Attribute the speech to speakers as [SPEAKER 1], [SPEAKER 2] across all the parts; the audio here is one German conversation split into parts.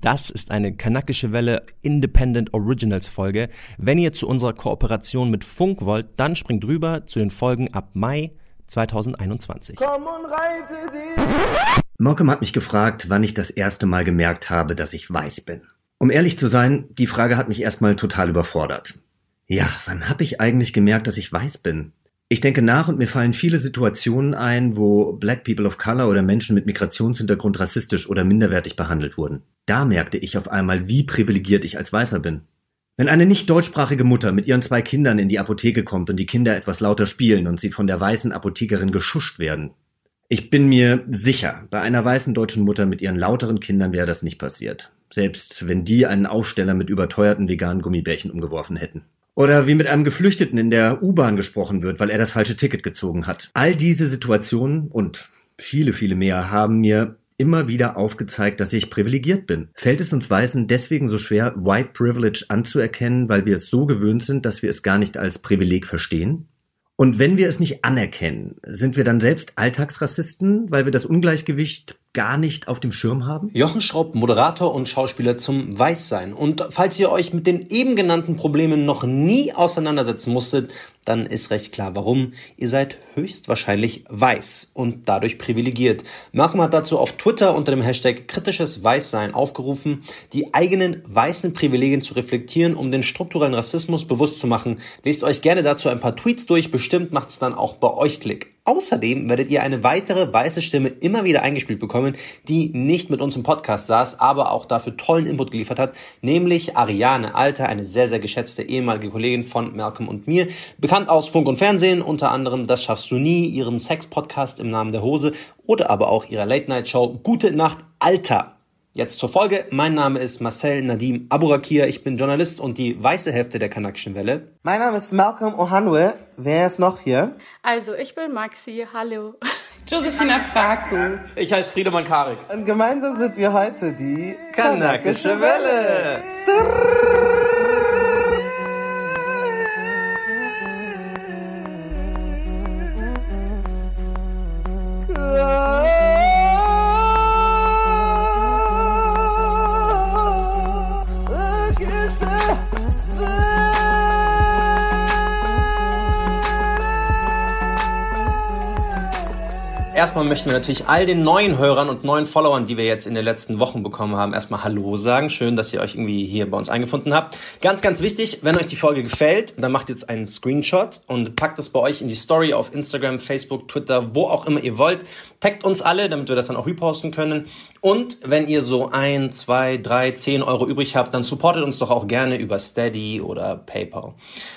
[SPEAKER 1] Das ist eine kanakische Welle Independent Originals Folge. Wenn ihr zu unserer Kooperation mit Funk wollt, dann springt rüber zu den Folgen ab Mai 2021. Komm und reite
[SPEAKER 2] dich. Malcolm hat mich gefragt, wann ich das erste Mal gemerkt habe, dass ich weiß bin. Um ehrlich zu sein, die Frage hat mich erstmal total überfordert. Ja, wann habe ich eigentlich gemerkt, dass ich weiß bin? Ich denke nach und mir fallen viele Situationen ein, wo Black People of Color oder Menschen mit Migrationshintergrund rassistisch oder minderwertig behandelt wurden. Da merkte ich auf einmal, wie privilegiert ich als Weißer bin. Wenn eine nicht deutschsprachige Mutter mit ihren zwei Kindern in die Apotheke kommt und die Kinder etwas lauter spielen und sie von der weißen Apothekerin geschuscht werden. Ich bin mir sicher, bei einer weißen deutschen Mutter mit ihren lauteren Kindern wäre das nicht passiert. Selbst wenn die einen Aufsteller mit überteuerten veganen Gummibärchen umgeworfen hätten. Oder wie mit einem Geflüchteten in der U-Bahn gesprochen wird, weil er das falsche Ticket gezogen hat. All diese Situationen und viele, viele mehr haben mir immer wieder aufgezeigt, dass ich privilegiert bin. Fällt es uns Weißen deswegen so schwer, White Privilege anzuerkennen, weil wir es so gewöhnt sind, dass wir es gar nicht als Privileg verstehen? Und wenn wir es nicht anerkennen, sind wir dann selbst Alltagsrassisten, weil wir das Ungleichgewicht gar nicht auf dem Schirm haben?
[SPEAKER 1] Jochen Schraub, Moderator und Schauspieler zum Weißsein. Und falls ihr euch mit den eben genannten Problemen noch nie auseinandersetzen musstet, dann ist recht klar, warum. Ihr seid höchstwahrscheinlich weiß und dadurch privilegiert. Malcolm hat dazu auf Twitter unter dem Hashtag kritisches Weißsein aufgerufen, die eigenen weißen Privilegien zu reflektieren, um den strukturellen Rassismus bewusst zu machen. Lest euch gerne dazu ein paar Tweets durch, bestimmt macht es dann auch bei euch Klick. Außerdem werdet ihr eine weitere weiße Stimme immer wieder eingespielt bekommen, die nicht mit uns im Podcast saß, aber auch dafür tollen Input geliefert hat, nämlich Ariane Alter, eine sehr, sehr geschätzte ehemalige Kollegin von Malcolm und mir, bekannt aus Funk und Fernsehen, unter anderem Das schaffst du nie, ihrem Sex-Podcast im Namen der Hose oder aber auch ihrer Late-Night-Show Gute Nacht Alter. Jetzt zur Folge. Mein Name ist Marcel Nadim Aburakir. Ich bin Journalist und die weiße Hälfte der Kanakischen Welle.
[SPEAKER 3] Mein Name ist Malcolm Ohanwe. Wer ist noch hier?
[SPEAKER 4] Also, ich bin Maxi. Hallo.
[SPEAKER 5] Josephina Praku.
[SPEAKER 1] Ich heiße Friedemann Karik.
[SPEAKER 3] Und gemeinsam sind wir heute die
[SPEAKER 1] Kanakische Welle. Welle. Erstmal möchten wir natürlich all den neuen Hörern und neuen Followern, die wir jetzt in den letzten Wochen bekommen haben, erstmal Hallo sagen. Schön, dass ihr euch irgendwie hier bei uns eingefunden habt. Ganz, ganz wichtig, wenn euch die Folge gefällt, dann macht jetzt einen Screenshot und packt es bei euch in die Story auf Instagram, Facebook, Twitter, wo auch immer ihr wollt. Taggt uns alle, damit wir das dann auch reposten können. Und wenn ihr so ein, zwei, drei, zehn Euro übrig habt, dann supportet uns doch auch gerne über Steady oder PayPal.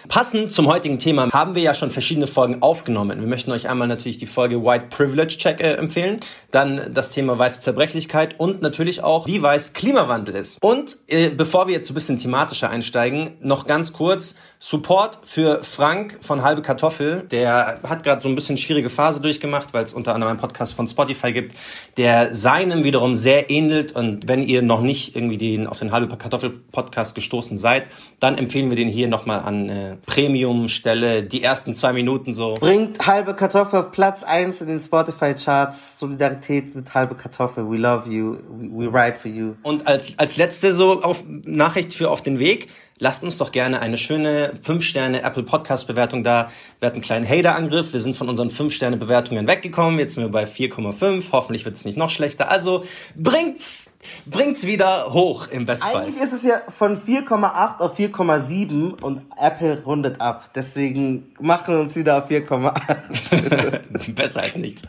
[SPEAKER 1] Passend zum heutigen Thema haben wir ja schon verschiedene Folgen aufgenommen. Wir möchten euch einmal natürlich die Folge White Privilege Check äh, empfehlen, dann das Thema weiße Zerbrechlichkeit und natürlich auch, wie weiß Klimawandel ist. Und äh, bevor wir jetzt ein bisschen thematischer einsteigen, noch ganz kurz Support für Frank von Halbe Kartoffel. Der hat gerade so ein bisschen schwierige Phase durchgemacht, weil es unter anderem einen Podcast von Spotify gibt, der seinem wiederum sehr ähnelt. Und wenn ihr noch nicht irgendwie den, auf den Halbe Kartoffel Podcast gestoßen seid, dann empfehlen wir den hier nochmal an äh, Premium-Stelle. Die ersten zwei Minuten so.
[SPEAKER 3] Bringt Halbe Kartoffel auf Platz eins in den Spotify-Charts. Solidarität mit Halbe Kartoffel. We love you. We, we ride for you.
[SPEAKER 1] Und als, als letzte so auf Nachricht für auf den Weg lasst uns doch gerne eine schöne 5-Sterne Apple Podcast Bewertung da. Wir hatten einen kleinen Hater-Angriff. Wir sind von unseren 5-Sterne Bewertungen weggekommen. Jetzt sind wir bei 4,5. Hoffentlich wird es nicht noch schlechter. Also bringt's bringt's wieder hoch im Bestfall.
[SPEAKER 3] Eigentlich ist es ja von 4,8 auf 4,7 und Apple rundet ab. Deswegen machen wir uns wieder auf 4,8.
[SPEAKER 1] Besser als nichts.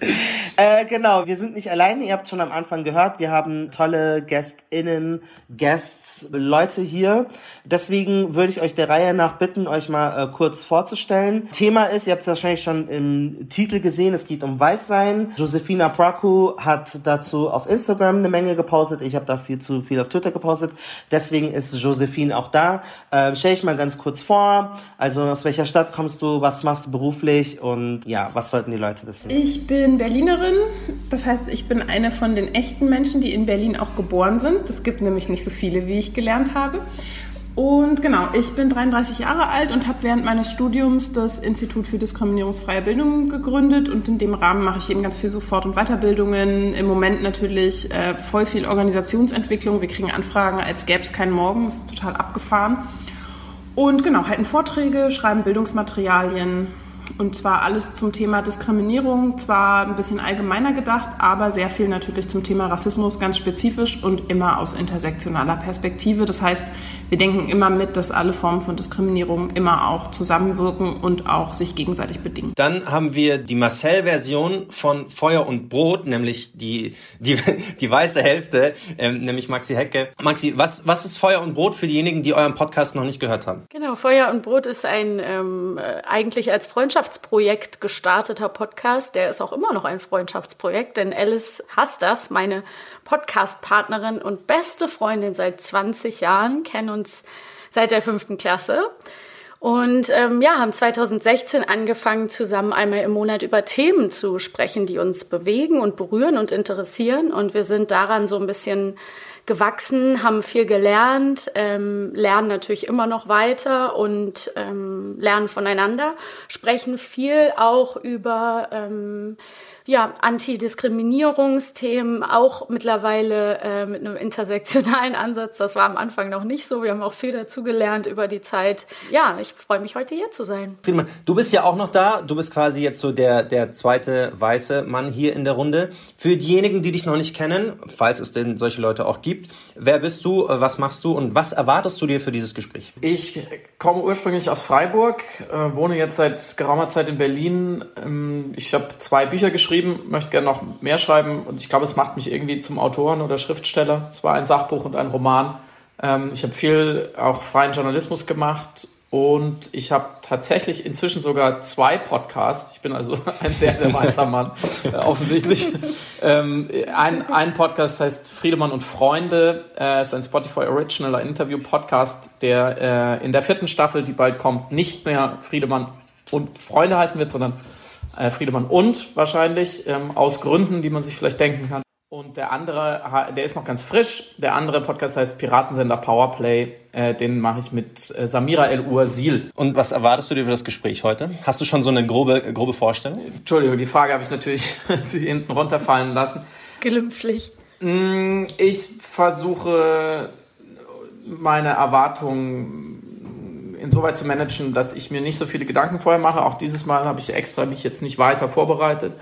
[SPEAKER 3] Äh, genau, wir sind nicht alleine. Ihr habt schon am Anfang gehört, wir haben tolle GästInnen, Guests, Leute hier. Deswegen würde ich euch der Reihe nach bitten, euch mal äh, kurz vorzustellen. Thema ist, ihr habt es wahrscheinlich schon im Titel gesehen, es geht um Weißsein. Josefina Praku hat dazu auf Instagram eine Menge gepostet ich habe da viel zu viel auf Twitter gepostet. Deswegen ist Josephine auch da. Äh, Stell ich mal ganz kurz vor. Also aus welcher Stadt kommst du? Was machst du beruflich? Und ja, was sollten die Leute wissen?
[SPEAKER 5] Ich bin Berlinerin. Das heißt, ich bin eine von den echten Menschen, die in Berlin auch geboren sind. Es gibt nämlich nicht so viele, wie ich gelernt habe. Und genau, ich bin 33 Jahre alt und habe während meines Studiums das Institut für diskriminierungsfreie Bildung gegründet und in dem Rahmen mache ich eben ganz viel so Fort- und Weiterbildungen. Im Moment natürlich äh, voll viel Organisationsentwicklung. Wir kriegen Anfragen, als gäbe es keinen Morgen. Das ist total abgefahren. Und genau, halten Vorträge, schreiben Bildungsmaterialien und zwar alles zum Thema Diskriminierung, zwar ein bisschen allgemeiner gedacht, aber sehr viel natürlich zum Thema Rassismus ganz spezifisch und immer aus intersektionaler Perspektive. Das heißt, wir denken immer mit, dass alle Formen von Diskriminierung immer auch zusammenwirken und auch sich gegenseitig bedingen.
[SPEAKER 1] Dann haben wir die Marcel-Version von Feuer und Brot, nämlich die, die, die weiße Hälfte, ähm, nämlich Maxi Hecke. Maxi, was, was ist Feuer und Brot für diejenigen, die euren Podcast noch nicht gehört haben?
[SPEAKER 4] Genau, Feuer und Brot ist ein ähm, äh, eigentlich als Freundschaftsprojekt gestarteter Podcast. Der ist auch immer noch ein Freundschaftsprojekt, denn Alice hasst das, meine Podcast-Partnerin und beste Freundin seit 20 Jahren, kennen uns seit der fünften Klasse. Und ähm, ja, haben 2016 angefangen, zusammen einmal im Monat über Themen zu sprechen, die uns bewegen und berühren und interessieren. Und wir sind daran so ein bisschen gewachsen, haben viel gelernt, ähm, lernen natürlich immer noch weiter und ähm, lernen voneinander, sprechen viel auch über ähm, ja, Antidiskriminierungsthemen, auch mittlerweile äh, mit einem intersektionalen Ansatz. Das war am Anfang noch nicht so. Wir haben auch viel dazugelernt über die Zeit. Ja, ich freue mich heute hier zu sein.
[SPEAKER 1] Prima. Du bist ja auch noch da. Du bist quasi jetzt so der, der zweite weiße Mann hier in der Runde. Für diejenigen, die dich noch nicht kennen, falls es denn solche Leute auch gibt, wer bist du, was machst du und was erwartest du dir für dieses Gespräch?
[SPEAKER 6] Ich komme ursprünglich aus Freiburg, äh, wohne jetzt seit geraumer Zeit in Berlin. Ähm, ich habe zwei Bücher geschrieben, möchte gerne noch mehr schreiben und ich glaube, es macht mich irgendwie zum Autoren oder Schriftsteller. Es war ein Sachbuch und ein Roman. Ähm, ich habe viel auch freien Journalismus gemacht und ich habe tatsächlich inzwischen sogar zwei Podcasts. Ich bin also ein sehr, sehr weißer Mann, äh, offensichtlich. Ähm, ein, ein Podcast heißt Friedemann und Freunde. Äh, ist ein Spotify Original ein Interview-Podcast, der äh, in der vierten Staffel, die bald kommt, nicht mehr Friedemann und Freunde heißen wird, sondern äh, Friedemann und wahrscheinlich, ähm, aus Gründen, die man sich vielleicht denken kann. Und der andere, der ist noch ganz frisch. Der andere Podcast heißt Piratensender Powerplay. Äh, den mache ich mit äh, Samira El Uazil.
[SPEAKER 1] Und was erwartest du dir für das Gespräch heute? Hast du schon so eine grobe, grobe Vorstellung?
[SPEAKER 6] Entschuldigung, die Frage habe ich natürlich hinten runterfallen lassen.
[SPEAKER 4] Glimpflich.
[SPEAKER 6] Mm, ich versuche meine Erwartungen insoweit zu managen, dass ich mir nicht so viele Gedanken vorher mache. Auch dieses Mal habe ich extra mich jetzt nicht weiter vorbereitet.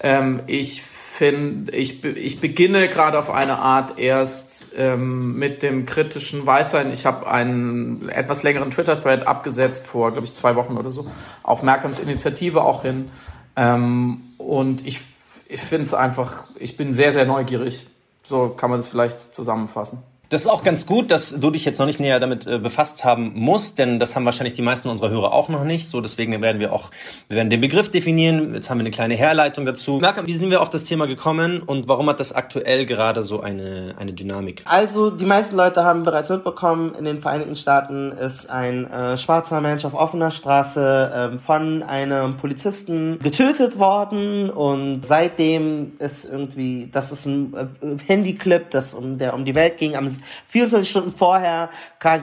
[SPEAKER 6] Ähm, ich finde, ich, ich beginne gerade auf eine Art erst ähm, mit dem kritischen Weißsein. Ich habe einen etwas längeren Twitter-Thread abgesetzt vor, glaube ich, zwei Wochen oder so, auf Merkams Initiative auch hin. Ähm, und ich, ich finde es einfach, ich bin sehr, sehr neugierig. So kann man es vielleicht zusammenfassen.
[SPEAKER 1] Das ist auch ganz gut, dass du dich jetzt noch nicht näher damit äh, befasst haben musst, denn das haben wahrscheinlich die meisten unserer Hörer auch noch nicht. So, deswegen werden wir auch, wir werden den Begriff definieren. Jetzt haben wir eine kleine Herleitung dazu. Malcolm, wie sind wir auf das Thema gekommen und warum hat das aktuell gerade so eine, eine Dynamik?
[SPEAKER 3] Also, die meisten Leute haben bereits mitbekommen, in den Vereinigten Staaten ist ein äh, schwarzer Mensch auf offener Straße äh, von einem Polizisten getötet worden und seitdem ist irgendwie, das ist ein äh, Handyclip, das um, der um die Welt ging, am 24 Stunden vorher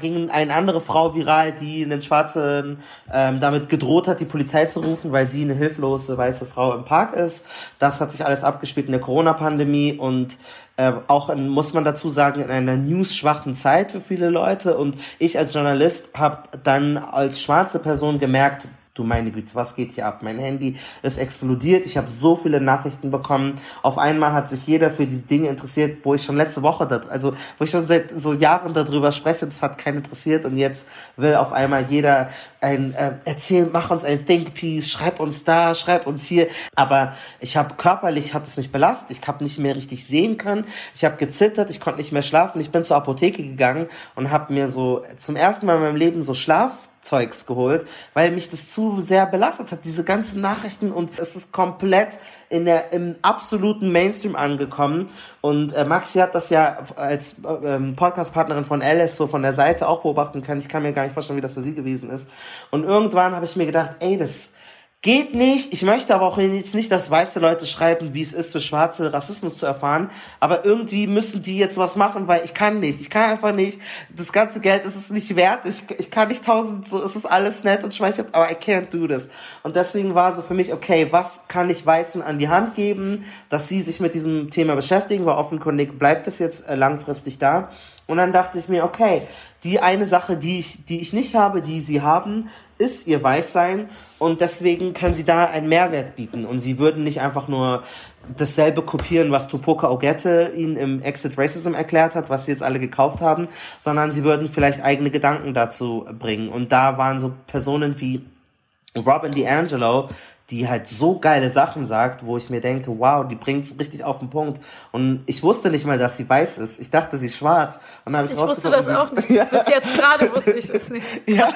[SPEAKER 3] ging eine andere Frau viral, die einen Schwarzen ähm, damit gedroht hat, die Polizei zu rufen, weil sie eine hilflose weiße Frau im Park ist. Das hat sich alles abgespielt in der Corona-Pandemie und äh, auch in, muss man dazu sagen, in einer news-schwachen Zeit für viele Leute. Und ich als Journalist habe dann als schwarze Person gemerkt, du meine Güte, was geht hier ab? Mein Handy ist explodiert. Ich habe so viele Nachrichten bekommen. Auf einmal hat sich jeder für die Dinge interessiert, wo ich schon letzte Woche, da, also wo ich schon seit so Jahren darüber spreche, das hat keinen interessiert und jetzt will auf einmal jeder ein äh, erzählen, mach uns ein Think Piece, schreib uns da, schreib uns hier. Aber ich habe körperlich hat es mich belastet. Ich habe nicht mehr richtig sehen können. Ich habe gezittert. Ich konnte nicht mehr schlafen. Ich bin zur Apotheke gegangen und habe mir so zum ersten Mal in meinem Leben so Schlaf Zeugs geholt, weil mich das zu sehr belastet hat, diese ganzen Nachrichten und es ist komplett in der im absoluten Mainstream angekommen und äh, Maxi hat das ja als ähm, Podcast-Partnerin von Alice so von der Seite auch beobachten können. Ich kann mir gar nicht vorstellen, wie das für sie gewesen ist. Und irgendwann habe ich mir gedacht, ey, das Geht nicht. Ich möchte aber auch jetzt nicht, dass weiße Leute schreiben, wie es ist, für Schwarze Rassismus zu erfahren. Aber irgendwie müssen die jetzt was machen, weil ich kann nicht. Ich kann einfach nicht. Das ganze Geld ist es nicht wert. Ich, ich kann nicht tausend, so ist es alles nett und schmeichelt, aber I can't do this. Und deswegen war so für mich, okay, was kann ich Weißen an die Hand geben, dass sie sich mit diesem Thema beschäftigen, weil offenkundig bleibt es jetzt äh, langfristig da. Und dann dachte ich mir, okay, die eine Sache, die ich, die ich nicht habe, die sie haben, ist ihr Weißsein und deswegen können sie da einen Mehrwert bieten. Und sie würden nicht einfach nur dasselbe kopieren, was Tupoka Ogette ihnen im Exit Racism erklärt hat, was sie jetzt alle gekauft haben, sondern sie würden vielleicht eigene Gedanken dazu bringen. Und da waren so Personen wie Robin DiAngelo, die halt so geile Sachen sagt, wo ich mir denke, wow, die bringt's richtig auf den Punkt. Und ich wusste nicht mal, dass sie weiß ist. Ich dachte, sie ist schwarz. Und dann habe ich,
[SPEAKER 4] ich wusste das auch nicht. Ja. Bis jetzt gerade wusste ich es nicht.
[SPEAKER 3] ja.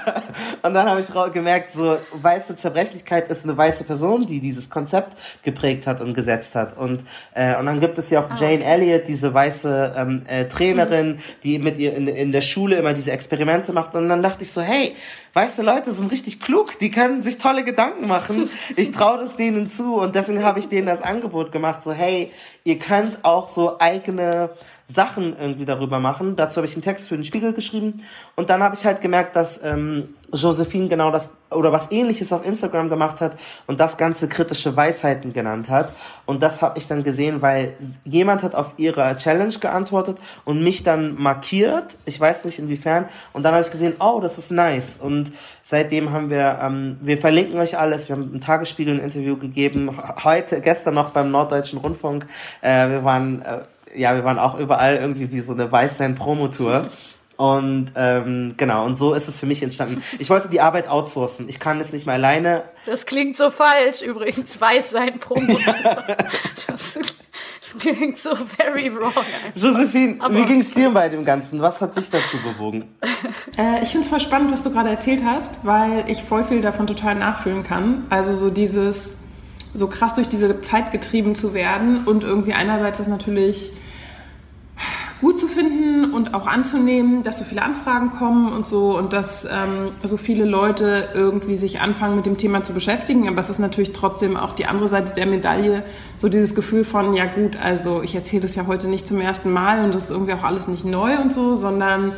[SPEAKER 3] Und dann habe ich gemerkt, so weiße Zerbrechlichkeit ist eine weiße Person, die dieses Konzept geprägt hat und gesetzt hat. Und äh, und dann gibt es ja auch ah, Jane okay. Elliott, diese weiße ähm, äh, Trainerin, mhm. die mit ihr in, in der Schule immer diese Experimente macht. Und dann dachte ich so, hey, weiße Leute sind richtig klug, die können sich tolle Gedanken machen. Ich traue das denen zu und deswegen habe ich denen das Angebot gemacht, so hey, ihr könnt auch so eigene Sachen irgendwie darüber machen. Dazu habe ich einen Text für den Spiegel geschrieben und dann habe ich halt gemerkt, dass ähm, Josephine genau das oder was ähnliches auf Instagram gemacht hat und das ganze kritische Weisheiten genannt hat. Und das habe ich dann gesehen, weil jemand hat auf ihre Challenge geantwortet und mich dann markiert. Ich weiß nicht inwiefern. Und dann habe ich gesehen, oh, das ist nice. Und seitdem haben wir, ähm, wir verlinken euch alles. Wir haben im Tagesspiegel ein Interview gegeben. Heute, gestern noch beim Norddeutschen Rundfunk. Äh, wir waren, äh, ja, wir waren auch überall irgendwie wie so eine Weißsein-Promotour. Und ähm, genau, und so ist es für mich entstanden. Ich wollte die Arbeit outsourcen. Ich kann es nicht mehr alleine.
[SPEAKER 4] Das klingt so falsch übrigens. Weiß sein Promotor. das, das, klingt so very wrong. Einfach.
[SPEAKER 3] Josephine, Aber wie ging es dir bei dem Ganzen? Was hat dich dazu bewogen?
[SPEAKER 5] Äh, ich finde es voll spannend, was du gerade erzählt hast, weil ich voll viel davon total nachfühlen kann. Also so dieses, so krass durch diese Zeit getrieben zu werden und irgendwie einerseits ist natürlich gut zu finden und auch anzunehmen, dass so viele Anfragen kommen und so und dass ähm, so viele Leute irgendwie sich anfangen mit dem Thema zu beschäftigen. Aber es ist natürlich trotzdem auch die andere Seite der Medaille, so dieses Gefühl von, ja gut, also ich erzähle das ja heute nicht zum ersten Mal und das ist irgendwie auch alles nicht neu und so, sondern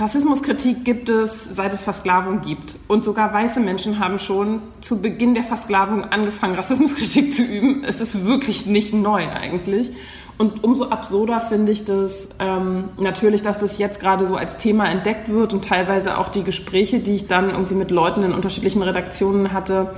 [SPEAKER 5] Rassismuskritik gibt es, seit es Versklavung gibt. Und sogar weiße Menschen haben schon zu Beginn der Versklavung angefangen, Rassismuskritik zu üben. Es ist wirklich nicht neu eigentlich. Und umso absurder finde ich das ähm, natürlich, dass das jetzt gerade so als Thema entdeckt wird und teilweise auch die Gespräche, die ich dann irgendwie mit Leuten in unterschiedlichen Redaktionen hatte,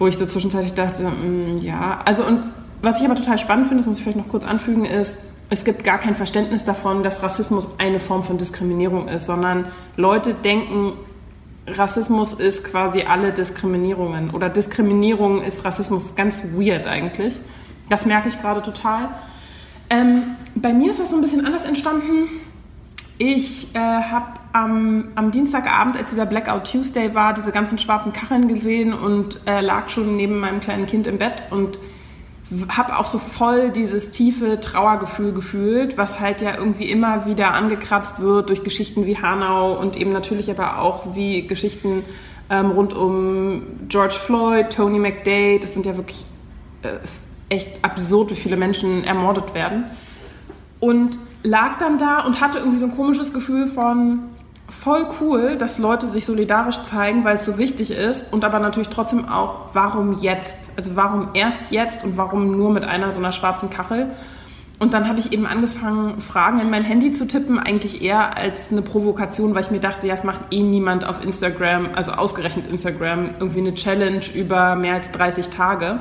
[SPEAKER 5] wo ich so zwischenzeitlich dachte, mh, mm, ja, also und was ich aber total spannend finde, das muss ich vielleicht noch kurz anfügen, ist, es gibt gar kein Verständnis davon, dass Rassismus eine Form von Diskriminierung ist, sondern Leute denken, Rassismus ist quasi alle Diskriminierungen oder Diskriminierung ist Rassismus ganz weird eigentlich. Das merke ich gerade total. Ähm, bei mir ist das so ein bisschen anders entstanden. Ich äh, habe am, am, Dienstagabend, als dieser Blackout Tuesday war, diese ganzen schwarzen Kacheln gesehen und äh, lag schon neben meinem kleinen Kind im Bett und habe auch so voll dieses tiefe Trauergefühl gefühlt, was halt ja irgendwie immer wieder angekratzt wird durch Geschichten wie Hanau und eben natürlich aber auch wie Geschichten ähm, rund um George Floyd, Tony McDade. Das sind ja wirklich äh, echt absurd, wie viele Menschen ermordet werden. Und lag dann da und hatte irgendwie so ein komisches Gefühl von voll cool, dass Leute sich solidarisch zeigen, weil es so wichtig ist und aber natürlich trotzdem auch, warum jetzt? Also warum erst jetzt und warum nur mit einer so einer schwarzen Kachel? Und dann habe ich eben angefangen, Fragen in mein Handy zu tippen, eigentlich eher als eine Provokation, weil ich mir dachte, ja, es macht eh niemand auf Instagram, also ausgerechnet Instagram, irgendwie eine Challenge über mehr als 30 Tage.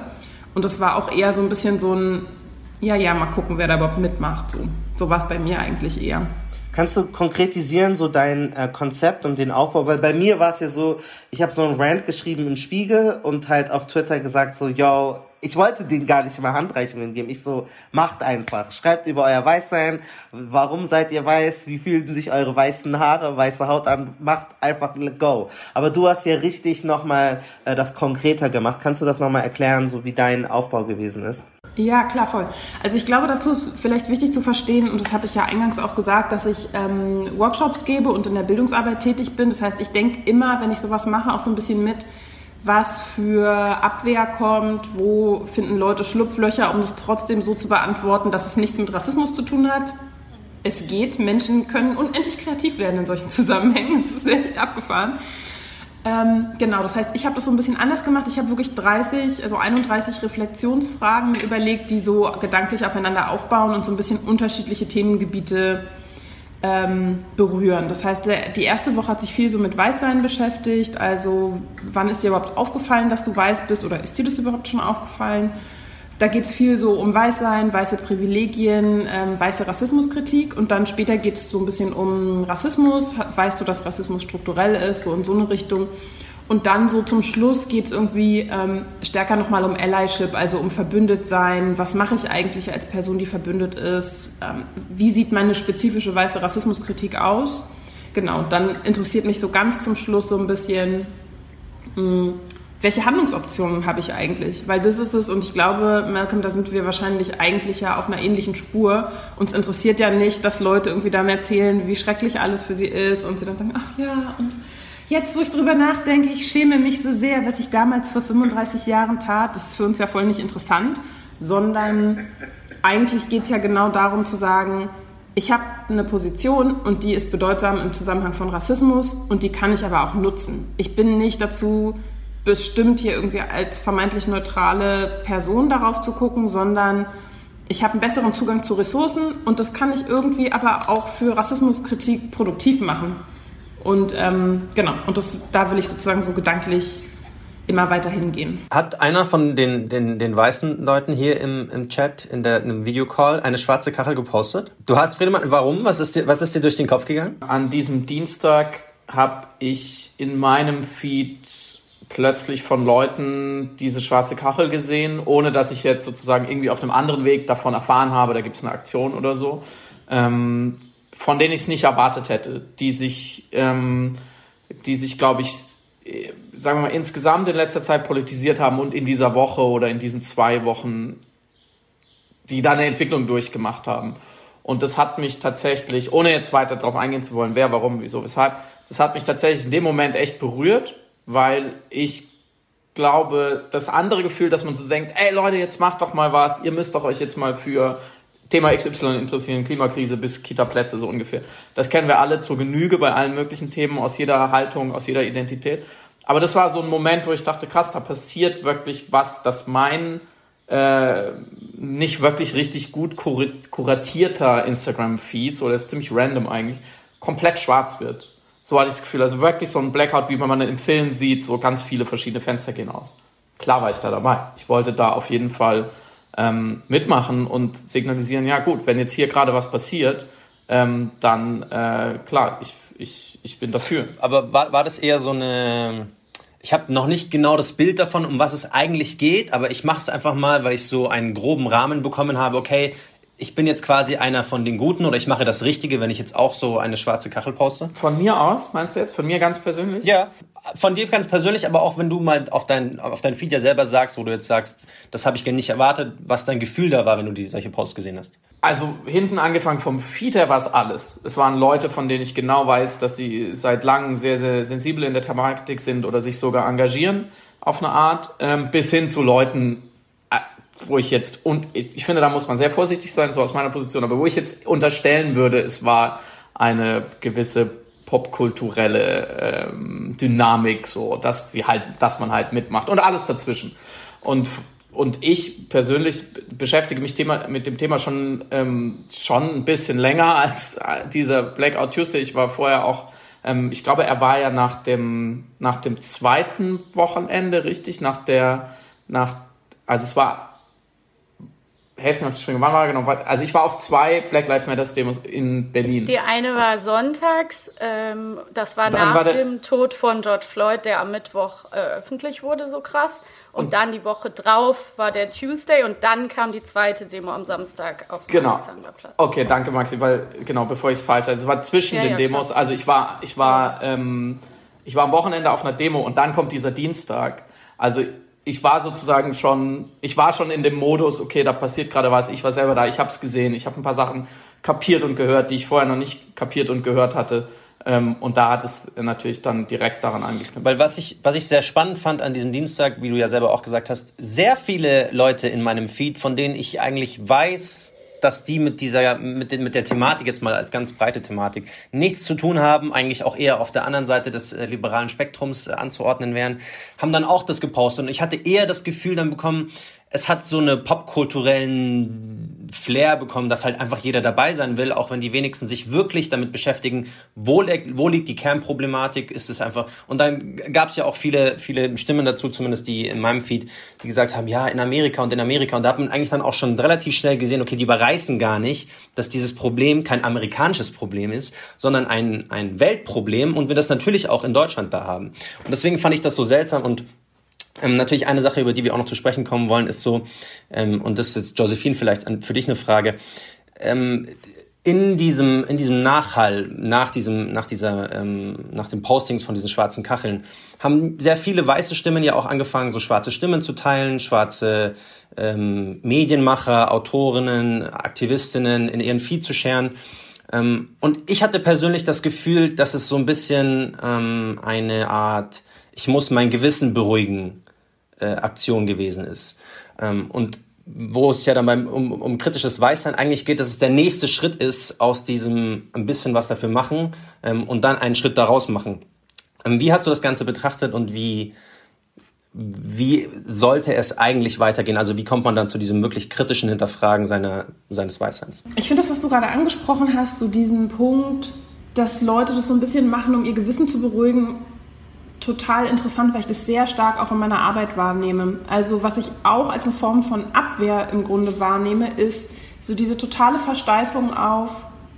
[SPEAKER 5] Und das war auch eher so ein bisschen so ein, ja, ja, mal gucken, wer da überhaupt mitmacht. So, so war es bei mir eigentlich eher.
[SPEAKER 3] Kannst du konkretisieren, so dein äh, Konzept und den Aufbau? Weil bei mir war es ja so, ich habe so einen Rant geschrieben im Spiegel und halt auf Twitter gesagt so, yo, ich wollte denen gar nicht mal Handreichungen geben. Ich so, macht einfach. Schreibt über euer Weißsein. Warum seid ihr weiß? Wie fühlen sich eure weißen Haare, weiße Haut an? Macht einfach go. Aber du hast ja richtig nochmal äh, das konkreter gemacht. Kannst du das nochmal erklären, so wie dein Aufbau gewesen ist?
[SPEAKER 5] Ja, klar, voll. Also ich glaube, dazu ist vielleicht wichtig zu verstehen, und das hatte ich ja eingangs auch gesagt, dass ich ähm, Workshops gebe und in der Bildungsarbeit tätig bin. Das heißt, ich denke immer, wenn ich sowas mache, auch so ein bisschen mit, was für Abwehr kommt, wo finden Leute Schlupflöcher, um das trotzdem so zu beantworten, dass es nichts mit Rassismus zu tun hat. Es geht, Menschen können unendlich kreativ werden in solchen Zusammenhängen. Das ist echt abgefahren. Ähm, genau, das heißt, ich habe das so ein bisschen anders gemacht. Ich habe wirklich 30, also 31 Reflexionsfragen mir überlegt, die so gedanklich aufeinander aufbauen und so ein bisschen unterschiedliche Themengebiete ähm, berühren. Das heißt, die erste Woche hat sich viel so mit Weißsein beschäftigt. Also, wann ist dir überhaupt aufgefallen, dass du weiß bist oder ist dir das überhaupt schon aufgefallen? Da geht es viel so um Weißsein, weiße Privilegien, ähm, weiße Rassismuskritik und dann später geht es so ein bisschen um Rassismus. Weißt du, dass Rassismus strukturell ist, so in so eine Richtung. Und dann so zum Schluss geht es irgendwie ähm, stärker nochmal um Allyship, also um Verbündetsein. Was mache ich eigentlich als Person, die verbündet ist? Ähm, wie sieht meine spezifische weiße Rassismuskritik aus? Genau, dann interessiert mich so ganz zum Schluss so ein bisschen, mh, hm, welche Handlungsoptionen habe ich eigentlich? Weil das ist es, und ich glaube, Malcolm, da sind wir wahrscheinlich eigentlich ja auf einer ähnlichen Spur. Uns interessiert ja nicht, dass Leute irgendwie dann erzählen, wie schrecklich alles für sie ist und sie dann sagen, ach ja, und jetzt, wo ich drüber nachdenke, ich schäme mich so sehr, was ich damals vor 35 Jahren tat. Das ist für uns ja voll nicht interessant, sondern eigentlich geht es ja genau darum zu sagen, ich habe eine Position und die ist bedeutsam im Zusammenhang von Rassismus und die kann ich aber auch nutzen. Ich bin nicht dazu bestimmt, hier irgendwie als vermeintlich neutrale Person darauf zu gucken, sondern ich habe einen besseren Zugang zu Ressourcen und das kann ich irgendwie aber auch für Rassismuskritik produktiv machen. Und ähm, genau, und das, da will ich sozusagen so gedanklich immer weiter hingehen.
[SPEAKER 1] Hat einer von den, den, den weißen Leuten hier im, im Chat, in der, in einem Videocall, eine schwarze Kachel gepostet? Du hast, Friedemann, warum? Was ist, dir, was ist dir durch den Kopf gegangen?
[SPEAKER 6] An diesem Dienstag habe ich in meinem Feed plötzlich von Leuten diese schwarze Kachel gesehen, ohne dass ich jetzt sozusagen irgendwie auf einem anderen Weg davon erfahren habe, da gibt es eine Aktion oder so, ähm, von denen ich es nicht erwartet hätte, die sich, ähm, die sich, glaube ich, äh, sagen wir mal, insgesamt in letzter Zeit politisiert haben und in dieser Woche oder in diesen zwei Wochen, die da eine Entwicklung durchgemacht haben. Und das hat mich tatsächlich, ohne jetzt weiter darauf eingehen zu wollen, wer, warum, wieso, weshalb, das hat mich tatsächlich in dem Moment echt berührt weil ich glaube, das andere Gefühl, dass man so denkt, ey Leute, jetzt macht doch mal was, ihr müsst doch euch jetzt mal für Thema XY interessieren, Klimakrise bis Kita-Plätze so ungefähr. Das kennen wir alle zur Genüge bei allen möglichen Themen aus jeder Haltung, aus jeder Identität. Aber das war so ein Moment, wo ich dachte, krass, da passiert wirklich was, dass mein äh, nicht wirklich richtig gut kuratierter Instagram-Feed, so der ist ziemlich random eigentlich, komplett schwarz wird. So hatte ich das Gefühl. Also wirklich so ein Blackout, wie man im Film sieht, so ganz viele verschiedene Fenster gehen aus. Klar war ich da dabei. Ich wollte da auf jeden Fall ähm, mitmachen und signalisieren, ja gut, wenn jetzt hier gerade was passiert, ähm, dann äh, klar, ich, ich, ich bin dafür.
[SPEAKER 1] Aber war, war das eher so eine... Ich habe noch nicht genau das Bild davon, um was es eigentlich geht, aber ich mache es einfach mal, weil ich so einen groben Rahmen bekommen habe. Okay, ich bin jetzt quasi einer von den Guten oder ich mache das Richtige, wenn ich jetzt auch so eine schwarze Kachel poste?
[SPEAKER 6] Von mir aus, meinst du jetzt? Von mir ganz persönlich?
[SPEAKER 1] Ja, von dir ganz persönlich, aber auch wenn du mal auf dein, auf dein Feed ja selber sagst, wo du jetzt sagst, das habe ich gar nicht erwartet, was dein Gefühl da war, wenn du die solche Posts gesehen hast.
[SPEAKER 6] Also hinten angefangen vom Feed her war es alles. Es waren Leute, von denen ich genau weiß, dass sie seit langem sehr, sehr sensibel in der Thematik sind oder sich sogar engagieren auf eine Art, ähm, bis hin zu Leuten, wo ich jetzt, und ich finde, da muss man sehr vorsichtig sein, so aus meiner Position, aber wo ich jetzt unterstellen würde, es war eine gewisse popkulturelle ähm, Dynamik, so, dass sie halt, dass man halt mitmacht und alles dazwischen. Und und ich persönlich beschäftige mich Thema, mit dem Thema schon ähm, schon ein bisschen länger als dieser Blackout Tuesday. Ich war vorher auch, ähm, ich glaube, er war ja nach dem nach dem zweiten Wochenende richtig, nach der nach also es war helfen mir auf die Sprünge. Wann war genau? Also ich war auf zwei Black Lives Matter Demos in Berlin.
[SPEAKER 4] Die eine war sonntags, ähm, das war dann nach war dem Tod von George Floyd, der am Mittwoch äh, öffentlich wurde, so krass. Und, und, dann die Woche drauf war der Tuesday und dann kam die zweite Demo am Samstag auf dem
[SPEAKER 6] genau. Alexanderplatz. Okay, danke Maxi, weil genau, bevor ich es falsch hatte, es war zwischen ja, den ja, Demos. Klar. Also ich war, ich war, ähm, ich war am Wochenende auf einer Demo und dann kommt dieser Dienstag. Also ich war sozusagen schon, ich war schon in dem Modus, okay, da passiert gerade was, ich war selber da, ich habe es gesehen, ich habe ein paar Sachen kapiert und gehört, die ich vorher noch nicht kapiert und gehört hatte. Ähm, und da hat es natürlich dann direkt daran angeknüpft.
[SPEAKER 1] Weil was ich, was ich sehr spannend fand an diesem Dienstag, wie du ja selber auch gesagt hast, sehr viele Leute in meinem Feed, von denen ich eigentlich weiß, dass die mit dieser, mit, mit der Thematik jetzt mal als ganz breite Thematik nichts zu tun haben, eigentlich auch eher auf der anderen Seite des äh, liberalen Spektrums äh, anzuordnen wären, haben dann auch das gepostet. Und ich hatte eher das Gefühl dann bekommen, es hat so eine popkulturellen Flair bekommen, dass halt einfach jeder dabei sein will, auch wenn die wenigsten sich wirklich damit beschäftigen, wo, wo liegt die Kernproblematik, ist es einfach. Und dann gab es ja auch viele, viele Stimmen dazu, zumindest die in meinem Feed, die gesagt haben, ja, in Amerika und in Amerika. Und da hat man eigentlich dann auch schon relativ schnell gesehen, okay, die überreißen gar nicht, dass dieses Problem kein amerikanisches Problem ist, sondern ein, ein Weltproblem und wir das natürlich auch in Deutschland da haben. Und deswegen fand ich das so seltsam und ähm, natürlich eine Sache, über die wir auch noch zu sprechen kommen wollen, ist so, ähm, und das ist Josephine vielleicht für dich eine Frage, ähm, in diesem, in diesem Nachhall, nach diesem, nach dieser, ähm, nach den Postings von diesen schwarzen Kacheln, haben sehr viele weiße Stimmen ja auch angefangen, so schwarze Stimmen zu teilen, schwarze ähm, Medienmacher, Autorinnen, Aktivistinnen in ihren Feed zu scheren. Ähm, und ich hatte persönlich das Gefühl, dass es so ein bisschen ähm, eine Art, ich muss mein Gewissen beruhigen äh, Aktion gewesen ist. Ähm, und wo es ja dann beim, um, um kritisches Weißsein eigentlich geht, dass es der nächste Schritt ist aus diesem ein bisschen was dafür machen ähm, und dann einen Schritt daraus machen. Ähm, wie hast du das Ganze betrachtet und wie, wie sollte es eigentlich weitergehen? Also wie kommt man dann zu diesem wirklich kritischen Hinterfragen seiner, seines Weißseins?
[SPEAKER 5] Ich finde das, was du gerade angesprochen hast, so diesen Punkt, dass Leute das so ein bisschen machen, um ihr Gewissen zu beruhigen total interessant, weil ich das sehr stark auch in meiner Arbeit wahrnehme. Also was ich auch als eine Form von Abwehr im Grunde wahrnehme, ist so diese totale Versteifung auf,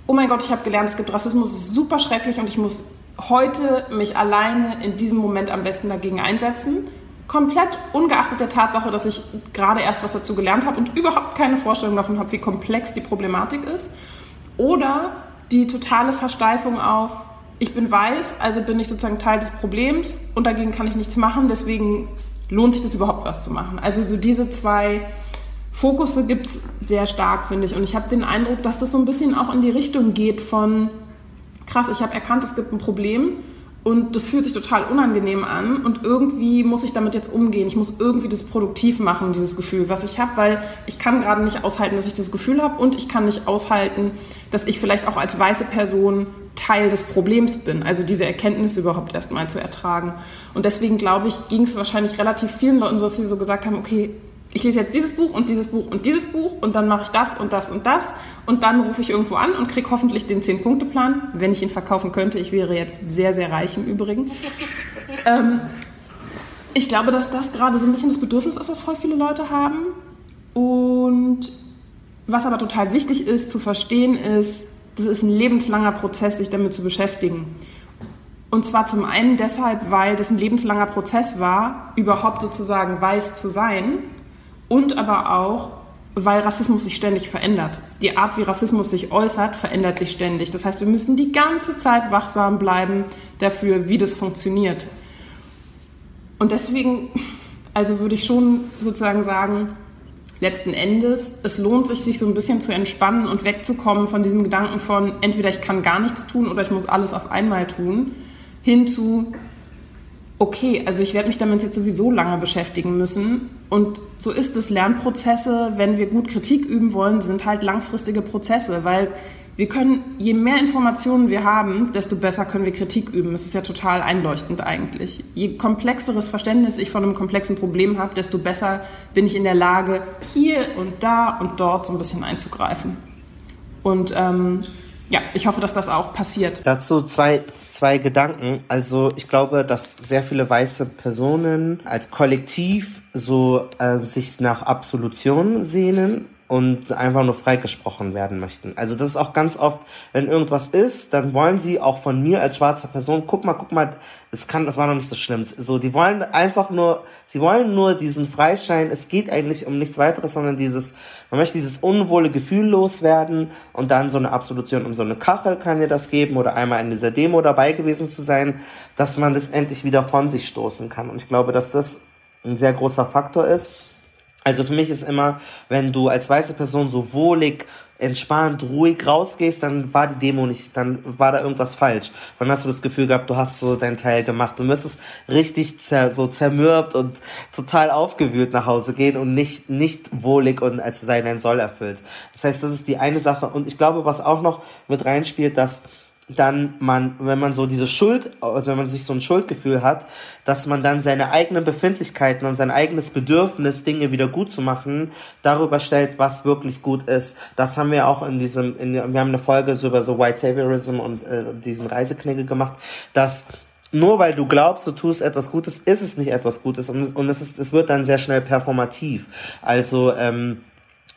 [SPEAKER 5] oh mein Gott, ich habe gelernt, es gibt Rassismus, super schrecklich und ich muss heute mich alleine in diesem Moment am besten dagegen einsetzen. Komplett ungeachtet der Tatsache, dass ich gerade erst was dazu gelernt habe und überhaupt keine Vorstellung davon habe, wie komplex die Problematik ist. Oder die totale Versteifung auf, ich bin weiß, also bin ich sozusagen Teil des Problems und dagegen kann ich nichts machen, deswegen lohnt sich das überhaupt was zu machen. Also so diese zwei Fokusse gibt es sehr stark, finde ich. Und ich habe den Eindruck, dass das so ein bisschen auch in die Richtung geht von, krass, ich habe erkannt, es gibt ein Problem und das fühlt sich total unangenehm an und irgendwie muss ich damit jetzt umgehen. Ich muss irgendwie das produktiv machen, dieses Gefühl, was ich habe, weil ich kann gerade nicht aushalten, dass ich das Gefühl habe und ich kann nicht aushalten, dass ich vielleicht auch als weiße Person Teil des Problems bin. Also diese Erkenntnis überhaupt erstmal zu ertragen. Und deswegen glaube ich, ging es wahrscheinlich relativ vielen Leuten so, dass sie so gesagt haben, okay, ich lese jetzt dieses Buch und dieses Buch und dieses Buch und dann mache ich das und das und das und dann rufe ich irgendwo an und kriege hoffentlich den 10-Punkte-Plan, wenn ich ihn verkaufen könnte. Ich wäre jetzt sehr, sehr reich im Übrigen. ähm, ich glaube, dass das gerade so ein bisschen das Bedürfnis ist, was voll viele Leute haben. Und was aber total wichtig ist zu verstehen, ist, das ist ein lebenslanger Prozess, sich damit zu beschäftigen. Und zwar zum einen deshalb, weil das ein lebenslanger Prozess war, überhaupt sozusagen weiß zu sein und aber auch, weil Rassismus sich ständig verändert. Die Art, wie Rassismus sich äußert, verändert sich ständig. Das heißt, wir müssen die ganze Zeit wachsam bleiben dafür, wie das funktioniert. Und deswegen, also würde ich schon sozusagen sagen, letzten Endes, es lohnt sich, sich so ein bisschen zu entspannen und wegzukommen von diesem Gedanken von, entweder ich kann gar nichts tun oder ich muss alles auf einmal tun, hin zu, okay, also ich werde mich damit jetzt sowieso lange beschäftigen müssen. Und so ist es. Lernprozesse, wenn wir gut Kritik üben wollen, sind halt langfristige Prozesse, weil wir können, je mehr Informationen wir haben, desto besser können wir Kritik üben. Das ist ja total einleuchtend eigentlich. Je komplexeres Verständnis ich von einem komplexen Problem habe, desto besser bin ich in der Lage, hier und da und dort so ein bisschen einzugreifen. Und ähm, ja, ich hoffe, dass das auch passiert.
[SPEAKER 3] Dazu zwei, zwei Gedanken. Also ich glaube, dass sehr viele weiße Personen als Kollektiv so äh, sich nach Absolution sehnen und einfach nur freigesprochen werden möchten. Also das ist auch ganz oft, wenn irgendwas ist, dann wollen sie auch von mir als schwarzer Person, guck mal, guck mal, es kann, das war noch nicht so schlimm. So, die wollen einfach nur, sie wollen nur diesen Freischein. Es geht eigentlich um nichts weiteres, sondern dieses, man möchte dieses unwohle Gefühl loswerden und dann so eine Absolution um so eine Kachel kann dir das geben oder einmal in dieser Demo dabei gewesen zu sein, dass man das endlich wieder von sich stoßen kann. Und ich glaube, dass das ein sehr großer Faktor ist also für mich ist immer, wenn du als weiße Person so wohlig entspannt, ruhig rausgehst, dann war die Demo nicht, dann war da irgendwas falsch. Dann hast du das Gefühl gehabt, du hast so deinen Teil gemacht. Du müsstest richtig zer, so zermürbt und total aufgewühlt nach Hause gehen und nicht, nicht wohlig und als sei dein Soll erfüllt. Das heißt, das ist die eine Sache. Und ich glaube, was auch noch mit reinspielt, dass dann man, wenn man so diese Schuld, also wenn man sich so ein Schuldgefühl hat, dass man dann seine eigenen Befindlichkeiten und sein eigenes Bedürfnis, Dinge wieder gut zu machen, darüber stellt, was wirklich gut ist. Das haben wir auch in diesem, in, wir haben eine Folge so über so White Saviorism und äh, diesen Reiseknigge gemacht, dass nur weil du glaubst, du tust etwas Gutes, ist es nicht etwas Gutes und, und es, ist, es wird dann sehr schnell performativ. Also ähm,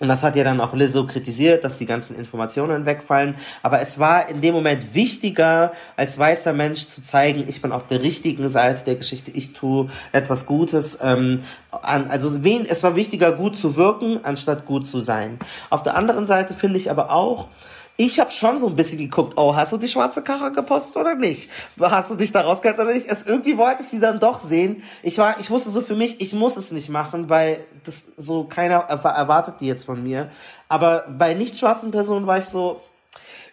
[SPEAKER 3] und das hat ja dann auch Lizzo kritisiert, dass die ganzen Informationen wegfallen. Aber es war in dem Moment wichtiger, als weißer Mensch zu zeigen, ich bin auf der richtigen Seite der Geschichte, ich tue etwas Gutes. Ähm, an, also wen, es war wichtiger, gut zu wirken, anstatt gut zu sein. Auf der anderen Seite finde ich aber auch, ich habe schon so ein bisschen geguckt, oh, hast du die schwarze Karre gepostet oder nicht? Hast du dich da rausgehalten oder nicht? Es, irgendwie wollte ich sie dann doch sehen. Ich war, ich wusste so für mich, ich muss es nicht machen, weil das so keiner erwartet die jetzt von mir. Aber bei nicht schwarzen Personen war ich so,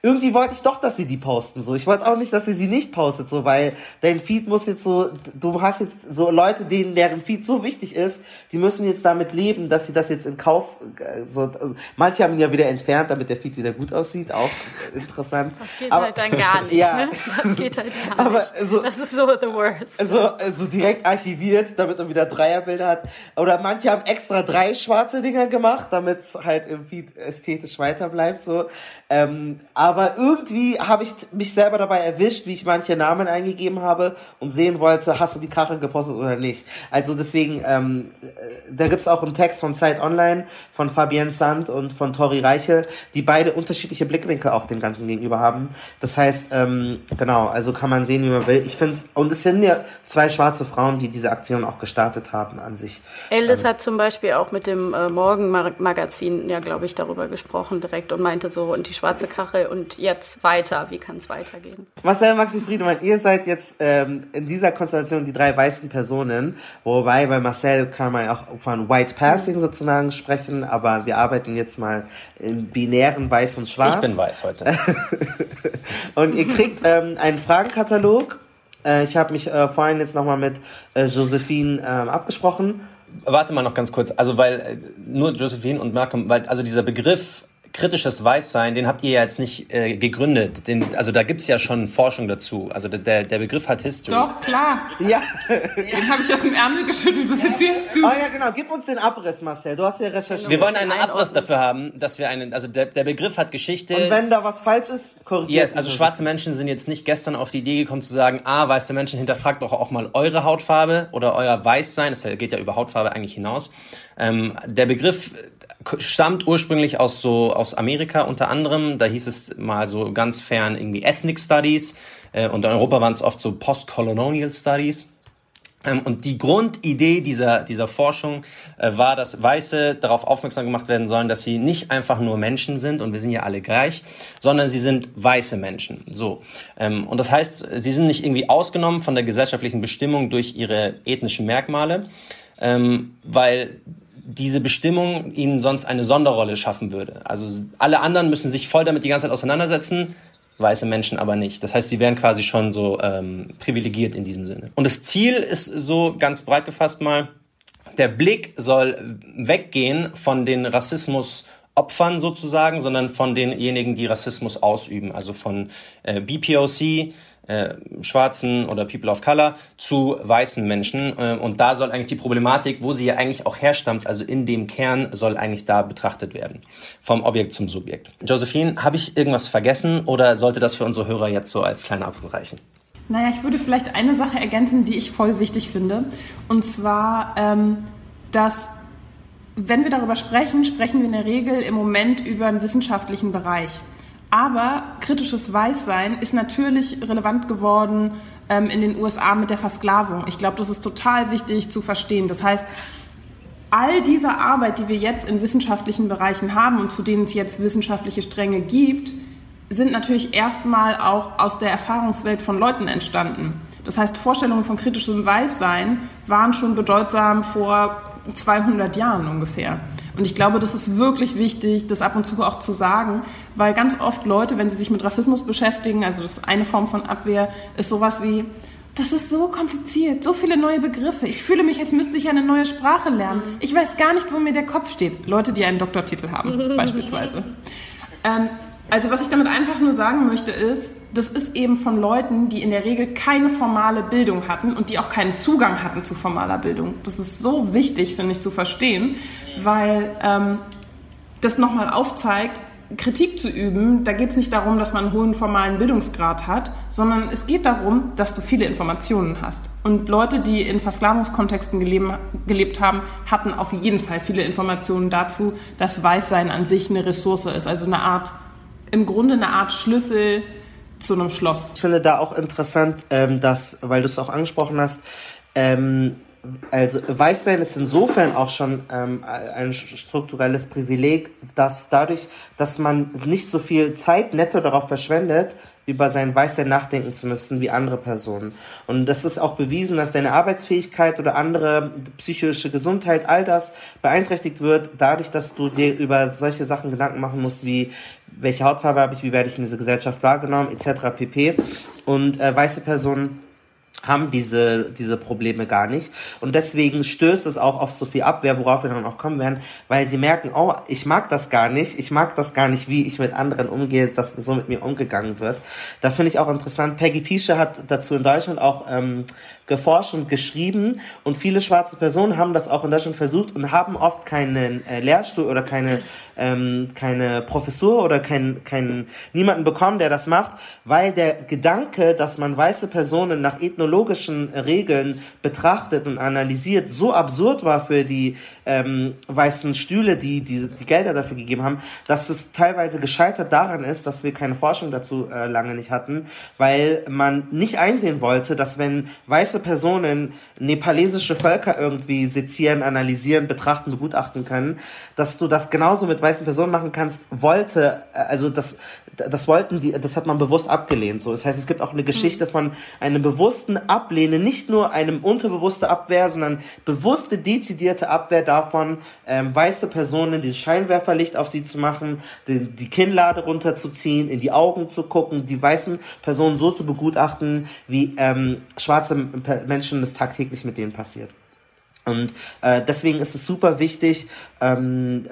[SPEAKER 3] irgendwie wollte ich doch, dass sie die posten. So, ich wollte auch nicht, dass sie sie nicht postet, so, weil dein Feed muss jetzt so, du hast jetzt so Leute, denen deren Feed so wichtig ist, die müssen jetzt damit leben, dass sie das jetzt in Kauf, äh, so, also, manche haben ihn ja wieder entfernt, damit der Feed wieder gut aussieht, auch interessant.
[SPEAKER 4] Das geht aber, halt dann gar nicht, ja. ne? Das geht halt gar aber nicht. So, das ist so the worst.
[SPEAKER 3] Also, also direkt archiviert, damit man wieder Dreierbilder hat. Oder manche haben extra drei schwarze Dinger gemacht, damit es halt im Feed ästhetisch weiter bleibt, so. Ähm, aber irgendwie habe ich mich selber dabei erwischt, wie ich manche Namen eingegeben habe und sehen wollte, hast du die Kachel gepostet oder nicht. Also deswegen, ähm, äh, da gibt's auch einen Text von Zeit Online, von Fabienne Sand und von Tori Reiche, die beide unterschiedliche Blickwinkel auch dem Ganzen gegenüber haben. Das heißt, ähm, genau, also kann man sehen, wie man will. Ich finde es, und es sind ja zwei schwarze Frauen, die diese Aktion auch gestartet haben an sich.
[SPEAKER 4] Alice ähm, hat zum Beispiel auch mit dem äh, Morgenmagazin ja, glaube ich, darüber gesprochen direkt und meinte so, und die schwarze Kachel und jetzt weiter. Wie kann es weitergehen?
[SPEAKER 3] Marcel, Maxi Friedemann, ihr seid jetzt ähm, in dieser Konstellation die drei weißen Personen, wobei bei Marcel kann man auch von White Passing mhm. sozusagen sprechen, aber wir arbeiten jetzt mal in binären Weiß und Schwarz.
[SPEAKER 1] Ich bin weiß heute.
[SPEAKER 3] und ihr kriegt ähm, einen Fragenkatalog. Äh, ich habe mich äh, vorhin jetzt nochmal mit äh, Josephine ähm, abgesprochen.
[SPEAKER 1] Warte mal noch ganz kurz, also weil äh, nur Josephine und Malcolm, weil also dieser Begriff kritisches Weißsein, den habt ihr ja jetzt nicht äh, gegründet. Den, also da gibt's ja schon Forschung dazu. Also der, der Begriff hat History.
[SPEAKER 5] Doch, klar. Ja. Den habe ich aus dem Ärmel geschüttelt. Was erzählst du?
[SPEAKER 3] Oh ja, genau. Gib uns den Abriss, Marcel. Du hast ja recherchiert.
[SPEAKER 1] Wir wollen einen Abriss dafür haben, dass wir einen, also der, der Begriff hat Geschichte.
[SPEAKER 3] Und wenn da was falsch ist, korrigiert.
[SPEAKER 1] Yes, also schwarze Menschen sind jetzt nicht gestern auf die Idee gekommen zu sagen, ah, weiße Menschen, hinterfragt doch auch mal eure Hautfarbe oder euer Weißsein. Das geht ja über Hautfarbe eigentlich hinaus. Ähm, der Begriff stammt ursprünglich aus so aus Amerika unter anderem. Da hieß es mal so ganz fern irgendwie Ethnic Studies äh, und in Europa waren es oft so Postcolonial Studies. Ähm, und die Grundidee dieser, dieser Forschung äh, war, dass Weiße darauf aufmerksam gemacht werden sollen, dass sie nicht einfach nur Menschen sind und wir sind ja alle gleich, sondern sie sind weiße Menschen. So. Ähm, und das heißt, sie sind nicht irgendwie ausgenommen von der gesellschaftlichen Bestimmung durch ihre ethnischen Merkmale, ähm, weil diese Bestimmung ihnen sonst eine Sonderrolle schaffen würde. Also alle anderen müssen sich voll damit die ganze Zeit auseinandersetzen, weiße Menschen aber nicht. Das heißt, sie wären quasi schon so ähm, privilegiert in diesem Sinne. Und das Ziel ist so ganz breit gefasst mal, der Blick soll weggehen von den Rassismus Opfern sozusagen, sondern von denjenigen, die Rassismus ausüben, also von äh, BPOC, äh, Schwarzen oder People of Color zu weißen Menschen. Äh, und da soll eigentlich die Problematik, wo sie ja eigentlich auch herstammt, also in dem Kern, soll eigentlich da betrachtet werden. Vom Objekt zum Subjekt. Josephine, habe ich irgendwas vergessen oder sollte das für unsere Hörer jetzt so als kleiner Abschluss reichen?
[SPEAKER 5] Naja, ich würde vielleicht eine Sache ergänzen, die ich voll wichtig finde. Und zwar, ähm, dass wenn wir darüber sprechen, sprechen wir in der Regel im Moment über einen wissenschaftlichen Bereich. Aber kritisches Weißsein ist natürlich relevant geworden ähm, in den USA mit der Versklavung. Ich glaube, das ist total wichtig zu verstehen. Das heißt, all diese Arbeit, die wir jetzt in wissenschaftlichen Bereichen haben und zu denen es jetzt wissenschaftliche Stränge gibt, sind natürlich erstmal auch aus der Erfahrungswelt von Leuten entstanden. Das heißt, Vorstellungen von kritischem Weißsein waren schon bedeutsam vor 200 Jahren ungefähr. Und ich glaube, das ist wirklich wichtig, das ab und zu auch zu sagen, weil ganz oft Leute, wenn sie sich mit Rassismus beschäftigen, also das ist eine Form von Abwehr, ist sowas wie, das ist so kompliziert, so viele neue Begriffe. Ich fühle mich, als müsste ich eine neue Sprache lernen. Ich weiß gar nicht, wo mir der Kopf steht. Leute, die einen Doktortitel haben, beispielsweise. Ähm, also was ich damit einfach nur sagen möchte ist, das ist eben von Leuten, die in der Regel keine formale Bildung hatten und die auch keinen Zugang hatten zu formaler Bildung. Das ist so wichtig, finde ich, zu verstehen, weil ähm, das nochmal aufzeigt, Kritik zu üben, da geht es nicht darum, dass man einen hohen formalen Bildungsgrad hat, sondern es geht darum, dass du viele Informationen hast. Und Leute, die in Versklavungskontexten gelebt, gelebt haben, hatten auf jeden Fall viele Informationen dazu, dass Weißsein an sich eine Ressource ist, also eine Art im Grunde eine Art Schlüssel zu einem Schloss.
[SPEAKER 3] Ich finde da auch interessant, ähm, dass, weil du es auch angesprochen hast, ähm, also Weißsein ist insofern auch schon ähm, ein strukturelles Privileg, dass dadurch, dass man nicht so viel Zeit netto darauf verschwendet, über sein Weißsein nachdenken zu müssen wie andere Personen. Und das ist auch bewiesen, dass deine Arbeitsfähigkeit oder andere psychische Gesundheit, all das beeinträchtigt wird, dadurch, dass du dir über solche Sachen Gedanken machen musst, wie welche Hautfarbe habe ich, wie werde ich in dieser Gesellschaft wahrgenommen, etc. pp. Und äh, weiße Personen haben diese, diese Probleme gar nicht. Und deswegen stößt es auch auf so viel Abwehr, worauf wir dann auch kommen werden, weil sie merken, oh, ich mag das gar nicht, ich mag das gar nicht, wie ich mit anderen umgehe, dass so mit mir umgegangen wird. Da finde ich auch interessant, Peggy Piesche hat dazu in Deutschland auch ähm, geforscht und geschrieben. Und viele schwarze Personen haben das auch in Deutschland versucht und haben oft keinen äh, Lehrstuhl oder keine ähm, keine Professur oder keinen keinen niemanden bekommen, der das macht, weil der Gedanke, dass man weiße Personen nach ethnologischen Regeln betrachtet und analysiert, so absurd war für die ähm, weißen Stühle, die, die die Gelder dafür gegeben haben, dass es teilweise gescheitert daran ist, dass wir keine Forschung dazu äh, lange nicht hatten, weil man nicht einsehen wollte, dass wenn weiße Personen nepalesische Völker irgendwie sezieren, analysieren, betrachten, begutachten können, dass du das genauso mit weißen Personen machen kannst, wollte, äh, also das, das wollten die, das hat man bewusst abgelehnt. So, das heißt, es gibt auch eine Geschichte von einem bewussten Ablehnen, nicht nur einem unterbewusste Abwehr, sondern bewusste, dezidierte Abwehr davon, ähm, weiße Personen den Scheinwerferlicht auf sie zu machen, die, die Kinnlade runterzuziehen, in die Augen zu gucken, die weißen Personen so zu begutachten, wie ähm, schwarze Menschen das tagtäglich mit denen passiert. Und äh, deswegen ist es super wichtig, ähm,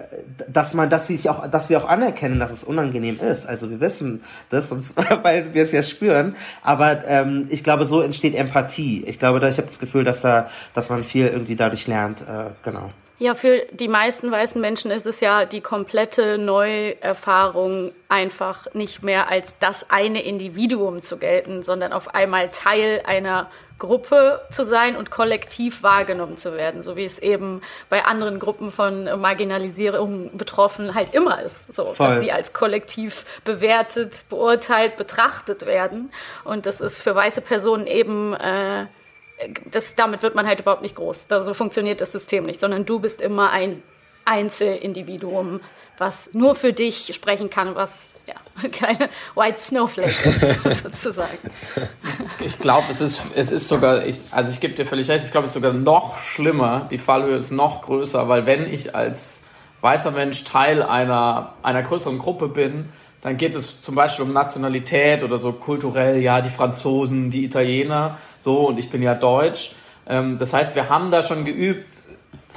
[SPEAKER 3] dass man, dass sie auch, dass wir auch anerkennen, dass es unangenehm ist. Also wir wissen das, sonst, weil wir es ja spüren. Aber ähm, ich glaube, so entsteht Empathie. Ich glaube, da, ich habe das Gefühl, dass da, dass man viel irgendwie dadurch lernt. Äh, genau.
[SPEAKER 4] Ja, für die meisten weißen Menschen ist es ja die komplette Neuerfahrung, einfach nicht mehr als das eine Individuum zu gelten, sondern auf einmal Teil einer Gruppe zu sein und kollektiv wahrgenommen zu werden, so wie es eben bei anderen Gruppen von Marginalisierung betroffen halt immer ist, so Voll. dass sie als kollektiv bewertet, beurteilt, betrachtet werden und das ist für weiße Personen eben äh, das, damit wird man halt überhaupt nicht groß. So funktioniert das System nicht, sondern du bist immer ein Einzelindividuum, was nur für dich sprechen kann, was ja, keine White Snowflake ist, sozusagen.
[SPEAKER 6] Ich glaube, es ist, es ist sogar, ich, also ich gebe dir völlig recht, ich glaube, es ist sogar noch schlimmer, die Fallhöhe ist noch größer, weil wenn ich als weißer Mensch Teil einer, einer größeren Gruppe bin, dann geht es zum Beispiel um Nationalität oder so kulturell, ja, die Franzosen, die Italiener, so, und ich bin ja Deutsch. Ähm, das heißt, wir haben da schon geübt,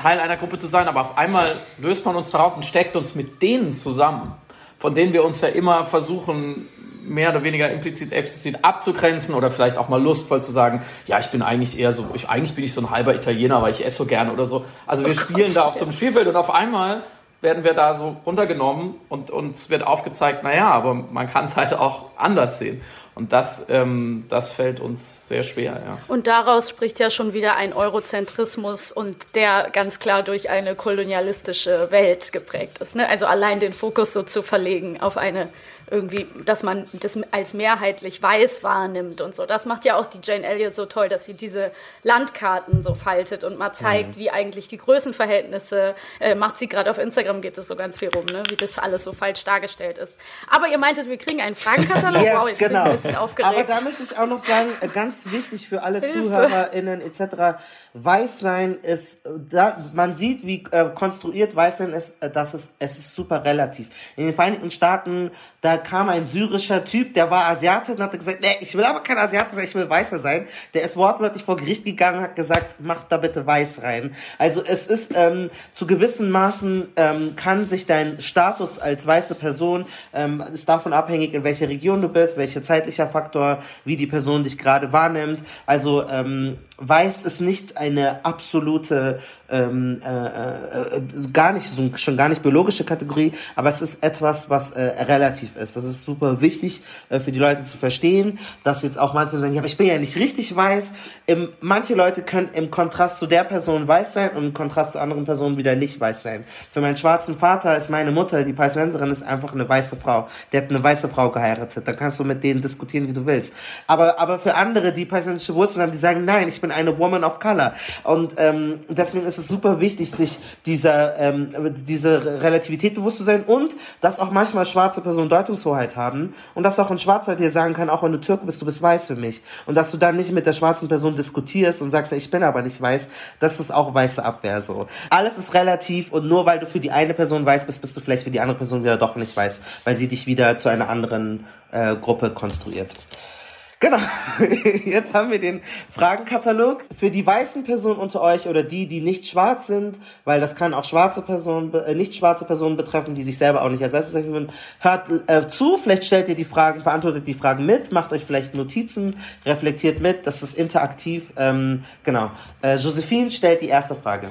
[SPEAKER 6] Teil einer Gruppe zu sein, aber auf einmal löst man uns daraus und steckt uns mit denen zusammen, von denen wir uns ja immer versuchen, mehr oder weniger implizit, explizit abzugrenzen oder vielleicht auch mal lustvoll zu sagen, ja, ich bin eigentlich eher so, ich, eigentlich bin ich so ein halber Italiener, weil ich esse so gerne oder so. Also wir oh spielen Gott, da auf so einem Spielfeld und auf einmal werden wir da so runtergenommen und uns wird aufgezeigt, naja, aber man kann es halt auch anders sehen. Und das, ähm, das fällt uns sehr schwer. Ja.
[SPEAKER 4] Und daraus spricht ja schon wieder ein Eurozentrismus und der ganz klar durch eine kolonialistische Welt geprägt ist. Ne? Also allein den Fokus so zu verlegen auf eine irgendwie, dass man das als mehrheitlich weiß wahrnimmt und so. Das macht ja auch die Jane Elliott so toll, dass sie diese Landkarten so faltet und mal zeigt, mhm. wie eigentlich die Größenverhältnisse, äh, macht sie gerade auf Instagram, geht es so ganz viel rum, ne? wie das alles so falsch dargestellt ist. Aber ihr meintet, wir kriegen einen Fragenkatalog.
[SPEAKER 3] yes, wow, jetzt genau. bin ich ein bisschen aufgeregt. Aber da möchte ich auch noch sagen, äh, ganz wichtig für alle Hilfe. ZuhörerInnen etc., Weißsein ist, da, man sieht, wie äh, konstruiert Weißsein ist, äh, das ist, es ist super relativ. In den Vereinigten Staaten, da kam ein syrischer Typ, der war Asiate und hat gesagt, nee, ich will aber kein Asiate sein, ich will Weißer sein. Der ist wortwörtlich vor Gericht gegangen hat gesagt, mach da bitte Weiß rein. Also es ist ähm, zu gewissen Maßen ähm, kann sich dein Status als weiße Person ähm, ist davon abhängig, in welcher Region du bist, welcher zeitlicher Faktor, wie die Person dich gerade wahrnimmt. Also ähm, Weiß ist nicht eine absolute ähm, äh, äh, gar nicht so schon gar nicht biologische Kategorie, aber es ist etwas, was äh, relativ ist. Das ist super wichtig äh, für die Leute zu verstehen, dass jetzt auch manche sagen, ja, aber ich bin ja nicht richtig weiß. Im, manche Leute können im Kontrast zu der Person weiß sein und im Kontrast zu anderen Personen wieder nicht weiß sein. Für meinen schwarzen Vater ist meine Mutter, die Palästinenserin, ist einfach eine weiße Frau. Der hat eine weiße Frau geheiratet. Da kannst du mit denen diskutieren, wie du willst. Aber aber für andere, die palästinensische Wurzeln haben, die sagen, nein, ich bin eine Woman of Color. Und ähm, deswegen ist es super wichtig, sich dieser, ähm, diese Relativität bewusst zu sein und dass auch manchmal schwarze Personen Deutungshoheit haben und dass auch ein Schwarzer dir sagen kann, auch wenn du Türke bist, du bist weiß für mich. Und dass du dann nicht mit der schwarzen Person diskutierst und sagst, ich bin aber nicht weiß, das ist auch weiße Abwehr so. Alles ist relativ und nur weil du für die eine Person weiß bist, bist du vielleicht für die andere Person wieder doch nicht weiß, weil sie dich wieder zu einer anderen äh, Gruppe konstruiert. Genau. Jetzt haben wir den Fragenkatalog für die weißen Personen unter euch oder die, die nicht schwarz sind, weil das kann auch schwarze Personen, äh, nicht schwarze Personen betreffen, die sich selber auch nicht als weiß bezeichnen würden. Hört äh, zu, vielleicht stellt ihr die Fragen, beantwortet die Fragen mit, macht euch vielleicht Notizen, reflektiert mit, das ist interaktiv. Ähm, genau. Äh, Josephine stellt die erste Frage.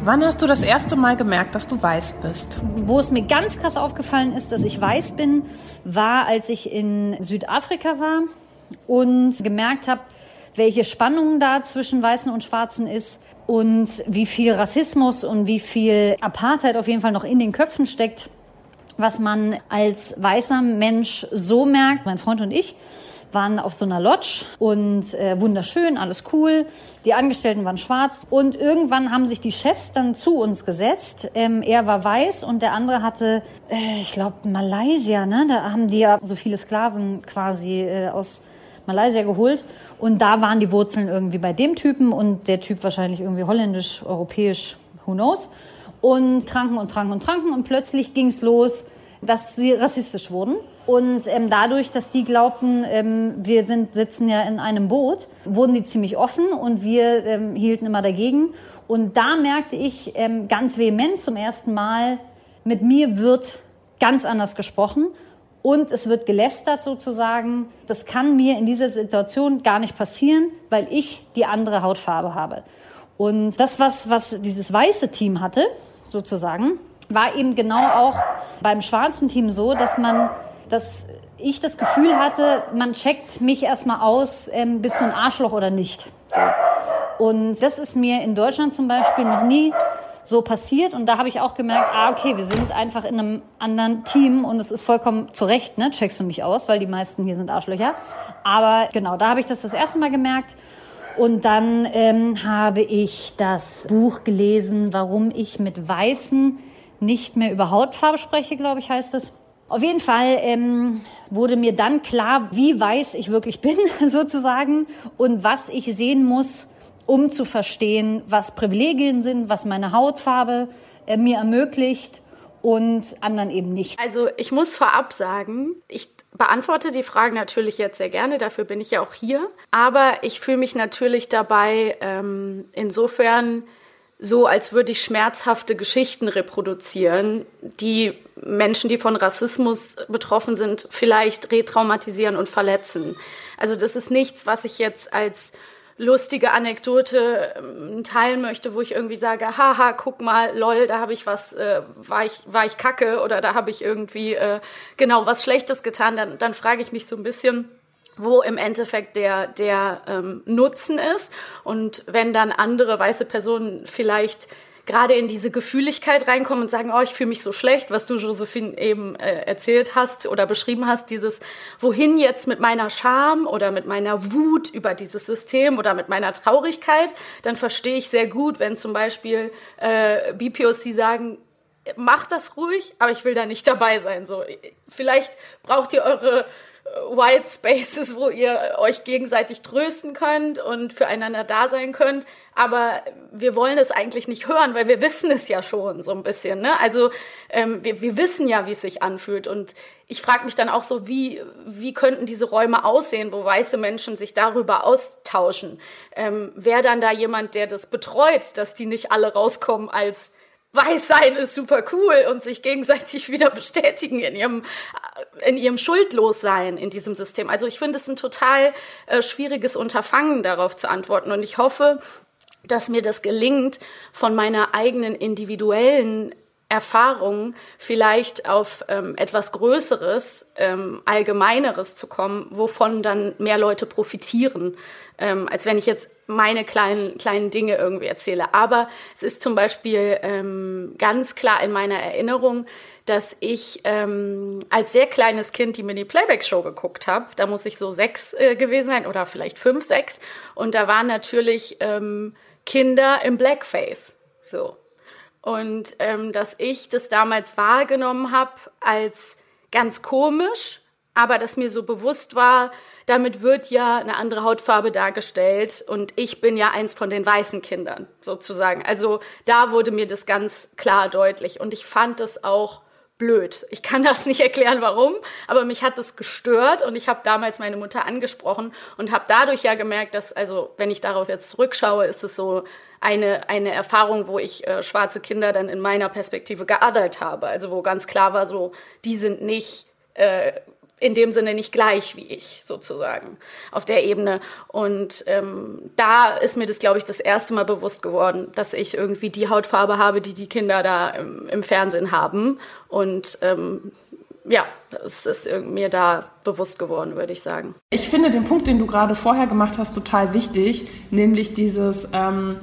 [SPEAKER 5] Wann hast du das erste Mal gemerkt, dass du weiß bist?
[SPEAKER 7] Wo es mir ganz krass aufgefallen ist, dass ich weiß bin, war, als ich in Südafrika war und gemerkt habe, welche Spannung da zwischen Weißen und Schwarzen ist und wie viel Rassismus und wie viel Apartheid auf jeden Fall noch in den Köpfen steckt, was man als weißer Mensch so merkt, mein Freund und ich, waren auf so einer Lodge und äh, wunderschön, alles cool. Die Angestellten waren schwarz und irgendwann haben sich die Chefs dann zu uns gesetzt. Ähm, er war weiß und der andere hatte, äh, ich glaube, Malaysia, ne? Da haben die ja so viele Sklaven quasi äh, aus Malaysia geholt und da waren die Wurzeln irgendwie bei dem Typen und der Typ wahrscheinlich irgendwie holländisch, europäisch, who knows. Und tranken und tranken und tranken und plötzlich ging's los, dass sie rassistisch wurden und ähm, dadurch, dass die glaubten, ähm, wir sind, sitzen ja in einem Boot, wurden die ziemlich offen und wir ähm, hielten immer dagegen. Und da merkte ich ähm, ganz vehement zum ersten Mal, mit mir wird ganz anders gesprochen und es wird gelästert sozusagen. Das kann mir in dieser Situation gar nicht passieren, weil ich die andere Hautfarbe habe. Und das, was, was dieses weiße Team hatte, sozusagen, war eben genau auch beim schwarzen Team so, dass man dass ich das Gefühl hatte, man checkt mich erstmal aus, ähm, bist du ein Arschloch oder nicht. So. Und das ist mir in Deutschland zum Beispiel noch nie so passiert. Und da habe ich auch gemerkt, ah, okay, wir sind einfach in einem anderen Team und es ist vollkommen zu Recht, ne, checkst du mich aus, weil die meisten hier sind Arschlöcher. Aber genau, da habe ich das das erste Mal gemerkt. Und dann ähm, habe ich das Buch gelesen, warum ich mit Weißen nicht mehr über Hautfarbe spreche, glaube ich, heißt es. Auf jeden Fall ähm, wurde mir dann klar, wie weiß ich wirklich bin, sozusagen, und was ich sehen muss, um zu verstehen, was Privilegien sind, was meine Hautfarbe äh, mir ermöglicht und anderen eben nicht.
[SPEAKER 4] Also ich muss vorab sagen, ich beantworte die Fragen natürlich jetzt sehr gerne, dafür bin ich ja auch hier. Aber ich fühle mich natürlich dabei ähm, insofern so, als würde ich schmerzhafte Geschichten reproduzieren, die Menschen, die von Rassismus betroffen sind, vielleicht retraumatisieren und verletzen. Also das ist nichts, was ich jetzt als lustige Anekdote ähm, teilen möchte, wo ich irgendwie sage, haha, guck mal, lol, da habe ich was, äh, war ich war ich kacke oder da habe ich irgendwie äh, genau was Schlechtes getan, dann dann frage ich mich so ein bisschen, wo im Endeffekt der, der ähm, Nutzen ist. Und wenn dann andere weiße Personen vielleicht gerade in diese Gefühligkeit reinkommen und sagen, oh, ich fühle mich so schlecht, was du, Josephine, eben äh, erzählt hast oder beschrieben hast, dieses, wohin jetzt mit meiner Scham oder mit meiner Wut über dieses System oder mit meiner Traurigkeit, dann verstehe ich sehr gut, wenn zum Beispiel äh, BPOs, die sagen, macht das ruhig, aber ich will da nicht dabei sein. So, vielleicht braucht ihr eure White Spaces, wo ihr euch gegenseitig trösten könnt und füreinander da sein könnt. Aber wir wollen es eigentlich nicht hören, weil wir wissen es ja schon so ein bisschen. Ne? Also ähm, wir, wir wissen ja, wie es sich anfühlt. Und ich frage mich dann auch so, wie, wie könnten diese Räume aussehen, wo weiße Menschen sich darüber austauschen? Ähm, Wäre dann da jemand, der das betreut, dass die nicht alle rauskommen als weiß sein ist super cool und sich gegenseitig wieder bestätigen in ihrem, in ihrem Schuldlossein in diesem System. Also ich finde es ein total äh, schwieriges Unterfangen, darauf zu antworten. Und ich hoffe, dass mir das gelingt, von meiner eigenen individuellen Erfahrung vielleicht auf ähm, etwas Größeres, ähm, Allgemeineres zu kommen, wovon dann mehr Leute profitieren ähm, als wenn ich jetzt meine kleinen, kleinen Dinge irgendwie erzähle. Aber es ist zum Beispiel ähm, ganz klar in meiner Erinnerung, dass ich ähm, als sehr kleines Kind die Mini-Playback-Show geguckt habe. Da muss ich so sechs äh, gewesen sein oder vielleicht fünf, sechs. Und da waren natürlich ähm, Kinder im Blackface. So. Und ähm, dass ich das damals wahrgenommen habe als ganz komisch, aber dass mir so bewusst war, damit wird ja eine andere Hautfarbe dargestellt und ich bin ja eins von den weißen Kindern sozusagen. Also da wurde mir das ganz klar deutlich und ich fand das auch blöd. Ich kann das nicht erklären, warum, aber mich hat das gestört und ich habe damals meine Mutter angesprochen und habe dadurch ja gemerkt, dass, also wenn ich darauf jetzt zurückschaue, ist es so eine, eine Erfahrung, wo ich äh, schwarze Kinder dann in meiner Perspektive geadert habe. Also wo ganz klar war, so, die sind nicht äh, in dem Sinne nicht gleich wie ich sozusagen auf der Ebene. Und ähm, da ist mir das, glaube ich, das erste Mal bewusst geworden, dass ich irgendwie die Hautfarbe habe, die die Kinder da im, im Fernsehen haben. Und ähm, ja, das ist mir da bewusst geworden, würde ich sagen.
[SPEAKER 5] Ich finde den Punkt, den du gerade vorher gemacht hast, total wichtig, nämlich dieses, ähm,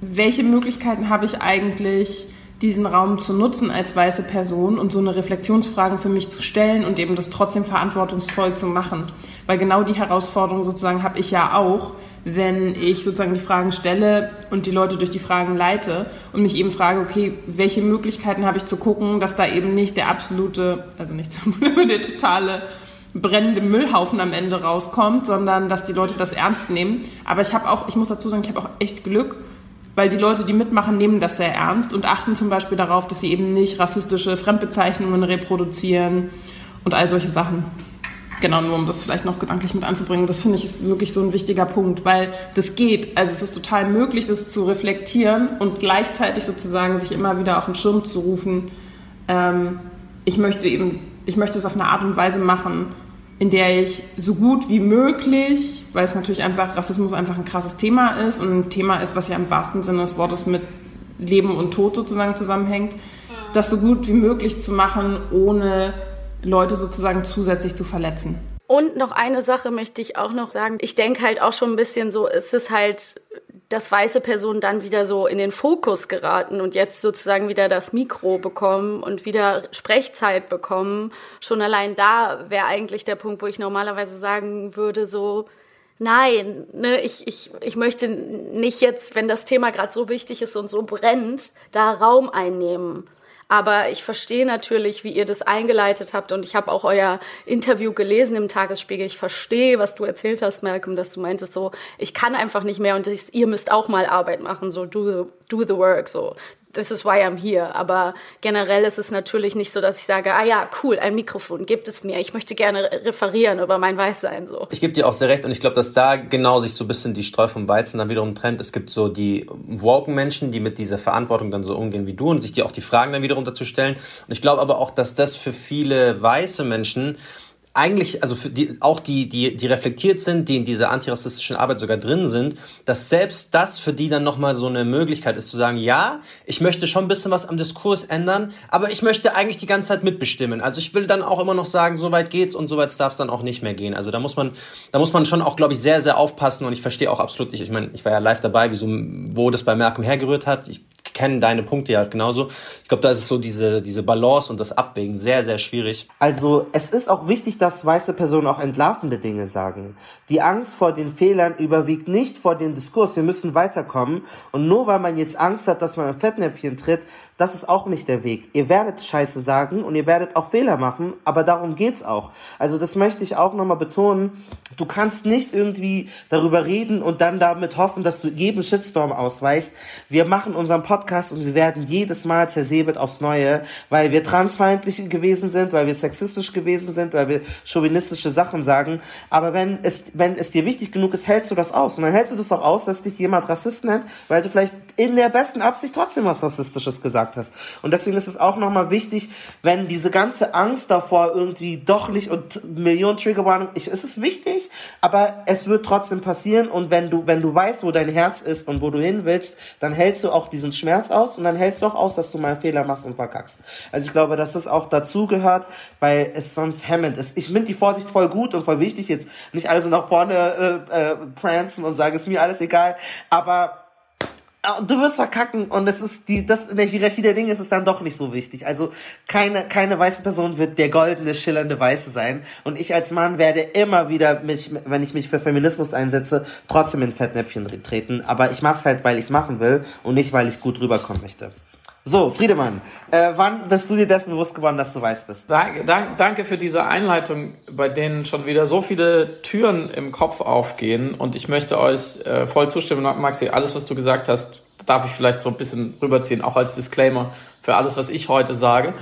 [SPEAKER 5] welche Möglichkeiten habe ich eigentlich, diesen Raum zu nutzen als weiße Person und so eine Reflexionsfragen für mich zu stellen und eben das trotzdem verantwortungsvoll zu machen. Weil genau die Herausforderung sozusagen habe ich ja auch, wenn ich sozusagen die Fragen stelle und die Leute durch die Fragen leite und mich eben frage, okay, welche Möglichkeiten habe ich zu gucken, dass da eben nicht der absolute, also nicht der totale brennende Müllhaufen am Ende rauskommt, sondern dass die Leute das ernst nehmen. Aber ich habe auch, ich muss dazu sagen, ich habe auch echt Glück, weil die Leute, die mitmachen, nehmen das sehr ernst und achten zum Beispiel darauf, dass sie eben nicht rassistische Fremdbezeichnungen reproduzieren und all solche Sachen. Genau, nur um das vielleicht noch gedanklich mit anzubringen. Das finde ich ist wirklich so ein wichtiger Punkt, weil das geht. Also es ist total möglich, das zu reflektieren und gleichzeitig sozusagen sich immer wieder auf den Schirm zu rufen. Ähm, ich möchte eben, ich möchte es auf eine Art und Weise machen, in der ich so gut wie möglich, weil es natürlich einfach Rassismus einfach ein krasses Thema ist und ein Thema ist, was ja im wahrsten Sinne des Wortes mit Leben und Tod sozusagen zusammenhängt, das so gut wie möglich zu machen, ohne Leute sozusagen zusätzlich zu verletzen.
[SPEAKER 4] Und noch eine Sache möchte ich auch noch sagen. Ich denke halt auch schon ein bisschen so, ist es halt dass weiße Personen dann wieder so in den Fokus geraten und jetzt sozusagen wieder das Mikro bekommen und wieder Sprechzeit bekommen. Schon allein da wäre eigentlich der Punkt, wo ich normalerweise sagen würde, so, nein, ne, ich, ich, ich möchte nicht jetzt, wenn das Thema gerade so wichtig ist und so brennt, da Raum einnehmen. Aber ich verstehe natürlich, wie ihr das eingeleitet habt und ich habe auch euer Interview gelesen im Tagesspiegel. Ich verstehe, was du erzählt hast, Malcolm, dass du meintest so, ich kann einfach nicht mehr und ich, ihr müsst auch mal Arbeit machen, so do the, do the work, so this is why I'm here. Aber generell ist es natürlich nicht so, dass ich sage, ah ja, cool, ein Mikrofon, gibt es mir. Ich möchte gerne referieren über mein Weißsein. So.
[SPEAKER 1] Ich gebe dir auch sehr recht und ich glaube, dass da genau sich so ein bisschen die Streu vom Weizen dann wiederum trennt. Es gibt so die woken Menschen, die mit dieser Verantwortung dann so umgehen wie du und sich dir auch die Fragen dann wiederum dazu stellen. Und ich glaube aber auch, dass das für viele weiße Menschen eigentlich, also für die, auch die, die, die reflektiert sind, die in dieser antirassistischen Arbeit sogar drin sind, dass selbst das für die dann nochmal so eine Möglichkeit ist zu sagen, ja, ich möchte schon ein bisschen was am Diskurs ändern, aber ich möchte eigentlich die ganze Zeit mitbestimmen. Also ich will dann auch immer noch sagen, so weit geht's und so weit darf es dann auch nicht mehr gehen. Also da muss man, da muss man schon auch, glaube ich, sehr, sehr aufpassen und ich verstehe auch absolut nicht, ich meine, ich war ja live dabei, wie so, wo das bei Malcolm hergerührt hat. Ich kenne deine Punkte ja genauso. Ich glaube, da ist so diese, diese Balance und das Abwägen sehr, sehr schwierig.
[SPEAKER 3] Also es ist auch wichtig, dass weiße Personen auch entlarvende Dinge sagen. Die Angst vor den Fehlern überwiegt nicht vor dem Diskurs. Wir müssen weiterkommen. Und nur weil man jetzt Angst hat, dass man ein Fettnäpfchen tritt, das ist auch nicht der Weg. Ihr werdet Scheiße sagen und ihr werdet auch Fehler machen, aber darum geht's auch. Also das möchte ich auch nochmal betonen. Du kannst nicht irgendwie darüber reden und dann damit hoffen, dass du jedem Shitstorm ausweichst. Wir machen unseren Podcast und wir werden jedes Mal zersäbelt aufs Neue, weil wir transfeindlich gewesen sind, weil wir sexistisch gewesen sind, weil wir chauvinistische Sachen sagen. Aber wenn es, wenn es dir wichtig genug ist, hältst du das aus. Und dann hältst du das auch aus, dass dich jemand Rassist nennt, weil du vielleicht in der besten Absicht trotzdem was Rassistisches gesagt hast. Und deswegen ist es auch nochmal wichtig, wenn diese ganze Angst davor irgendwie doch nicht und Millionen Triggerwarnung, ich, es ist wichtig, aber es wird trotzdem passieren und wenn du, wenn du weißt, wo dein Herz ist und wo du hin willst, dann hältst du auch diesen Schmerz aus und dann hältst du auch aus, dass du mal einen Fehler machst und verkackst. Also ich glaube, dass das auch dazu gehört, weil es sonst hemmend ist. Ich finde die Vorsicht voll gut und voll wichtig, jetzt nicht alle so nach vorne äh, äh, prancen und sagen, ist mir alles egal, aber du wirst verkacken und es ist die, das in der Hierarchie der Dinge ist es dann doch nicht so wichtig. Also keine, keine weiße Person wird der goldene, schillernde Weiße sein. Und ich als Mann werde immer wieder mich, wenn ich mich für Feminismus einsetze, trotzdem in Fettnäpfchen treten. Aber ich mach's halt, weil ich's machen will und nicht, weil ich gut rüberkommen möchte. So, Friedemann, äh, wann bist du dir dessen bewusst geworden, dass du weiß bist?
[SPEAKER 6] Danke, danke, danke für diese Einleitung, bei denen schon wieder so viele Türen im Kopf aufgehen. Und ich möchte euch äh, voll zustimmen, Maxi. Alles, was du gesagt hast, darf ich vielleicht so ein bisschen rüberziehen, auch als Disclaimer für alles, was ich heute sage.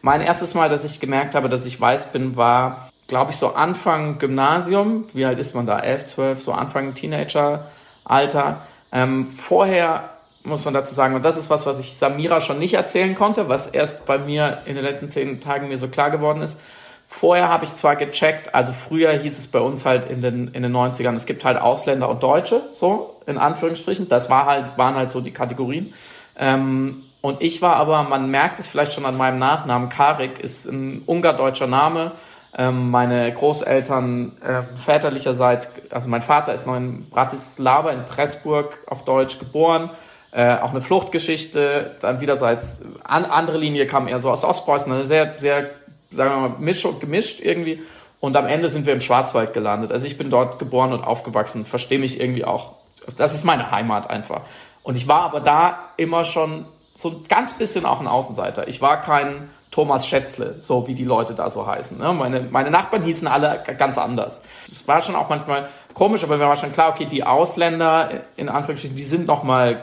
[SPEAKER 6] Mein erstes Mal, dass ich gemerkt habe, dass ich weiß bin, war, glaube ich, so Anfang Gymnasium. Wie alt ist man da? Elf, zwölf, so Anfang Teenager-Alter. Ähm, vorher muss man dazu sagen. Und das ist was, was ich Samira schon nicht erzählen konnte, was erst bei mir in den letzten zehn Tagen mir so klar geworden ist. Vorher habe ich zwar gecheckt, also früher hieß es bei uns halt in den, in den 90ern, es gibt halt Ausländer und Deutsche, so in Anführungsstrichen. Das war halt, waren halt so die Kategorien. Ähm, und ich war aber, man merkt es vielleicht schon an meinem Nachnamen, Karik ist ein ungardeutscher Name. Ähm, meine Großeltern äh, väterlicherseits, also mein Vater ist noch in Bratislava, in Pressburg auf Deutsch geboren äh, auch eine Fluchtgeschichte, dann wiederseits an, andere Linie kam eher so aus Ostpreußen, eine sehr, sehr, sagen wir mal, misch, gemischt irgendwie. Und am Ende sind wir im Schwarzwald gelandet. Also ich bin dort geboren und aufgewachsen, verstehe mich irgendwie auch. Das ist meine Heimat einfach. Und ich war aber da immer schon so ein ganz bisschen auch ein Außenseiter. Ich war kein Thomas Schätzle, so wie die Leute da so heißen. Ne? Meine, meine Nachbarn hießen alle ganz anders. Es war schon auch manchmal komisch, aber mir war schon klar, okay, die Ausländer, in Anführungsstrichen, die sind nochmal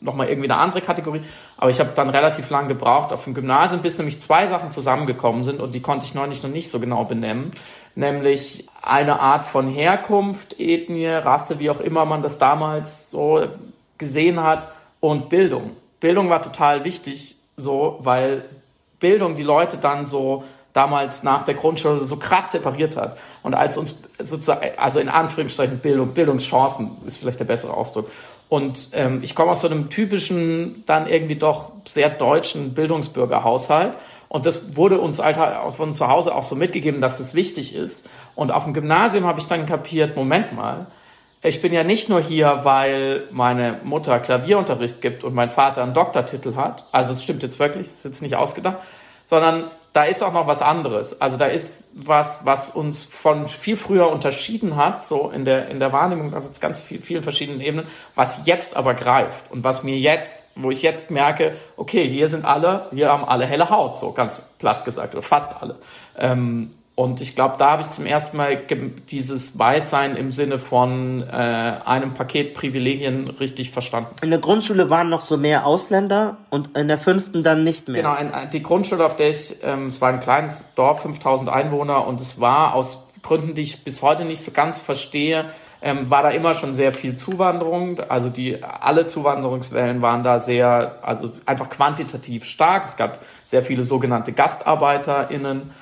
[SPEAKER 6] noch mal irgendwie eine andere Kategorie. Aber ich habe dann relativ lang gebraucht auf dem Gymnasium, bis nämlich zwei Sachen zusammengekommen sind und die konnte ich neulich noch nicht so genau benennen. Nämlich eine Art von Herkunft, Ethnie, Rasse, wie auch immer man das damals so gesehen hat und Bildung. Bildung war total wichtig, so, weil Bildung die Leute dann so damals nach der Grundschule so krass separiert hat. Und als uns sozusagen, also in Anführungsstrichen Bildung, Bildungschancen ist vielleicht der bessere Ausdruck. Und ähm, ich komme aus so einem typischen, dann irgendwie doch sehr deutschen Bildungsbürgerhaushalt. Und das wurde uns Alter von zu Hause auch so mitgegeben, dass das wichtig ist. Und auf dem Gymnasium habe ich dann kapiert, Moment mal, ich bin ja nicht nur hier, weil meine Mutter Klavierunterricht gibt und mein Vater einen Doktortitel hat. Also es stimmt jetzt wirklich, es ist jetzt nicht ausgedacht, sondern da ist auch noch was anderes. Also da ist was, was uns von viel früher unterschieden hat, so in der, in der Wahrnehmung auf ganz viel, vielen verschiedenen Ebenen, was jetzt aber greift und was mir jetzt, wo ich jetzt merke, okay, hier sind alle, hier haben alle helle Haut, so ganz platt gesagt, oder fast alle. Ähm, und ich glaube, da habe ich zum ersten Mal dieses Weißsein im Sinne von äh, einem Paket Privilegien richtig verstanden.
[SPEAKER 3] In der Grundschule waren noch so mehr Ausländer und in der fünften dann nicht mehr.
[SPEAKER 6] Genau, ein, die Grundschule, auf der ich, ähm, es war ein kleines Dorf, 5000 Einwohner und es war aus Gründen, die ich bis heute nicht so ganz verstehe, ähm, war da immer schon sehr viel Zuwanderung. Also die alle Zuwanderungswellen waren da sehr, also einfach quantitativ stark. Es gab sehr viele sogenannte GastarbeiterInnen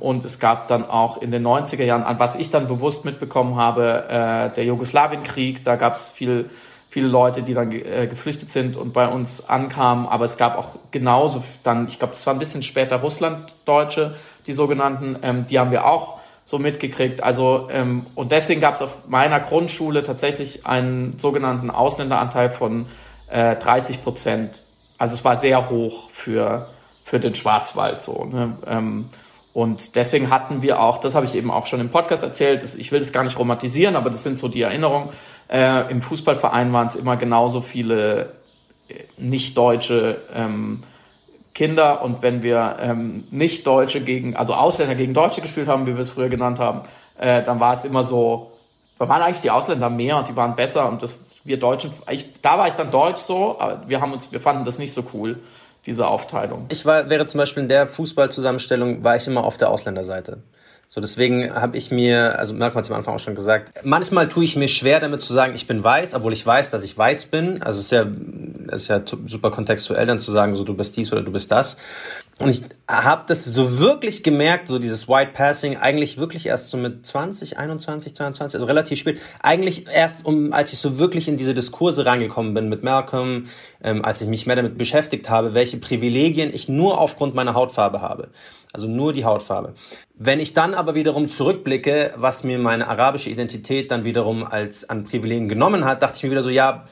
[SPEAKER 6] und es gab dann auch in den 90er Jahren, an was ich dann bewusst mitbekommen habe, äh, der Jugoslawienkrieg, da gab es viel, viele Leute, die dann äh, geflüchtet sind und bei uns ankamen, aber es gab auch genauso dann, ich glaube, das war ein bisschen später Russlanddeutsche, die sogenannten, ähm, die haben wir auch so mitgekriegt. Also ähm, und deswegen gab es auf meiner Grundschule tatsächlich einen sogenannten Ausländeranteil von äh, 30 Prozent Also es war sehr hoch für, für den Schwarzwald so. Ne? Und deswegen hatten wir auch, das habe ich eben auch schon im Podcast erzählt, das, ich will das gar nicht romantisieren, aber das sind so die Erinnerungen. Äh, Im Fußballverein waren es immer genauso viele äh, nicht-deutsche ähm, Kinder. Und wenn wir ähm, Nicht-Deutsche gegen, also Ausländer gegen Deutsche gespielt haben, wie wir es früher genannt haben, äh, dann war es immer so, da waren eigentlich die Ausländer mehr und die waren besser. Und das wir Deutschen, ich, da war ich dann deutsch so, aber wir haben uns, wir fanden das nicht so cool diese Aufteilung.
[SPEAKER 1] Ich war, wäre zum Beispiel in der Fußballzusammenstellung, war ich immer auf der Ausländerseite. So, deswegen habe ich mir, also Malcolm hat es am Anfang auch schon gesagt, manchmal tue ich mir schwer damit zu sagen, ich bin weiß, obwohl ich weiß, dass ich weiß bin. Also es ist ja, es ist ja super kontextuell dann zu sagen, so du bist dies oder du bist das. Und ich habe das so wirklich gemerkt, so dieses White Passing, eigentlich wirklich erst so mit 20, 21, 22, also relativ spät. Eigentlich erst, um, als ich so wirklich in diese Diskurse reingekommen bin mit Malcolm, ähm, als ich mich mehr damit beschäftigt habe, welche Privilegien ich nur aufgrund meiner Hautfarbe habe. Also nur die Hautfarbe. Wenn ich dann aber wiederum zurückblicke, was mir meine arabische Identität dann wiederum als an Privilegien genommen hat, dachte ich mir wieder so, ja,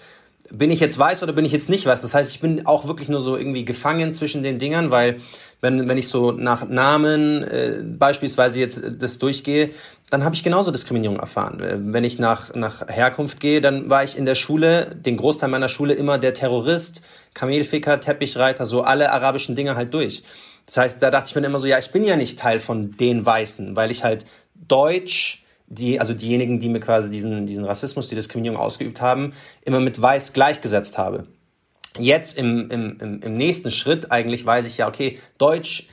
[SPEAKER 1] bin ich jetzt weiß oder bin ich jetzt nicht weiß? Das heißt, ich bin auch wirklich nur so irgendwie gefangen zwischen den Dingern, weil wenn, wenn ich so nach Namen äh, beispielsweise jetzt das durchgehe, dann habe ich genauso Diskriminierung erfahren. Äh, wenn ich nach, nach Herkunft gehe, dann war ich in der Schule, den Großteil meiner Schule immer der Terrorist, Kamelficker, Teppichreiter, so alle arabischen Dinge halt durch. Das heißt, da dachte ich mir immer so, ja, ich bin ja nicht Teil von den Weißen, weil ich halt Deutsch, die, also diejenigen, die mir quasi diesen, diesen Rassismus, die Diskriminierung ausgeübt haben, immer mit Weiß gleichgesetzt habe. Jetzt im, im, im, nächsten Schritt eigentlich weiß ich ja, okay, Deutsch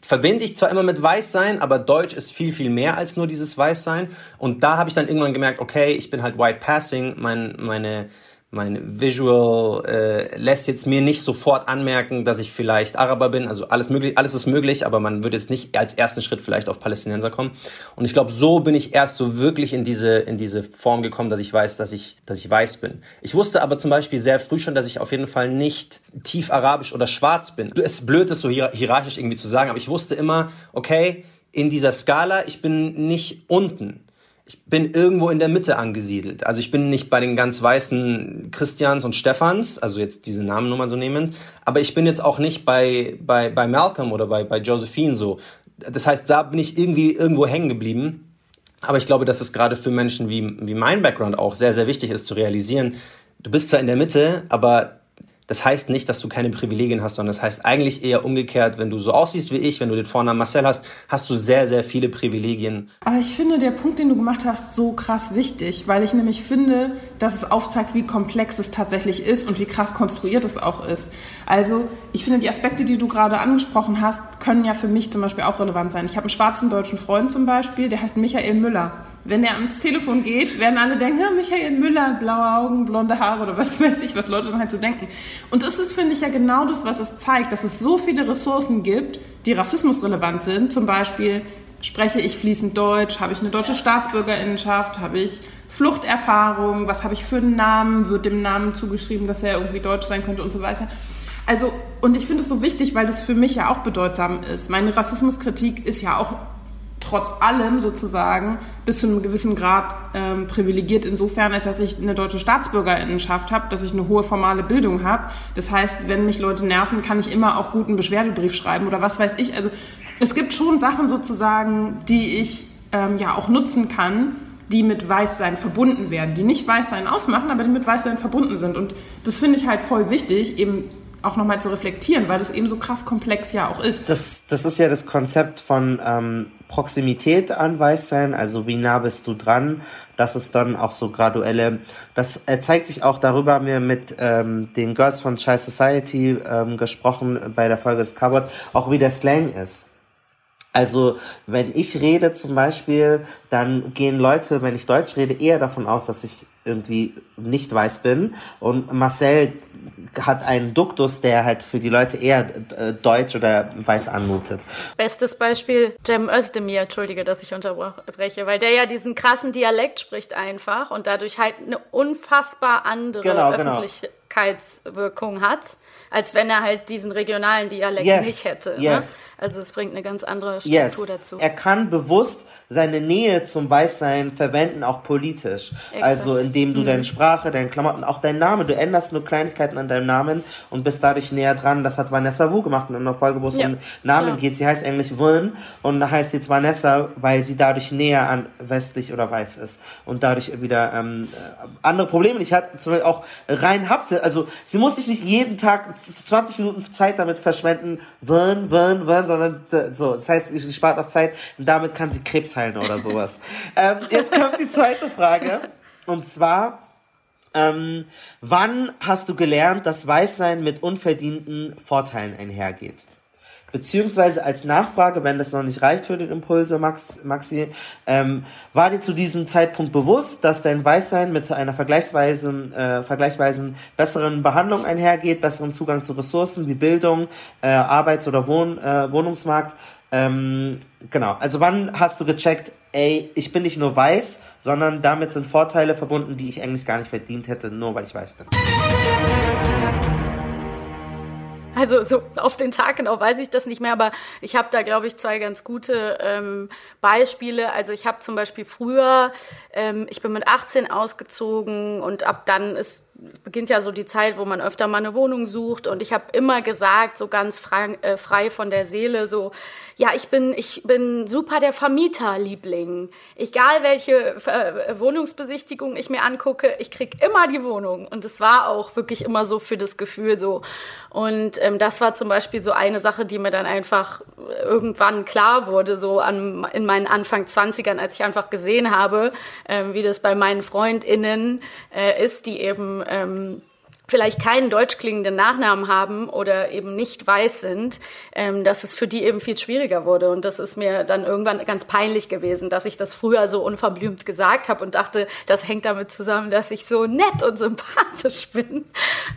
[SPEAKER 1] verbinde ich zwar immer mit Weißsein, aber Deutsch ist viel, viel mehr als nur dieses Weißsein. Und da habe ich dann irgendwann gemerkt, okay, ich bin halt White Passing, mein, meine, mein Visual äh, lässt jetzt mir nicht sofort anmerken, dass ich vielleicht Araber bin. Also alles möglich, alles ist möglich, aber man würde jetzt nicht als ersten Schritt vielleicht auf Palästinenser kommen. Und ich glaube, so bin ich erst so wirklich in diese in diese Form gekommen, dass ich weiß, dass ich dass ich weiß bin. Ich wusste aber zum Beispiel sehr früh schon, dass ich auf jeden Fall nicht tief arabisch oder schwarz bin. Es ist blöd, das so hierarchisch irgendwie zu sagen, aber ich wusste immer, okay, in dieser Skala, ich bin nicht unten ich bin irgendwo in der Mitte angesiedelt. Also ich bin nicht bei den ganz weißen Christians und Stephans, also jetzt diese Namen nur mal so nehmen, aber ich bin jetzt auch nicht bei, bei, bei Malcolm oder bei, bei Josephine so. Das heißt, da bin ich irgendwie irgendwo hängen geblieben. Aber ich glaube, dass es gerade für Menschen wie, wie mein Background auch sehr, sehr wichtig ist zu realisieren, du bist zwar in der Mitte, aber das heißt nicht, dass du keine Privilegien hast, sondern das heißt eigentlich eher umgekehrt, wenn du so aussiehst wie ich, wenn du den Vornamen Marcel hast, hast du sehr, sehr viele Privilegien.
[SPEAKER 5] Aber ich finde der Punkt, den du gemacht hast, so krass wichtig, weil ich nämlich finde, dass es aufzeigt, wie komplex es tatsächlich ist und wie krass konstruiert es auch ist. Also ich finde, die Aspekte, die du gerade angesprochen hast, können ja für mich zum Beispiel auch relevant sein. Ich habe einen schwarzen deutschen Freund zum Beispiel, der heißt Michael Müller. Wenn er ans Telefon geht, werden alle denken, ja, Michael Müller, blaue Augen, blonde Haare oder was weiß ich, was Leute dann halt so denken. Und das ist, finde ich, ja genau das, was es zeigt, dass es so viele Ressourcen gibt, die rassismusrelevant sind. Zum Beispiel, spreche ich fließend Deutsch, habe ich eine deutsche Staatsbürgerinnenschaft, habe ich Fluchterfahrung, was habe ich für einen Namen, wird dem Namen zugeschrieben, dass er irgendwie deutsch sein könnte und so weiter. Also, und ich finde es so wichtig, weil das für mich ja auch bedeutsam ist. Meine Rassismuskritik ist ja auch trotz allem sozusagen bis zu einem gewissen Grad ähm, privilegiert insofern, als dass ich eine deutsche Staatsbürgerinnenschaft habe, dass ich eine hohe formale Bildung habe. Das heißt, wenn mich Leute nerven, kann ich immer auch guten Beschwerdebrief schreiben oder was weiß ich. Also es gibt schon Sachen sozusagen, die ich ähm, ja auch nutzen kann, die mit Weißsein verbunden werden, die nicht Weißsein ausmachen, aber die mit Weißsein verbunden sind. Und das finde ich halt voll wichtig, eben auch nochmal zu reflektieren, weil das eben so krass komplex ja auch ist.
[SPEAKER 3] Das, das ist ja das Konzept von ähm, Proximität an Weißsein, also wie nah bist du dran, das ist dann auch so graduelle, das äh, zeigt sich auch, darüber haben wir mit ähm, den Girls von Chai Society ähm, gesprochen bei der Folge des Cupboard, auch wie der Slang ist. Also, wenn ich rede zum Beispiel, dann gehen Leute, wenn ich Deutsch rede, eher davon aus, dass ich irgendwie nicht weiß bin. Und Marcel hat einen Duktus, der halt für die Leute eher äh, deutsch oder weiß anmutet.
[SPEAKER 4] Bestes Beispiel Cem Özdemir, entschuldige, dass ich unterbreche, weil der ja diesen krassen Dialekt spricht einfach und dadurch halt eine unfassbar andere genau, genau. Öffentlichkeitswirkung genau. hat als wenn er halt diesen regionalen Dialekt yes, nicht hätte. Ne? Yes. Ne? Also es bringt eine ganz andere Struktur yes. dazu.
[SPEAKER 3] Er kann bewusst seine Nähe zum Weißsein verwenden, auch politisch. Exakt. Also indem du mhm. deine Sprache, deine Klamotten, auch deinen Namen, du änderst nur Kleinigkeiten an deinem Namen und bist dadurch näher dran. Das hat Vanessa Wu gemacht in einer Folge, wo es ja. um Namen ja. geht. Sie heißt eigentlich Vern und heißt jetzt Vanessa, weil sie dadurch näher an westlich oder weiß ist und dadurch wieder ähm, äh, andere Probleme nicht hat. Zum Beispiel auch rein habte, also sie muss sich nicht jeden Tag 20 Minuten Zeit damit verschwenden, Vern, Vern, Vern, sondern äh, so. Das heißt, sie spart auch Zeit und damit kann sie Krebs heilen oder sowas. ähm, jetzt kommt die zweite Frage. Und zwar, ähm, wann hast du gelernt, dass Weißsein mit unverdienten Vorteilen einhergeht? Beziehungsweise als Nachfrage, wenn das noch nicht reicht für den Impulse, Max, Maxi, ähm, war dir zu diesem Zeitpunkt bewusst, dass dein Weißsein mit einer vergleichsweise, äh, vergleichsweise besseren Behandlung einhergeht, besseren Zugang zu Ressourcen wie Bildung, äh, Arbeits- oder Wohn, äh, Wohnungsmarkt? Ähm, genau, also wann hast du gecheckt, ey, ich bin nicht nur weiß, sondern damit sind Vorteile verbunden, die ich eigentlich gar nicht verdient hätte, nur weil ich weiß bin.
[SPEAKER 4] Also so auf den Tag genau weiß ich das nicht mehr, aber ich habe da, glaube ich, zwei ganz gute ähm, Beispiele. Also ich habe zum Beispiel früher, ähm, ich bin mit 18 ausgezogen und ab dann ist beginnt ja so die Zeit, wo man öfter mal eine Wohnung sucht. Und ich habe immer gesagt, so ganz frei, äh, frei von der Seele, so, ja, ich bin, ich bin super der Vermieterliebling. Egal welche äh, Wohnungsbesichtigung ich mir angucke, ich krieg immer die Wohnung. Und es war auch wirklich immer so für das Gefühl so. Und ähm, das war zum Beispiel so eine Sache, die mir dann einfach irgendwann klar wurde, so an, in meinen Anfang 20ern, als ich einfach gesehen habe, äh, wie das bei meinen FreundInnen äh, ist, die eben ähm, vielleicht keinen deutsch klingenden Nachnamen haben oder eben nicht weiß sind, ähm, dass es für die eben viel schwieriger wurde. Und das ist mir dann irgendwann ganz peinlich gewesen, dass ich das früher so unverblümt gesagt habe und dachte, das hängt damit zusammen, dass ich so nett und sympathisch bin.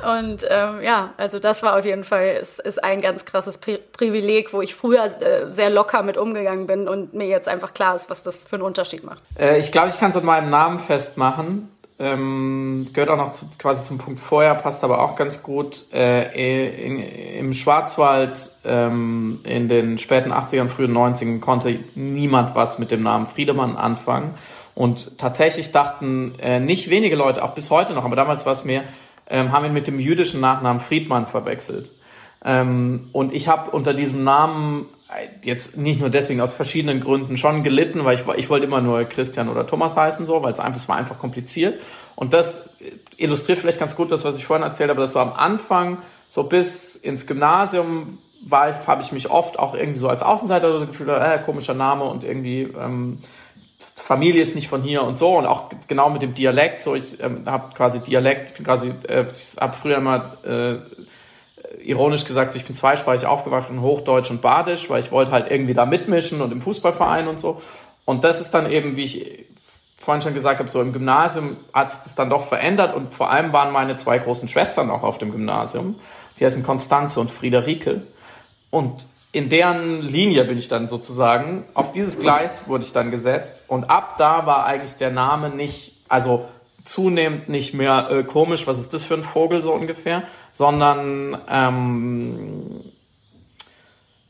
[SPEAKER 4] Und ähm, ja, also das war auf jeden Fall, ist, ist ein ganz krasses Pri Privileg, wo ich früher äh, sehr locker mit umgegangen bin und mir jetzt einfach klar ist, was das für einen Unterschied macht.
[SPEAKER 6] Äh, ich glaube, ich kann es an meinem Namen festmachen. Ähm, gehört auch noch zu, quasi zum Punkt vorher, passt aber auch ganz gut. Äh, in, Im Schwarzwald ähm, in den späten 80ern, frühen 90ern konnte niemand was mit dem Namen Friedemann anfangen. Und tatsächlich dachten äh, nicht wenige Leute, auch bis heute noch, aber damals war es mehr, ähm, haben ihn mit dem jüdischen Nachnamen Friedmann verwechselt. Ähm, und ich habe unter diesem Namen jetzt nicht nur deswegen, aus verschiedenen Gründen schon gelitten, weil ich, ich wollte immer nur Christian oder Thomas heißen, so, weil es einfach, es war einfach kompliziert. Und das illustriert vielleicht ganz gut das, was ich vorhin erzählt habe, dass so am Anfang, so bis ins Gymnasium, war, habe ich mich oft auch irgendwie so als Außenseiter oder so gefühlt, äh, komischer Name und irgendwie, ähm, Familie ist nicht von hier und so und auch genau mit dem Dialekt, so ich ähm, habe quasi Dialekt, ich bin quasi, äh, ich habe früher immer äh, ironisch gesagt, ich bin zweisprachig aufgewachsen, Hochdeutsch und Badisch, weil ich wollte halt irgendwie da mitmischen und im Fußballverein und so. Und das ist dann eben, wie ich vorhin schon gesagt habe, so im Gymnasium hat sich das dann doch verändert und vor allem waren meine zwei großen Schwestern auch auf dem Gymnasium. Die heißen Konstanze und Friederike. Und in deren Linie bin ich dann sozusagen, auf dieses Gleis wurde ich dann gesetzt und ab da war eigentlich der Name nicht, also zunehmend nicht mehr äh, komisch, was ist das für ein Vogel so ungefähr, sondern ähm,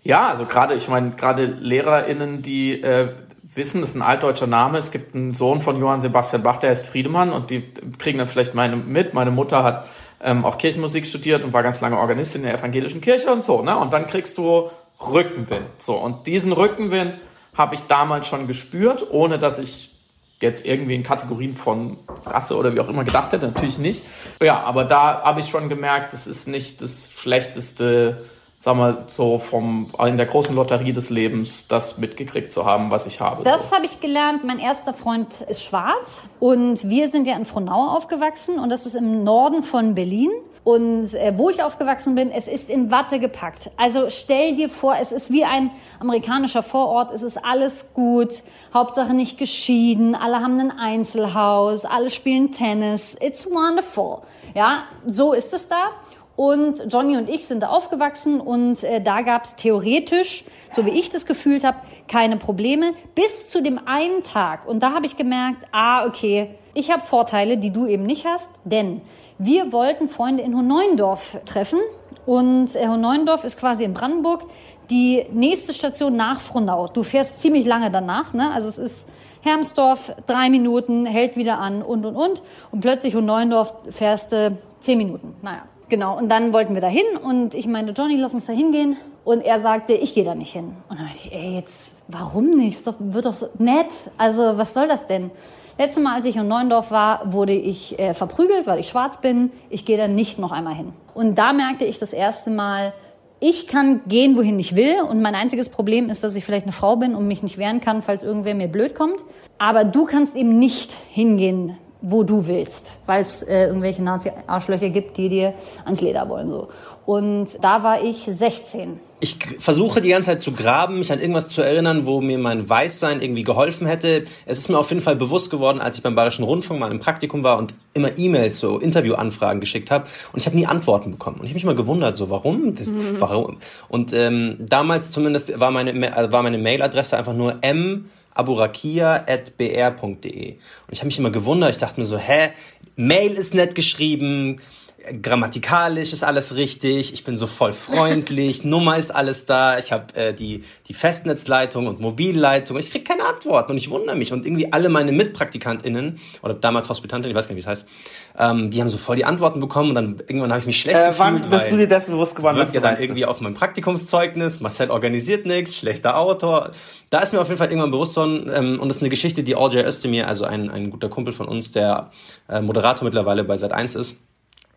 [SPEAKER 6] ja, also gerade, ich meine, gerade LehrerInnen, die äh, wissen, das ist ein altdeutscher Name. Es gibt einen Sohn von Johann Sebastian Bach, der heißt Friedemann und die kriegen dann vielleicht meine mit. Meine Mutter hat ähm, auch Kirchenmusik studiert und war ganz lange Organistin in der evangelischen Kirche und so, ne? Und dann kriegst du Rückenwind. So, und diesen Rückenwind habe ich damals schon gespürt, ohne dass ich jetzt irgendwie in Kategorien von Rasse oder wie auch immer gedacht hätte, natürlich nicht. Ja, aber da habe ich schon gemerkt, das ist nicht das schlechteste, sagen wir so vom in der großen Lotterie des Lebens, das mitgekriegt zu haben, was ich habe.
[SPEAKER 7] Das
[SPEAKER 6] so.
[SPEAKER 7] habe ich gelernt. Mein erster Freund ist schwarz und wir sind ja in Frohnau aufgewachsen und das ist im Norden von Berlin. Und äh, wo ich aufgewachsen bin, es ist in Watte gepackt. Also stell dir vor, es ist wie ein amerikanischer Vorort, es ist alles gut, Hauptsache nicht geschieden, alle haben ein Einzelhaus, alle spielen Tennis, it's wonderful. Ja, so ist es da. Und Johnny und ich sind da aufgewachsen und äh, da gab es theoretisch, so wie ich das gefühlt habe, keine Probleme. Bis zu dem einen Tag. Und da habe ich gemerkt, ah, okay, ich habe Vorteile, die du eben nicht hast. Denn wir wollten Freunde in Hohneuendorf treffen Und äh, Neuendorf ist quasi in Brandenburg. Die nächste Station nach Frohnau. Du fährst ziemlich lange danach, ne? Also es ist Hermsdorf, drei Minuten, hält wieder an und und und. Und plötzlich und Neuendorf fährst du zehn Minuten. Naja, genau. Und dann wollten wir da hin und ich meinte, Johnny, lass uns da hingehen. Und er sagte, ich gehe da nicht hin. Und dann meinte ich, ey, jetzt, warum nicht? Doch, wird doch so nett. Also, was soll das denn? Letztes Mal, als ich in Neuendorf war, wurde ich äh, verprügelt, weil ich schwarz bin. Ich gehe da nicht noch einmal hin. Und da merkte ich das erste Mal, ich kann gehen, wohin ich will. Und mein einziges Problem ist, dass ich vielleicht eine Frau bin und mich nicht wehren kann, falls irgendwer mir blöd kommt. Aber du kannst eben nicht hingehen, wo du willst, weil es äh, irgendwelche Nazi-Arschlöcher gibt, die dir ans Leder wollen. so. Und da war ich 16.
[SPEAKER 1] Ich versuche die ganze Zeit zu graben, mich an irgendwas zu erinnern, wo mir mein Weißsein irgendwie geholfen hätte. Es ist mir auf jeden Fall bewusst geworden, als ich beim Bayerischen Rundfunk mal im Praktikum war und immer E-Mails, so Interviewanfragen geschickt habe. Und ich habe nie Antworten bekommen. Und ich habe mich mal gewundert, so warum? Das, mhm. warum? Und ähm, damals zumindest war meine, war meine Mailadresse einfach nur m aburakia.br.de. Und ich habe mich immer gewundert, ich dachte mir so, hä, Mail ist nett geschrieben, grammatikalisch ist alles richtig, ich bin so voll freundlich, Nummer ist alles da, ich habe äh, die, die Festnetzleitung und Mobilleitung, ich krieg keine Antworten und ich wundere mich. Und irgendwie alle meine MitpraktikantInnen, oder damals Hospitantin, ich weiß gar nicht, wie es heißt, ähm, die haben so voll die Antworten bekommen und dann irgendwann habe ich mich schlecht äh, gefühlt.
[SPEAKER 3] Wann bist du dir dessen bewusst geworden?
[SPEAKER 1] Wird ja dann irgendwie auf meinem Praktikumszeugnis, Marcel organisiert nichts, schlechter Autor. Da ist mir auf jeden Fall irgendwann bewusst worden, ähm, und das ist eine Geschichte, die All J. Özdemir, also ein, ein guter Kumpel von uns, der äh, Moderator mittlerweile bei Sat1 ist,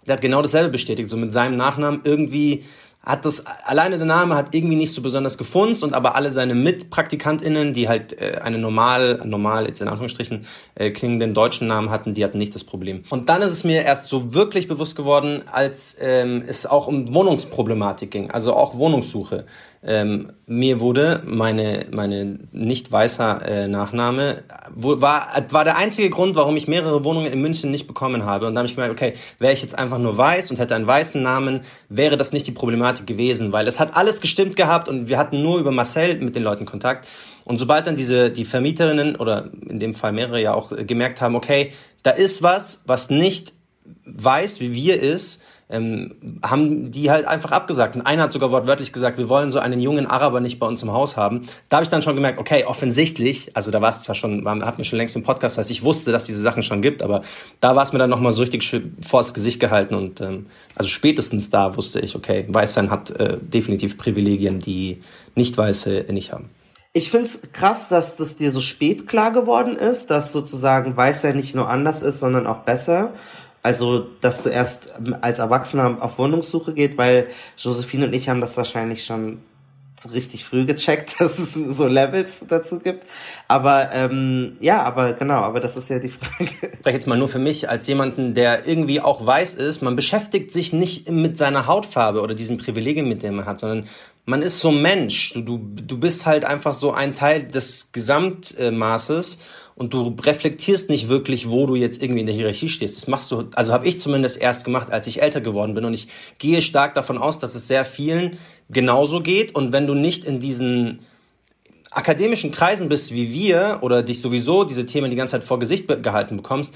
[SPEAKER 1] der hat genau dasselbe bestätigt, so mit seinem Nachnamen irgendwie hat das alleine der Name hat irgendwie nicht so besonders gefunzt und aber alle seine Mitpraktikantinnen, die halt äh, einen normal normal jetzt in Anführungsstrichen äh, klingenden deutschen Namen hatten, die hatten nicht das Problem. Und dann ist es mir erst so wirklich bewusst geworden, als ähm, es auch um Wohnungsproblematik ging, also auch Wohnungssuche. Ähm, mir wurde meine, meine nicht weißer äh, Nachname, wo, war, war der einzige Grund, warum ich mehrere Wohnungen in München nicht bekommen habe. Und da habe ich gemerkt, okay, wäre ich jetzt einfach nur weiß und hätte einen weißen Namen, wäre das nicht die Problematik gewesen, weil es hat alles gestimmt gehabt und wir hatten nur über Marcel mit den Leuten Kontakt. Und sobald dann diese, die Vermieterinnen oder in dem Fall mehrere ja auch gemerkt haben, okay, da ist was, was nicht weiß, wie wir ist, ähm, haben die halt einfach abgesagt. Und einer hat sogar wortwörtlich gesagt, wir wollen so einen jungen Araber nicht bei uns im Haus haben. Da habe ich dann schon gemerkt, okay, offensichtlich, also da war es zwar schon, war, hatten wir schon längst im Podcast, heißt, ich wusste, dass diese Sachen schon gibt, aber da war es mir dann nochmal so richtig vors Gesicht gehalten und ähm, also spätestens da wusste ich, okay, Weißsein hat äh, definitiv Privilegien, die Nicht-Weiße nicht haben.
[SPEAKER 3] Ich finde es krass, dass das dir so spät klar geworden ist, dass sozusagen Weißsein nicht nur anders ist, sondern auch besser. Also, dass du erst als Erwachsener auf Wohnungssuche geht, weil Josephine und ich haben das wahrscheinlich schon so richtig früh gecheckt, dass es so Levels dazu gibt. Aber ähm, ja, aber genau, aber das ist ja die Frage.
[SPEAKER 1] Ich spreche jetzt mal nur für mich als jemanden, der irgendwie auch weiß ist, man beschäftigt sich nicht mit seiner Hautfarbe oder diesen Privilegien, mit denen man hat, sondern man ist so Mensch. Du, du, du bist halt einfach so ein Teil des Gesamtmaßes und du reflektierst nicht wirklich, wo du jetzt irgendwie in der Hierarchie stehst. Das machst du, also habe ich zumindest erst gemacht, als ich älter geworden bin und ich gehe stark davon aus, dass es sehr vielen genauso geht und wenn du nicht in diesen akademischen Kreisen bist wie wir oder dich sowieso diese Themen die ganze Zeit vor Gesicht gehalten bekommst,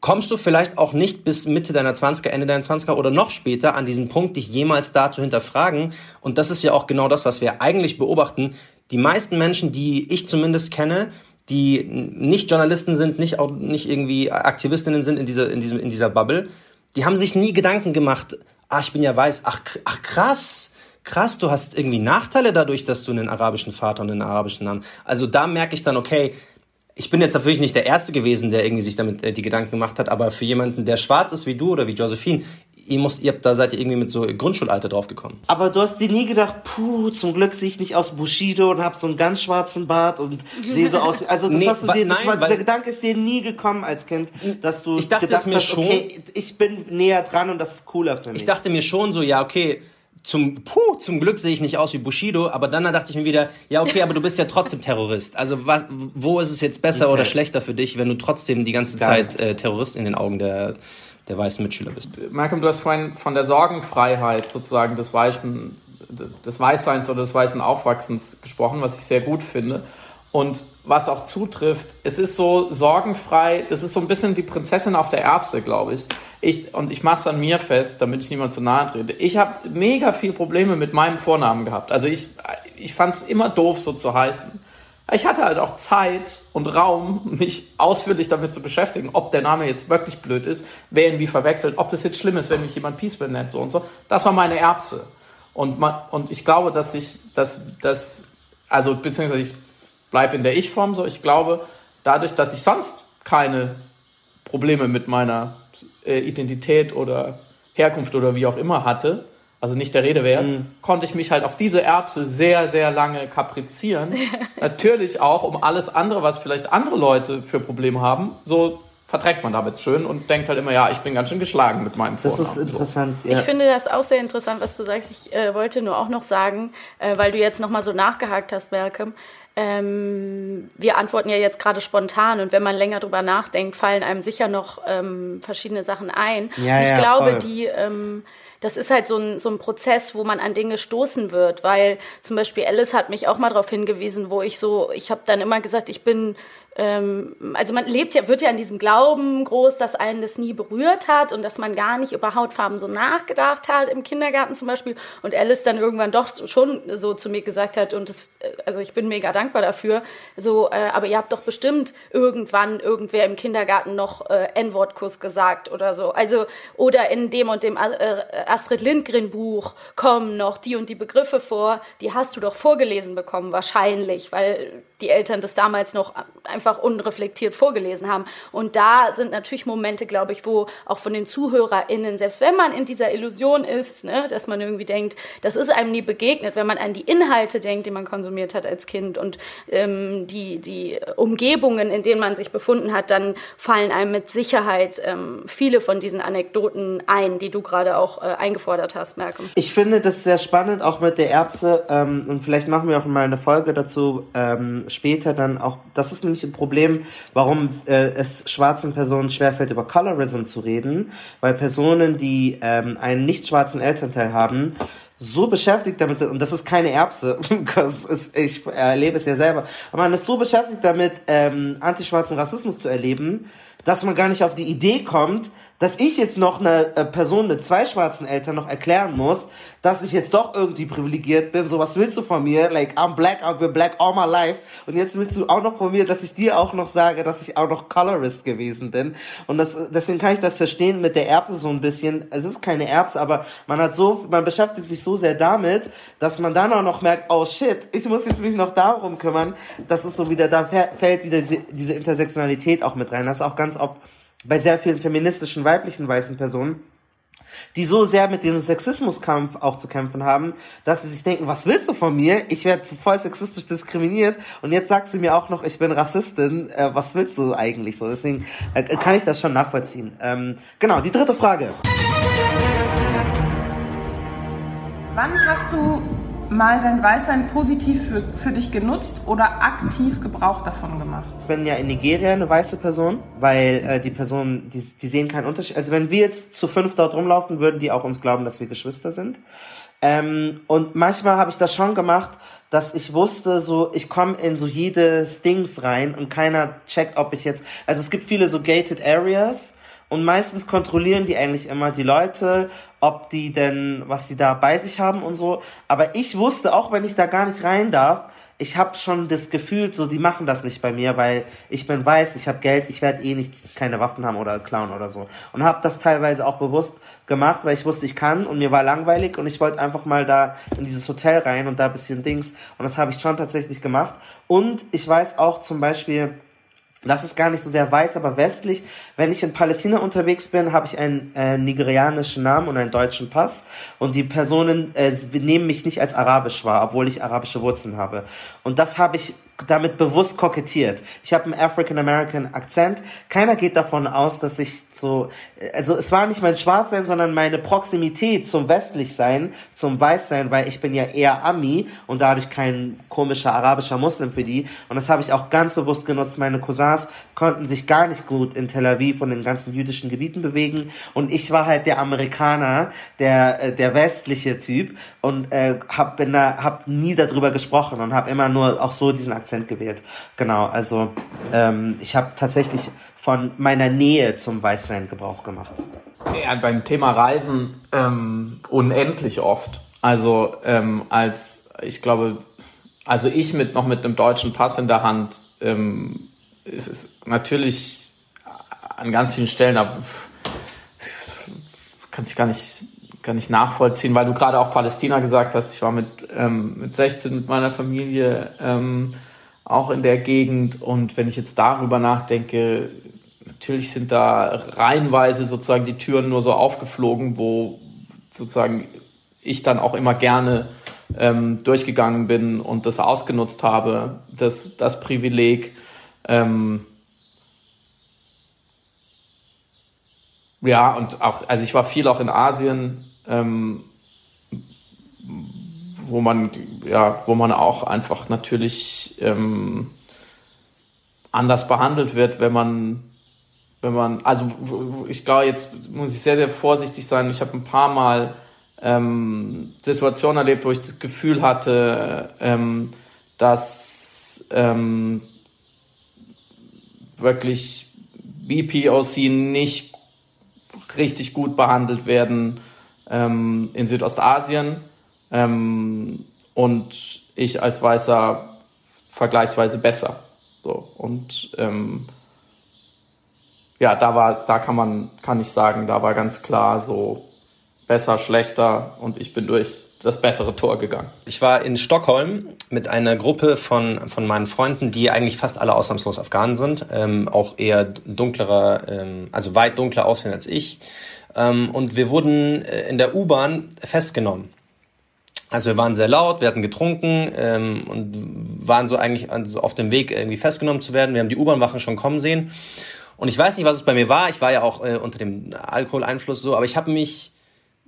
[SPEAKER 1] kommst du vielleicht auch nicht bis Mitte deiner 20er, Ende deiner 20er oder noch später an diesen Punkt, dich jemals da zu hinterfragen. Und das ist ja auch genau das, was wir eigentlich beobachten. Die meisten Menschen, die ich zumindest kenne, die nicht Journalisten sind, nicht auch nicht irgendwie Aktivistinnen sind in dieser in diesem in dieser Bubble, die haben sich nie Gedanken gemacht. Ah, ich bin ja weiß. Ach, ach krass. Krass, du hast irgendwie Nachteile dadurch, dass du einen arabischen Vater und einen arabischen Namen. Also da merke ich dann, okay, ich bin jetzt natürlich nicht der Erste gewesen, der irgendwie sich damit äh, die Gedanken gemacht hat, aber für jemanden, der schwarz ist wie du oder wie Josephine, ihr musst, ihr habt da seid ihr irgendwie mit so Grundschulalter draufgekommen.
[SPEAKER 3] Aber du hast dir nie gedacht, puh, zum Glück sehe ich nicht aus Bushido und habe so einen ganz schwarzen Bart und sehe so aus. Also das nee, hast du dir, nein, war, dieser Gedanke ist dir nie gekommen als Kind, dass du
[SPEAKER 1] ich dachte gedacht mir
[SPEAKER 3] hast,
[SPEAKER 1] schon,
[SPEAKER 3] okay, ich bin näher dran und das ist cooler für mich.
[SPEAKER 1] Ich dachte mir schon so, ja okay. Zum, puh, zum Glück sehe ich nicht aus wie Bushido, aber dann dachte ich mir wieder, ja okay, aber du bist ja trotzdem Terrorist. Also was, wo ist es jetzt besser okay. oder schlechter für dich, wenn du trotzdem die ganze Zeit äh, Terrorist in den Augen der der weißen Mitschüler bist.
[SPEAKER 6] Malcolm, du hast vorhin von der Sorgenfreiheit sozusagen des weißen, des Weißseins oder des weißen Aufwachsens gesprochen, was ich sehr gut finde. Und was auch zutrifft, es ist so sorgenfrei, das ist so ein bisschen die Prinzessin auf der Erbse, glaube ich. ich. Und ich mache es an mir fest, damit ich niemand zu nahe trete. Ich habe mega viel Probleme mit meinem Vornamen gehabt. Also ich, ich fand es immer doof, so zu heißen. Ich hatte halt auch Zeit und Raum, mich ausführlich damit zu beschäftigen, ob der Name jetzt wirklich blöd ist, wer ihn wie verwechselt, ob das jetzt schlimm ist, wenn mich jemand Peaceful nennt, so und so. Das war meine Erbse. Und, man, und ich glaube, dass ich, dass, dass, also beziehungsweise ich bleibe in der Ich-Form so. Ich glaube, dadurch, dass ich sonst keine Probleme mit meiner äh, Identität oder Herkunft oder wie auch immer hatte, also nicht der Rede wert, mhm. konnte ich mich halt auf diese Erbse sehr, sehr lange kaprizieren. Natürlich auch um alles andere, was vielleicht andere Leute für Probleme haben, so verträgt man damit schön und denkt halt immer, ja, ich bin ganz schön geschlagen mit meinem Vornamen.
[SPEAKER 3] Das ist interessant.
[SPEAKER 4] So. Ja. Ich finde das auch sehr interessant, was du sagst. Ich äh, wollte nur auch noch sagen, äh, weil du jetzt nochmal so nachgehakt hast, Malcolm, ähm, wir antworten ja jetzt gerade spontan und wenn man länger drüber nachdenkt, fallen einem sicher noch ähm, verschiedene Sachen ein. Ja, ich ja, glaube, voll. die ähm, das ist halt so ein, so ein Prozess, wo man an Dinge stoßen wird, weil zum Beispiel Alice hat mich auch mal darauf hingewiesen, wo ich so, ich habe dann immer gesagt, ich bin also man lebt ja, wird ja in diesem Glauben groß, dass einen das nie berührt hat und dass man gar nicht über Hautfarben so nachgedacht hat im Kindergarten zum Beispiel. Und Alice dann irgendwann doch schon so zu mir gesagt hat und das, äh, also ich bin mega dankbar dafür, so, äh, aber ihr habt doch bestimmt irgendwann irgendwer im Kindergarten noch äh, N-Wort-Kuss gesagt oder so, also oder in dem und dem äh, Astrid Lindgren Buch kommen noch die und die Begriffe vor, die hast du doch vorgelesen bekommen wahrscheinlich, weil die Eltern das damals noch einfach unreflektiert vorgelesen haben. Und da sind natürlich Momente, glaube ich, wo auch von den ZuhörerInnen, selbst wenn man in dieser Illusion ist, ne, dass man irgendwie denkt, das ist einem nie begegnet, wenn man an die Inhalte denkt, die man konsumiert hat als Kind und ähm, die, die Umgebungen, in denen man sich befunden hat, dann fallen einem mit Sicherheit ähm, viele von diesen Anekdoten ein, die du gerade auch äh, eingefordert hast, Malcolm.
[SPEAKER 3] Ich finde das sehr spannend, auch mit der Erbse, ähm, und vielleicht machen wir auch mal eine Folge dazu, ähm, später dann auch, das ist nämlich ein Problem, warum äh, es schwarzen Personen schwerfällt, über Colorism zu reden, weil Personen, die ähm, einen nicht schwarzen Elternteil haben, so beschäftigt damit sind, und das ist keine Erbse, ist, ich erlebe es ja selber, aber man ist so beschäftigt damit, ähm, antischwarzen Rassismus zu erleben, dass man gar nicht auf die Idee kommt, dass ich jetzt noch eine äh, Person mit zwei schwarzen Eltern noch erklären muss, dass ich jetzt doch irgendwie privilegiert bin. So, was willst du von mir? Like, I'm black, I've been black all my life. Und jetzt willst du auch noch von mir, dass ich dir auch noch sage, dass ich auch noch Colorist gewesen bin. Und das, deswegen kann ich das verstehen mit der Erbse so ein bisschen. Es ist keine Erbse, aber man hat so, man beschäftigt sich so sehr damit, dass man dann auch noch merkt, oh shit, ich muss jetzt mich noch darum kümmern. Das ist so wieder, da fällt wieder diese, diese Intersektionalität auch mit rein. Das ist auch ganz oft bei sehr vielen feministischen weiblichen weißen Personen, die so sehr mit diesem Sexismuskampf auch zu kämpfen haben, dass sie sich denken, was willst du von mir? Ich werde voll sexistisch diskriminiert und jetzt sagst du mir auch noch, ich bin Rassistin. Äh, was willst du eigentlich so? Deswegen äh, kann ich das schon nachvollziehen. Ähm, genau, die dritte Frage.
[SPEAKER 5] Wann hast du mal dein Weißsein positiv für, für dich genutzt oder aktiv Gebrauch davon gemacht?
[SPEAKER 3] Ich bin ja in Nigeria eine weiße Person, weil äh, die Personen, die, die sehen keinen Unterschied. Also wenn wir jetzt zu fünf dort rumlaufen, würden die auch uns glauben, dass wir Geschwister sind. Ähm, und manchmal habe ich das schon gemacht, dass ich wusste, so ich komme in so jedes Dings rein und keiner checkt, ob ich jetzt. Also es gibt viele so gated Areas und meistens kontrollieren die eigentlich immer die Leute ob die denn, was die da bei sich haben und so. Aber ich wusste, auch wenn ich da gar nicht rein darf, ich habe schon das Gefühl, so die machen das nicht bei mir, weil ich bin weiß, ich habe Geld, ich werde eh nichts, keine Waffen haben oder klauen oder so. Und habe das teilweise auch bewusst gemacht, weil ich wusste, ich kann und mir war langweilig und ich wollte einfach mal da in dieses Hotel rein und da bisschen Dings. Und das habe ich schon tatsächlich gemacht. Und ich weiß auch zum Beispiel, das ist gar nicht so sehr weiß, aber westlich. Wenn ich in Palästina unterwegs bin, habe ich einen äh, nigerianischen Namen und einen deutschen Pass. Und die Personen äh, nehmen mich nicht als arabisch wahr, obwohl ich arabische Wurzeln habe. Und das habe ich damit bewusst kokettiert. Ich habe einen African American Akzent. Keiner geht davon aus, dass ich so, also es war nicht mein Schwarzsein, sondern meine Proximität zum Westlichsein, zum Weißsein, weil ich bin ja eher Ami und dadurch kein komischer arabischer Muslim für die. Und das habe ich auch ganz bewusst genutzt. Meine Cousins konnten sich gar nicht gut in Tel Aviv und den ganzen jüdischen Gebieten bewegen. Und ich war halt der Amerikaner, der, äh, der westliche Typ und äh, hab, bin da, hab nie darüber gesprochen und habe immer nur auch so diesen Akzent Akzent gewählt. Genau, also ähm, ich habe tatsächlich von meiner Nähe zum Weißsein Gebrauch gemacht.
[SPEAKER 6] Ja, beim Thema Reisen ähm, unendlich oft. Also ähm, als ich glaube, also ich mit noch mit einem deutschen Pass in der Hand, ähm, ist es natürlich an ganz vielen Stellen, da kann ich gar nicht gar nicht nachvollziehen, weil du gerade auch Palästina gesagt hast. Ich war mit, ähm, mit 16 mit meiner Familie ähm, auch in der Gegend und wenn ich jetzt darüber nachdenke, natürlich sind da reihenweise sozusagen die Türen nur so aufgeflogen, wo sozusagen ich dann auch immer gerne ähm, durchgegangen bin und das ausgenutzt habe, das, das Privileg. Ähm, ja, und auch, also ich war viel auch in Asien, ähm, wo man, ja, wo man auch einfach natürlich ähm, anders behandelt wird, wenn man, wenn man, also ich glaube, jetzt muss ich sehr, sehr vorsichtig sein. Ich habe ein paar Mal ähm, Situationen erlebt, wo ich das Gefühl hatte, ähm, dass ähm, wirklich BPOC nicht richtig gut behandelt werden ähm, in Südostasien ähm, und ich als Weißer vergleichsweise besser. So und ähm, ja, da war, da kann man, kann ich sagen, da war ganz klar so besser, schlechter und ich bin durch das bessere Tor gegangen.
[SPEAKER 1] Ich war in Stockholm mit einer Gruppe von, von meinen Freunden, die eigentlich fast alle ausnahmslos Afghanen sind, ähm, auch eher dunklerer, ähm, also weit dunkler aussehen als ich. Ähm, und wir wurden äh, in der U-Bahn festgenommen. Also wir waren sehr laut, wir hatten getrunken ähm, und waren so eigentlich also auf dem Weg irgendwie festgenommen zu werden. Wir haben die U-Bahn-Wachen schon kommen sehen. Und ich weiß nicht, was es bei mir war. Ich war ja auch äh, unter dem Alkoholeinfluss so, aber ich habe mich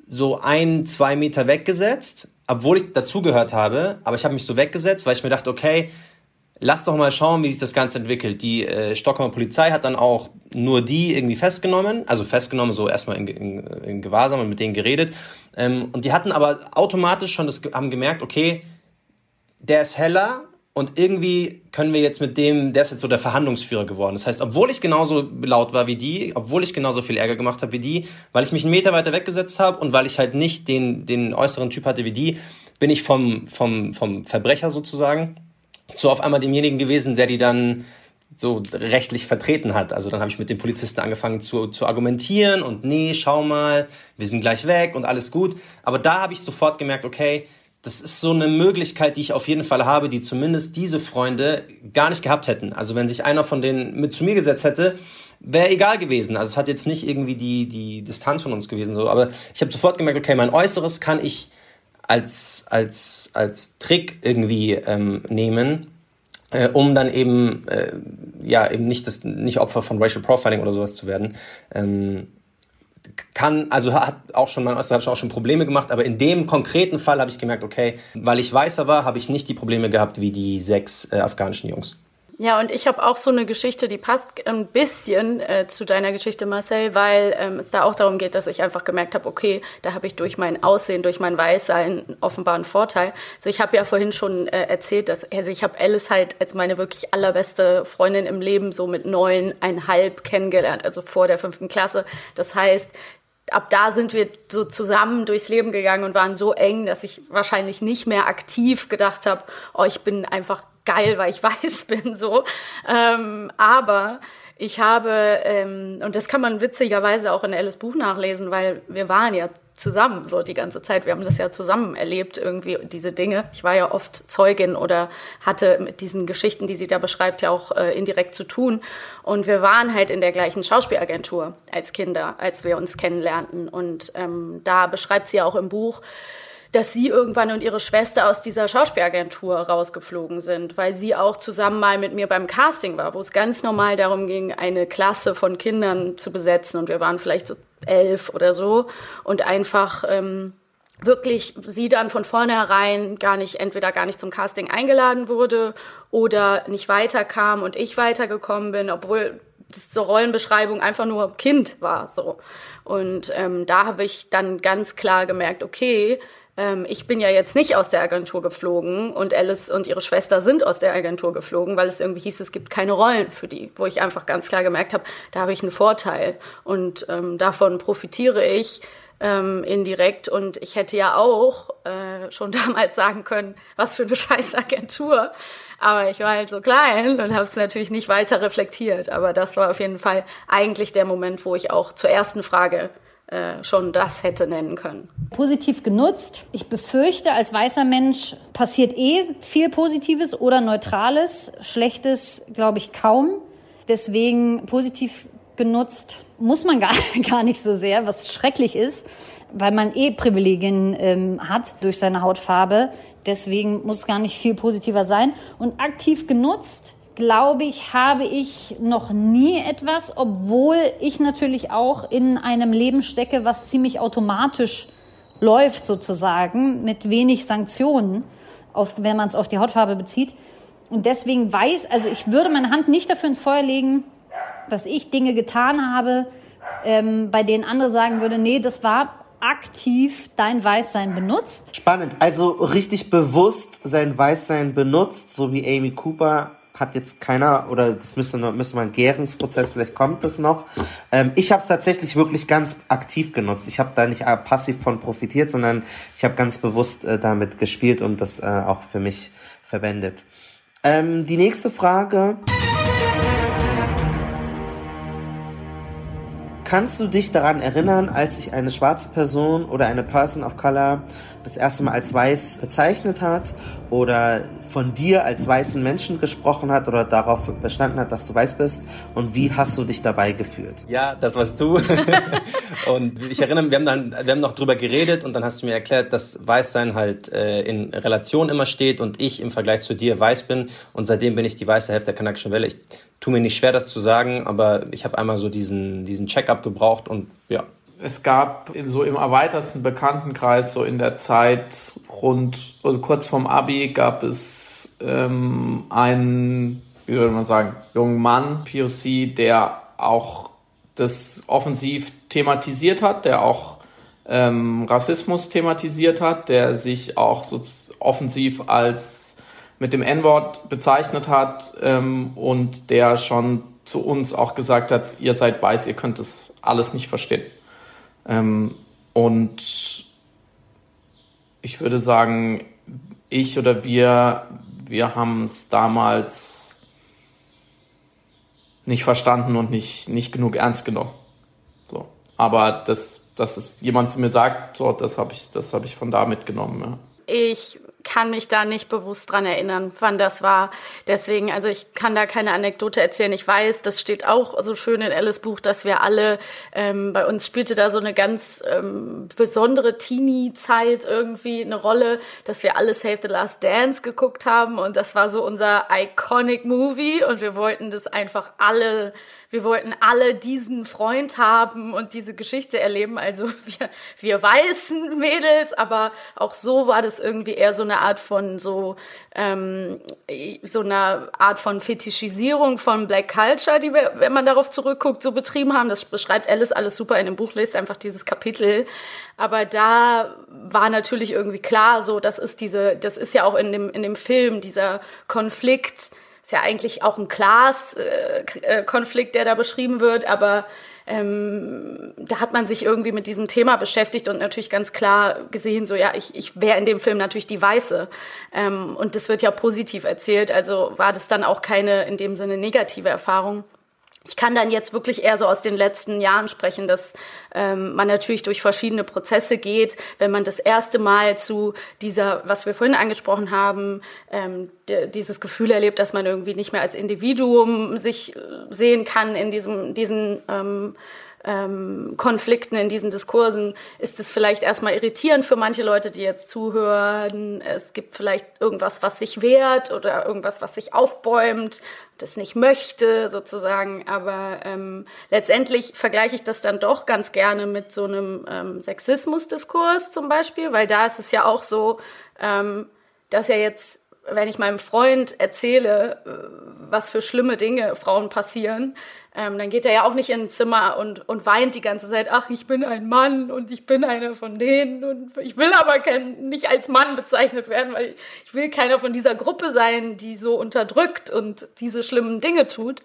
[SPEAKER 1] so ein, zwei Meter weggesetzt, obwohl ich dazugehört habe, aber ich habe mich so weggesetzt, weil ich mir dachte, okay, lass doch mal schauen, wie sich das Ganze entwickelt. Die äh, Stockholmer Polizei hat dann auch nur die irgendwie festgenommen, also festgenommen, so erstmal in, in, in Gewahrsam und mit denen geredet. Ähm, und die hatten aber automatisch schon das, haben gemerkt, okay, der ist heller, und irgendwie können wir jetzt mit dem, der ist jetzt so der Verhandlungsführer geworden. Das heißt, obwohl ich genauso laut war wie die, obwohl ich genauso viel Ärger gemacht habe wie die, weil ich mich einen Meter weiter weggesetzt habe und weil ich halt nicht den, den äußeren Typ hatte wie die, bin ich vom, vom, vom Verbrecher sozusagen zu auf einmal demjenigen gewesen, der die dann so rechtlich vertreten hat. Also dann habe ich mit den Polizisten angefangen zu, zu argumentieren und nee, schau mal, wir sind gleich weg und alles gut. Aber da habe ich sofort gemerkt, okay, das ist so eine Möglichkeit, die ich auf jeden Fall habe, die zumindest diese Freunde gar nicht gehabt hätten. Also wenn sich einer von denen mit zu mir gesetzt hätte, wäre egal gewesen. Also es hat jetzt nicht irgendwie die, die Distanz von uns gewesen. So. Aber ich habe sofort gemerkt, okay, mein Äußeres kann ich als, als, als Trick irgendwie ähm, nehmen, äh, um dann eben, äh, ja, eben nicht, das, nicht Opfer von Racial Profiling oder sowas zu werden. Ähm, kann, also hat auch schon, mein Österreich auch schon Probleme gemacht, aber in dem konkreten Fall habe ich gemerkt, okay, weil ich weißer war, habe ich nicht die Probleme gehabt wie die sechs äh, afghanischen Jungs.
[SPEAKER 4] Ja, und ich habe auch so eine Geschichte, die passt ein bisschen äh, zu deiner Geschichte, Marcel, weil ähm, es da auch darum geht, dass ich einfach gemerkt habe, okay, da habe ich durch mein Aussehen, durch mein Weißsein offenbar einen Vorteil. Also ich habe ja vorhin schon äh, erzählt, dass also ich habe Alice halt als meine wirklich allerbeste Freundin im Leben so mit neuneinhalb kennengelernt, also vor der fünften Klasse. Das heißt, ab da sind wir so zusammen durchs Leben gegangen und waren so eng, dass ich wahrscheinlich nicht mehr aktiv gedacht habe, oh, ich bin einfach geil, weil ich weiß bin, so. Ähm, aber ich habe, ähm, und das kann man witzigerweise auch in Alice Buch nachlesen, weil wir waren ja zusammen so die ganze Zeit. Wir haben das ja zusammen erlebt, irgendwie diese Dinge. Ich war ja oft Zeugin oder hatte mit diesen Geschichten, die sie da beschreibt, ja auch äh, indirekt zu tun. Und wir waren halt in der gleichen Schauspielagentur als Kinder, als wir uns kennenlernten. Und ähm, da beschreibt sie ja auch im Buch, dass sie irgendwann und ihre Schwester aus dieser Schauspielagentur rausgeflogen sind, weil sie auch zusammen mal mit mir beim Casting war, wo es ganz normal darum ging, eine Klasse von Kindern zu besetzen und wir waren vielleicht so elf oder so und einfach ähm, wirklich sie dann von vornherein gar nicht, entweder gar nicht zum Casting eingeladen wurde oder nicht weiterkam und ich weitergekommen bin, obwohl das zur Rollenbeschreibung einfach nur Kind war so. Und ähm, da habe ich dann ganz klar gemerkt, okay, ähm, ich bin ja jetzt nicht aus der Agentur geflogen und Alice und ihre Schwester sind aus der Agentur geflogen, weil es irgendwie hieß, es gibt keine Rollen für die, wo ich einfach ganz klar gemerkt habe, da habe ich einen Vorteil und ähm, davon profitiere ich ähm, indirekt. Und ich hätte ja auch äh, schon damals sagen können, was für eine scheiß Agentur. Aber ich war halt so klein und habe es natürlich nicht weiter reflektiert. Aber das war auf jeden Fall eigentlich der Moment, wo ich auch zur ersten Frage äh, schon das hätte nennen können.
[SPEAKER 7] Positiv genutzt. Ich befürchte, als weißer Mensch passiert eh viel Positives oder Neutrales. Schlechtes, glaube ich, kaum. Deswegen positiv genutzt muss man gar, gar nicht so sehr, was schrecklich ist, weil man eh Privilegien ähm, hat durch seine Hautfarbe. Deswegen muss es gar nicht viel positiver sein. Und aktiv genutzt, glaube ich, habe ich noch nie etwas, obwohl ich natürlich auch in einem Leben stecke, was ziemlich automatisch läuft sozusagen, mit wenig Sanktionen, auf, wenn man es auf die Hautfarbe bezieht. Und deswegen weiß, also ich würde meine Hand nicht dafür ins Feuer legen, dass ich Dinge getan habe, ähm, bei denen andere sagen würden, nee, das war aktiv dein Weißsein benutzt.
[SPEAKER 3] Spannend. Also richtig bewusst sein Weißsein benutzt, so wie Amy Cooper hat jetzt keiner oder das müsste, müsste mal ein Gärungsprozess, vielleicht kommt das noch. Ähm, ich habe es tatsächlich wirklich ganz aktiv genutzt. Ich habe da nicht passiv von profitiert, sondern ich habe ganz bewusst äh, damit gespielt und das äh, auch für mich verwendet. Ähm, die nächste Frage. Kannst du dich daran erinnern, als sich eine schwarze Person oder eine Person of Color das erste Mal als weiß bezeichnet hat oder von dir als weißen Menschen gesprochen hat oder darauf bestanden hat, dass du weiß bist und wie hast du dich dabei gefühlt?
[SPEAKER 1] Ja, das warst du. und ich erinnere mich, wir haben dann, wir haben noch drüber geredet und dann hast du mir erklärt, dass Weißsein halt äh, in Relation immer steht und ich im Vergleich zu dir weiß bin und seitdem bin ich die weiße Hälfte der kanakischen Welle. Ich tue mir nicht schwer, das zu sagen, aber ich habe einmal so diesen, diesen Check-up gebraucht und ja,
[SPEAKER 6] es gab in, so im erweiterten Bekanntenkreis, so in der Zeit rund, also kurz vorm Abi, gab es ähm, einen, wie würde man sagen, jungen Mann, POC, der auch das offensiv thematisiert hat, der auch ähm, Rassismus thematisiert hat, der sich auch so offensiv als mit dem N-Wort bezeichnet hat ähm, und der schon zu uns auch gesagt hat, ihr seid weiß, ihr könnt das alles nicht verstehen. Ähm, und ich würde sagen, ich oder wir, wir haben es damals nicht verstanden und nicht, nicht genug ernst genommen. So. Aber das, dass es jemand zu mir sagt, so, das habe ich, habe ich von da mitgenommen. Ja.
[SPEAKER 4] Ich kann mich da nicht bewusst dran erinnern, wann das war. Deswegen, also ich kann da keine Anekdote erzählen. Ich weiß, das steht auch so schön in Alice Buch, dass wir alle, ähm, bei uns spielte da so eine ganz ähm, besondere Teenie-Zeit irgendwie eine Rolle, dass wir alle Save the Last Dance geguckt haben und das war so unser iconic Movie und wir wollten das einfach alle wir wollten alle diesen Freund haben und diese Geschichte erleben. Also wir, wir weißen Mädels, aber auch so war das irgendwie eher so eine Art von so, ähm, so eine Art von Fetischisierung von Black Culture, die wir, wenn man darauf zurückguckt, so betrieben haben. Das beschreibt Alice alles super in dem Buch, lest einfach dieses Kapitel. Aber da war natürlich irgendwie klar, so, das ist diese, das ist ja auch in dem, in dem Film, dieser Konflikt, ist ja eigentlich auch ein Class-Konflikt, der da beschrieben wird, aber ähm, da hat man sich irgendwie mit diesem Thema beschäftigt und natürlich ganz klar gesehen, so ja, ich, ich wäre in dem Film natürlich die Weiße. Ähm, und das wird ja positiv erzählt, also war das dann auch keine in dem Sinne negative Erfahrung. Ich kann dann jetzt wirklich eher so aus den letzten Jahren sprechen, dass ähm, man natürlich durch verschiedene Prozesse geht, wenn man das erste Mal zu dieser, was wir vorhin angesprochen haben, ähm, dieses Gefühl erlebt, dass man irgendwie nicht mehr als Individuum sich äh, sehen kann in diesem, diesen ähm, ähm, Konflikten, in diesen Diskursen, ist es vielleicht erstmal irritierend für manche Leute, die jetzt zuhören. Es gibt vielleicht irgendwas, was sich wehrt oder irgendwas, was sich aufbäumt, das nicht möchte, sozusagen. Aber ähm, letztendlich vergleiche ich das dann doch ganz gerne mit so einem ähm, Sexismusdiskurs zum Beispiel, weil da ist es ja auch so, ähm, dass ja jetzt wenn ich meinem Freund erzähle, äh, was für schlimme Dinge Frauen passieren, ähm, dann geht er ja auch nicht in ein Zimmer und, und weint die ganze Zeit, ach, ich bin ein Mann und ich bin einer von denen und ich will aber kein, nicht als Mann bezeichnet werden, weil ich will keiner von dieser Gruppe sein, die so unterdrückt und diese schlimmen Dinge tut.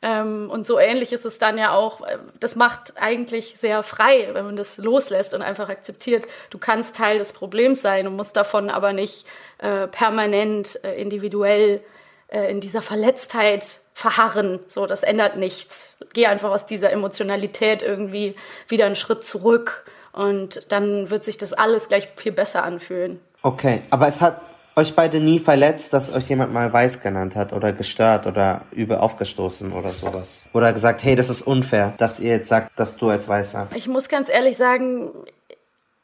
[SPEAKER 4] Ähm, und so ähnlich ist es dann ja auch, äh, das macht eigentlich sehr frei, wenn man das loslässt und einfach akzeptiert, du kannst Teil des Problems sein und musst davon aber nicht äh, permanent, äh, individuell äh, in dieser Verletztheit verharren. So, das ändert nichts. Geh einfach aus dieser Emotionalität irgendwie wieder einen Schritt zurück und dann wird sich das alles gleich viel besser anfühlen.
[SPEAKER 3] Okay, aber es hat euch beide nie verletzt, dass euch jemand mal weiß genannt hat oder gestört oder übel aufgestoßen oder sowas? Oder gesagt, hey, das ist unfair, dass ihr jetzt sagt, dass du als Weißer.
[SPEAKER 4] Ich muss ganz ehrlich sagen,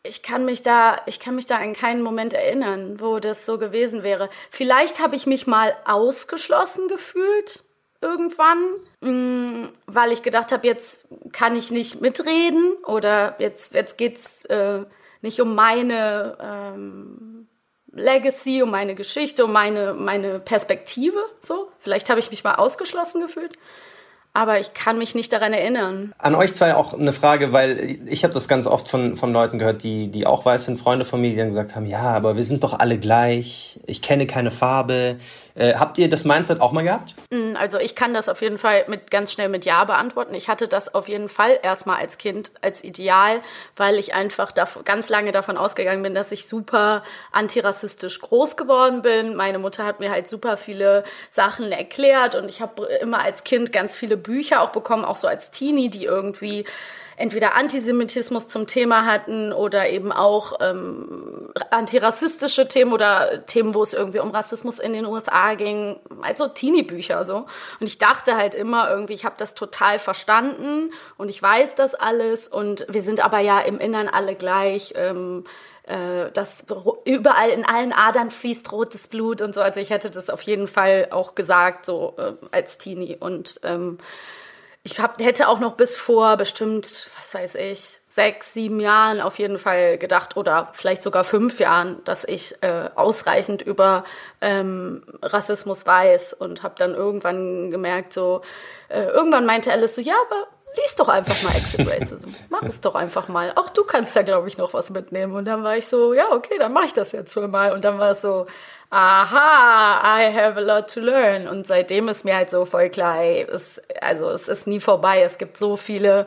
[SPEAKER 4] ich kann mich da, ich kann mich da in keinen Moment erinnern, wo das so gewesen wäre. Vielleicht habe ich mich mal ausgeschlossen gefühlt irgendwann, mm, weil ich gedacht habe, jetzt kann ich nicht mitreden oder jetzt jetzt geht's äh, nicht um meine ähm, Legacy, um meine Geschichte, um meine, meine Perspektive. So, vielleicht habe ich mich mal ausgeschlossen gefühlt aber ich kann mich nicht daran erinnern.
[SPEAKER 1] An euch zwei auch eine Frage, weil ich habe das ganz oft von, von Leuten gehört, die, die auch weiß sind, Freunde von mir, die dann gesagt haben, ja, aber wir sind doch alle gleich, ich kenne keine Farbe. Äh, habt ihr das Mindset auch mal gehabt?
[SPEAKER 4] Mm, also ich kann das auf jeden Fall mit ganz schnell mit Ja beantworten. Ich hatte das auf jeden Fall erstmal als Kind als Ideal, weil ich einfach ganz lange davon ausgegangen bin, dass ich super antirassistisch groß geworden bin. Meine Mutter hat mir halt super viele Sachen erklärt und ich habe immer als Kind ganz viele Bücher auch bekommen, auch so als Teenie, die irgendwie entweder Antisemitismus zum Thema hatten oder eben auch ähm, antirassistische Themen oder Themen, wo es irgendwie um Rassismus in den USA ging, also Teenie-Bücher so. Und ich dachte halt immer irgendwie, ich habe das total verstanden und ich weiß das alles und wir sind aber ja im Innern alle gleich. Ähm, äh, dass überall in allen Adern fließt rotes Blut und so. Also ich hätte das auf jeden Fall auch gesagt, so äh, als Teenie. Und ähm, ich hab, hätte auch noch bis vor bestimmt, was weiß ich, sechs, sieben Jahren auf jeden Fall gedacht oder vielleicht sogar fünf Jahren, dass ich äh, ausreichend über ähm, Rassismus weiß und habe dann irgendwann gemerkt, so äh, irgendwann meinte Alice so, ja, aber lies doch einfach mal Exit Racism. Mach es doch einfach mal. Auch du kannst da, glaube ich, noch was mitnehmen. Und dann war ich so, ja, okay, dann mache ich das jetzt wohl mal. Und dann war es so, aha, I have a lot to learn. Und seitdem ist mir halt so voll klar, ey, es, also es ist nie vorbei. Es gibt so viele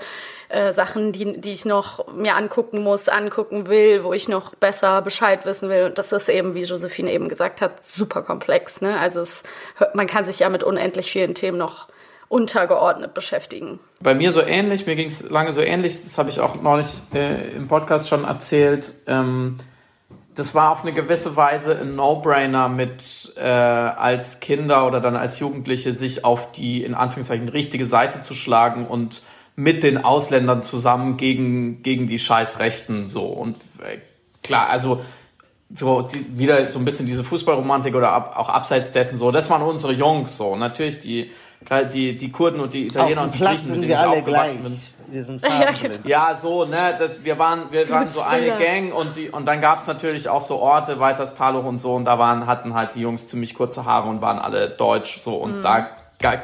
[SPEAKER 4] äh, Sachen, die, die ich noch mir angucken muss, angucken will, wo ich noch besser Bescheid wissen will. Und das ist eben, wie Josephine eben gesagt hat, super komplex. Ne? Also es, man kann sich ja mit unendlich vielen Themen noch untergeordnet beschäftigen.
[SPEAKER 6] Bei mir so ähnlich, mir ging es lange so ähnlich, das habe ich auch neulich äh, im Podcast schon erzählt. Ähm, das war auf eine gewisse Weise ein No-Brainer mit äh, als Kinder oder dann als Jugendliche sich auf die in Anführungszeichen richtige Seite zu schlagen und mit den Ausländern zusammen gegen gegen die Scheißrechten so und äh, klar also so die, wieder so ein bisschen diese Fußballromantik oder ab, auch abseits dessen so das waren unsere Jungs so natürlich die die, die Kurden und die Italiener und die Griechen, mit denen ich aufgewachsen bin.
[SPEAKER 3] Wir sind
[SPEAKER 6] ja, genau. ja, so, ne, das, wir waren, wir waren so eine Gang und die, und dann gab's natürlich auch so Orte, Weiterstaloch und so, und da waren, hatten halt die Jungs ziemlich kurze Haare und waren alle deutsch, so, und mhm. da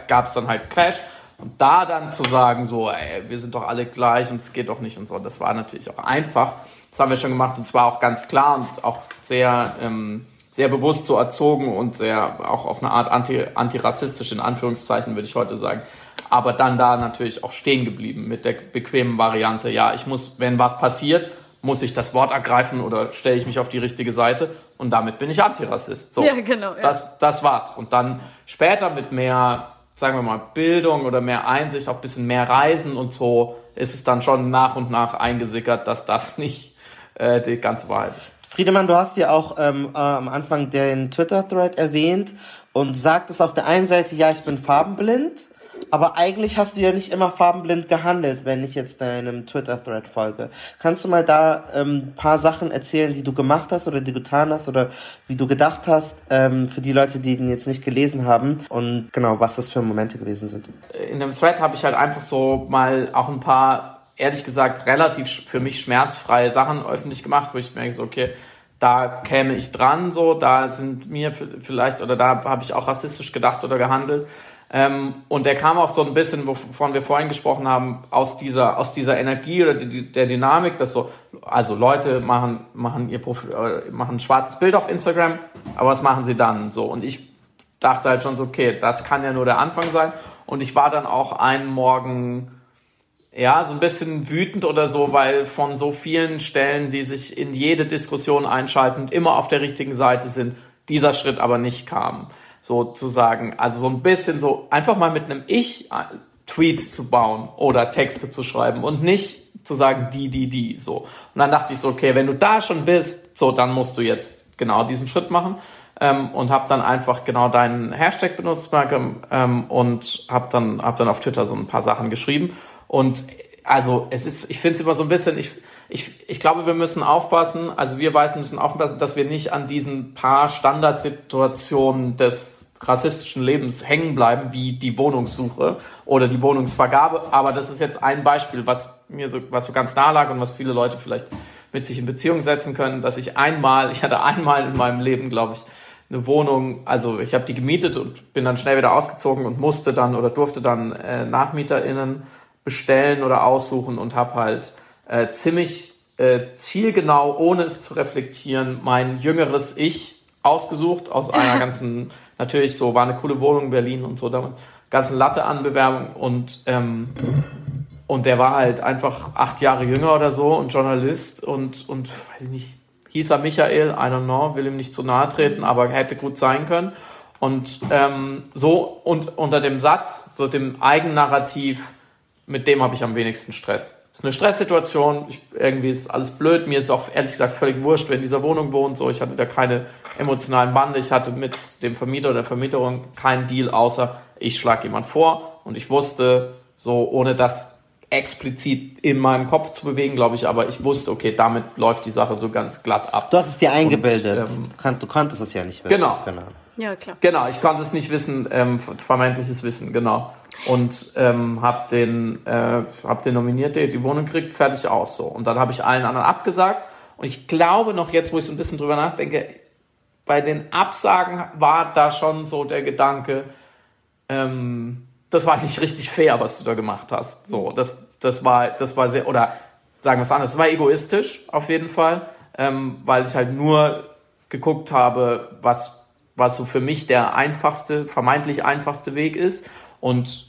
[SPEAKER 6] gab's dann halt Clash. Und da dann zu sagen, so, ey, wir sind doch alle gleich und es geht doch nicht und so, das war natürlich auch einfach. Das haben wir schon gemacht und es war auch ganz klar und auch sehr, ähm, sehr bewusst so erzogen und sehr auch auf eine Art anti, antirassistisch in Anführungszeichen, würde ich heute sagen. Aber dann da natürlich auch stehen geblieben mit der bequemen Variante, ja, ich muss, wenn was passiert, muss ich das Wort ergreifen oder stelle ich mich auf die richtige Seite und damit bin ich Antirassist. So,
[SPEAKER 4] ja, genau. Ja.
[SPEAKER 6] Das, das war's. Und dann später mit mehr, sagen wir mal, Bildung oder mehr Einsicht, auch ein bisschen mehr Reisen und so, ist es dann schon nach und nach eingesickert, dass das nicht äh, die ganze Wahrheit ist.
[SPEAKER 3] Friedemann, du hast ja auch ähm, äh, am Anfang den Twitter-Thread erwähnt und sagtest auf der einen Seite, ja, ich bin farbenblind, aber eigentlich hast du ja nicht immer farbenblind gehandelt, wenn ich jetzt deinem Twitter-Thread folge. Kannst du mal da ähm, paar Sachen erzählen, die du gemacht hast oder die du getan hast oder wie du gedacht hast, ähm, für die Leute, die den jetzt nicht gelesen haben und genau, was das für Momente gewesen sind?
[SPEAKER 6] In dem Thread habe ich halt einfach so mal auch ein paar ehrlich gesagt relativ für mich schmerzfreie Sachen öffentlich gemacht, wo ich merke, so, okay, da käme ich dran, so, da sind mir vielleicht, oder da habe ich auch rassistisch gedacht oder gehandelt. Ähm, und der kam auch so ein bisschen, wovon wir vorhin gesprochen haben, aus dieser, aus dieser Energie oder die, der Dynamik, dass so, also Leute machen, machen ihr Profil, äh, machen ein schwarzes Bild auf Instagram, aber was machen sie dann? So, und ich dachte halt schon so, okay, das kann ja nur der Anfang sein. Und ich war dann auch einen Morgen, ja, so ein bisschen wütend oder so, weil von so vielen Stellen, die sich in jede Diskussion einschalten und immer auf der richtigen Seite sind, dieser Schritt aber nicht kam. Sozusagen, also so ein bisschen so, einfach mal mit einem Ich äh, Tweets zu bauen oder Texte zu schreiben und nicht zu sagen, die, die, die, so. Und dann dachte ich so, okay, wenn du da schon bist, so, dann musst du jetzt genau diesen Schritt machen ähm, und habe dann einfach genau deinen Hashtag benutzt, Malcolm, ähm, und habe dann, hab dann auf Twitter so ein paar Sachen geschrieben und also es ist, ich finde es immer so ein bisschen, ich, ich, ich glaube, wir müssen aufpassen, also wir Weißen müssen aufpassen, dass wir nicht an diesen paar Standardsituationen des rassistischen Lebens hängen bleiben, wie die Wohnungssuche oder die Wohnungsvergabe. Aber das ist jetzt ein Beispiel, was mir so, was so ganz nah lag und was viele Leute vielleicht mit sich in Beziehung setzen können, dass ich einmal, ich hatte einmal in meinem Leben, glaube ich, eine Wohnung, also ich habe die gemietet und bin dann schnell wieder ausgezogen und musste dann oder durfte dann äh, NachmieterInnen bestellen oder aussuchen und habe halt äh, ziemlich äh, zielgenau, ohne es zu reflektieren, mein jüngeres Ich ausgesucht aus einer ganzen, natürlich so, war eine coole Wohnung in Berlin und so damals, ganzen Latte an Bewerbung und ähm, und der war halt einfach acht Jahre jünger oder so und Journalist und, und weiß ich nicht, hieß er Michael, I don't know, will ihm nicht zu nahe treten, aber hätte gut sein können. Und ähm, so und unter dem Satz, so dem Eigennarrativ, mit dem habe ich am wenigsten Stress. Es ist eine Stresssituation, ich, irgendwie ist alles blöd, mir ist auch ehrlich gesagt völlig wurscht, wer in dieser Wohnung wohnt, so, ich hatte da keine emotionalen Bande, ich hatte mit dem Vermieter oder der Vermieterin keinen Deal, außer ich schlage jemand vor und ich wusste, so, ohne das explizit in meinem Kopf zu bewegen, glaube ich, aber ich wusste, okay, damit läuft die Sache so ganz glatt ab.
[SPEAKER 3] Du hast es dir eingebildet. Und, ähm, du konntest es ja nicht
[SPEAKER 6] wissen. Genau. genau. Ja, klar. Genau, ich konnte es nicht wissen, ähm, vermeintliches Wissen, genau. Und ähm, hab den, äh, hab den nominiert, der die Wohnung kriegt, fertig aus so. Und dann habe ich allen anderen abgesagt. Und ich glaube noch jetzt, wo ich so ein bisschen drüber nachdenke, bei den Absagen war da schon so der Gedanke, ähm, das war nicht richtig fair, was du da gemacht hast. So, das, das war, das war sehr, oder sagen wir es anders, das war egoistisch auf jeden Fall, ähm, weil ich halt nur geguckt habe, was was so für mich der einfachste, vermeintlich einfachste Weg ist. Und